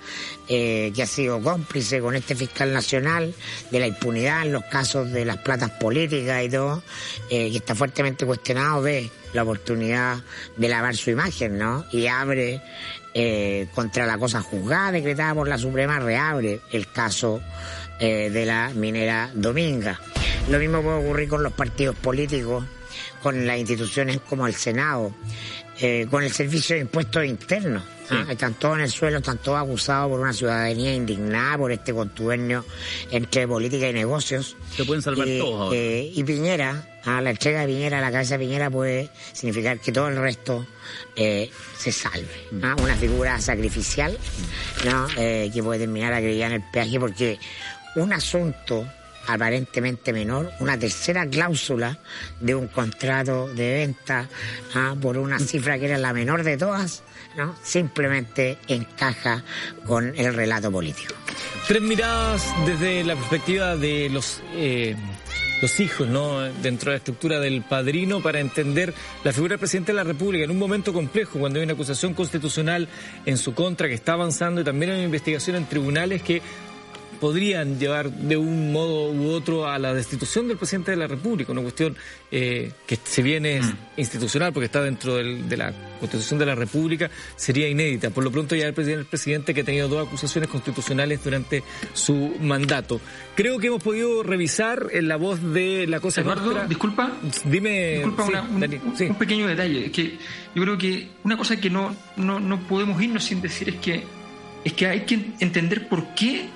eh, que ha sido cómplice con este fiscal nacional de la impunidad en los casos de las platas políticas y todo, eh, que está fuertemente cuestionado, ve la oportunidad de lavar su imagen, ¿no? Y abre eh, contra la cosa juzgada decretada por la Suprema, reabre el caso eh, de la minera Dominga. Lo mismo puede ocurrir con los partidos políticos, con las instituciones como el Senado, eh, con el Servicio de Impuestos Internos. ¿Ah? Están todos en el suelo, están todos acusados por una ciudadanía indignada por este contubernio entre política y negocios. Se pueden salvar y, todos ahora. eh, y Piñera, a la entrega de Piñera, la cabeza de Piñera puede significar que todo el resto eh, se salve. ¿ah? Una figura sacrificial ¿no? Eh, que puede terminar agredida en el peaje porque un asunto aparentemente menor, una tercera cláusula de un contrato de venta ¿ah? por una cifra que era la menor de todas, ¿no? simplemente encaja con el relato político. Tres miradas desde la perspectiva de los eh, los hijos, ¿no? Dentro de la estructura del padrino para entender la figura del presidente de la República en un momento complejo, cuando hay una acusación constitucional en su contra que está avanzando y también hay una investigación en tribunales que podrían llevar de un modo u otro a la destitución del presidente de la República, una cuestión eh, que si bien es institucional porque está dentro del- de la Constitución de la República, sería inédita. Por lo pronto ya el presidente, el presidente que ha tenido dos acusaciones constitucionales durante su mandato. Creo que hemos podido revisar en la voz de la cosa Eduardo, Nostra- disculpa. Dime, Disculpa, sí, una- un, un- sí. un pequeño detalle. Que yo creo que una cosa que no, no, no podemos irnos sin decir es que, es que hay que entender por qué,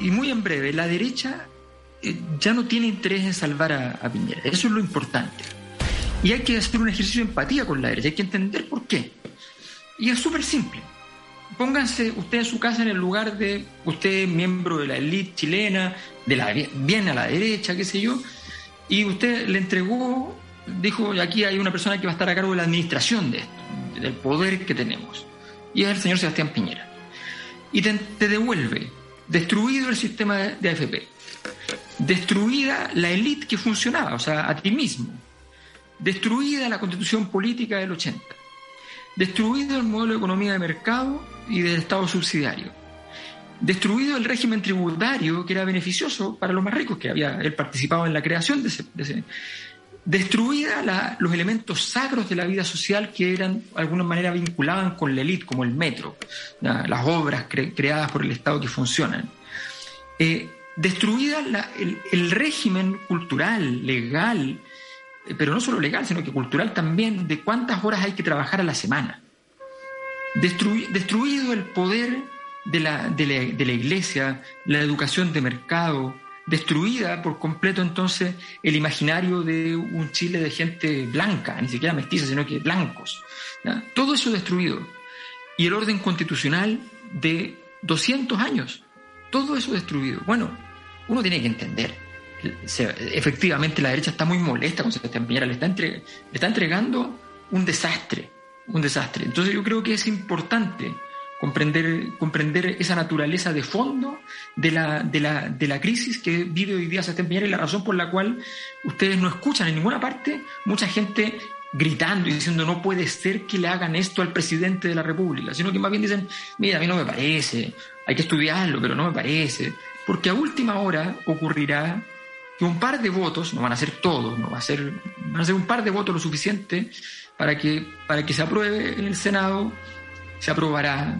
y muy en breve, la derecha eh, ya no tiene interés en salvar a, Piñera. Eso es lo importante. Y hay que hacer un ejercicio de empatía con la derecha. Hay que entender por qué. Y es súper simple. Pónganse usted en su casa en el lugar de usted, miembro de la élite chilena, de la bien a la derecha, qué sé yo, y usted le entregó, dijo, aquí hay una persona que va a estar a cargo de la administración de esto, del poder que tenemos, y es el señor Sebastián Piñera. Y te devuelve, destruido el sistema de, AFP, destruida la élite que funcionaba, o sea, a ti mismo, destruida la constitución política del 80, destruido el modelo de economía de mercado y del Estado subsidiario, destruido el régimen tributario que era beneficioso para los más ricos, que había participado en la creación de ese, de ese- destruida la- los elementos sacros de la vida social que eran de alguna manera vinculaban con la élite, como el metro, la- las obras cre- creadas por el Estado que funcionan. Eh, destruida el, el régimen cultural, legal, eh, pero no solo legal, sino que cultural también, de cuántas horas hay que trabajar a la semana. Destrui- destruido el poder de la, de, la, de la iglesia, la educación de mercado, destruida por completo entonces el imaginario de un Chile de gente blanca, ni siquiera mestiza, sino que blancos. Todo eso destruido. Y el orden constitucional de 200 años, todo eso destruido. Bueno, uno tiene que entender. efectivamente, la derecha está muy molesta con Sebastián Piñera, le está, entre- le está entregando un desastre, un desastre. Entonces yo creo que es importante comprender, comprender esa naturaleza de fondo de la, de, la, de la crisis que vive hoy día Sebastián Piñera y la razón por la cual ustedes no escuchan en ninguna parte mucha gente gritando y diciendo no puede ser que le hagan esto al presidente de la República, sino que más bien dicen, mira, a mí no me parece, hay que estudiarlo, pero no me parece, porque a última hora ocurrirá que un par de votos, no van a ser todos, no va a ser, van a ser un par de votos lo suficiente para que, para que se apruebe en el Senado, se aprobará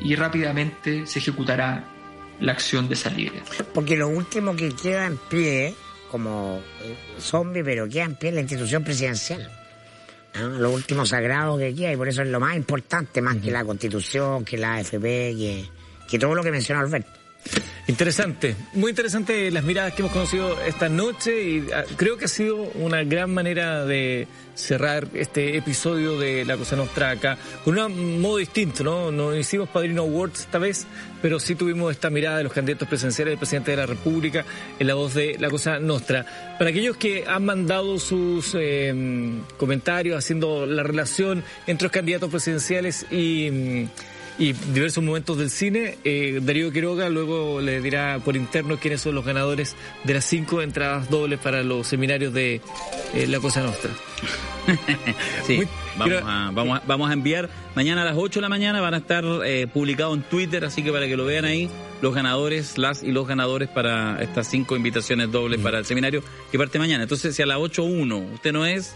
y rápidamente se ejecutará la acción de salida. Porque lo último que queda en pie, como eh, zombie, pero queda en pie es la institución presidencial. ¿no? Lo último sagrado que queda, y por eso es lo más importante, más que la constitución, que la AFP, que, que todo lo que mencionó Alberto. Interesante, muy interesante las miradas que hemos conocido esta noche y ah, creo que ha sido una gran manera de cerrar este episodio de La Cosa Nostra acá con un modo distinto, ¿no? No hicimos Padrino Awards esta vez, pero sí tuvimos esta mirada de los candidatos presidenciales del presidente de la República en la voz de La Cosa Nostra. Para aquellos que han mandado sus eh, comentarios haciendo la relación entre los candidatos presidenciales y... mm, y diversos momentos del cine. Eh, Darío Quiroga luego le dirá por interno quiénes son los ganadores de las cinco entradas dobles para los seminarios de eh, La Cosa Nostra. Sí, Muy- vamos, a, vamos, a, vamos a enviar mañana a las 8 de la mañana, van a estar eh, publicados en Twitter, así que para que lo vean ahí, los ganadores, las y los ganadores para estas cinco invitaciones dobles para el seminario que parte mañana. Entonces, si a las 8.1 usted no es,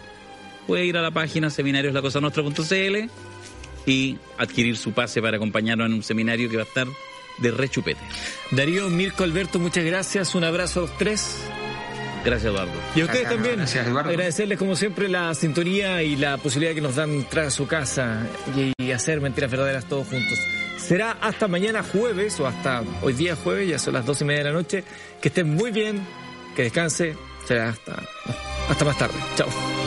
puede ir a la página seminarioslacosanostra.cl y adquirir su pase para acompañarnos en un seminario que va a estar de rechupete. Darío, Mirko, Alberto, muchas gracias. Un abrazo a los tres. Gracias, Eduardo. Y a ustedes Gracias, también. gracias, Eduardo. Agradecerles como siempre la sintonía y la posibilidad que nos dan entrar a su casa y, y hacer mentiras verdaderas todos juntos. Será hasta mañana jueves o hasta hoy día jueves, ya son las dos y media de la noche. Que estén muy bien, que descanse. Será hasta, hasta más tarde. Chao.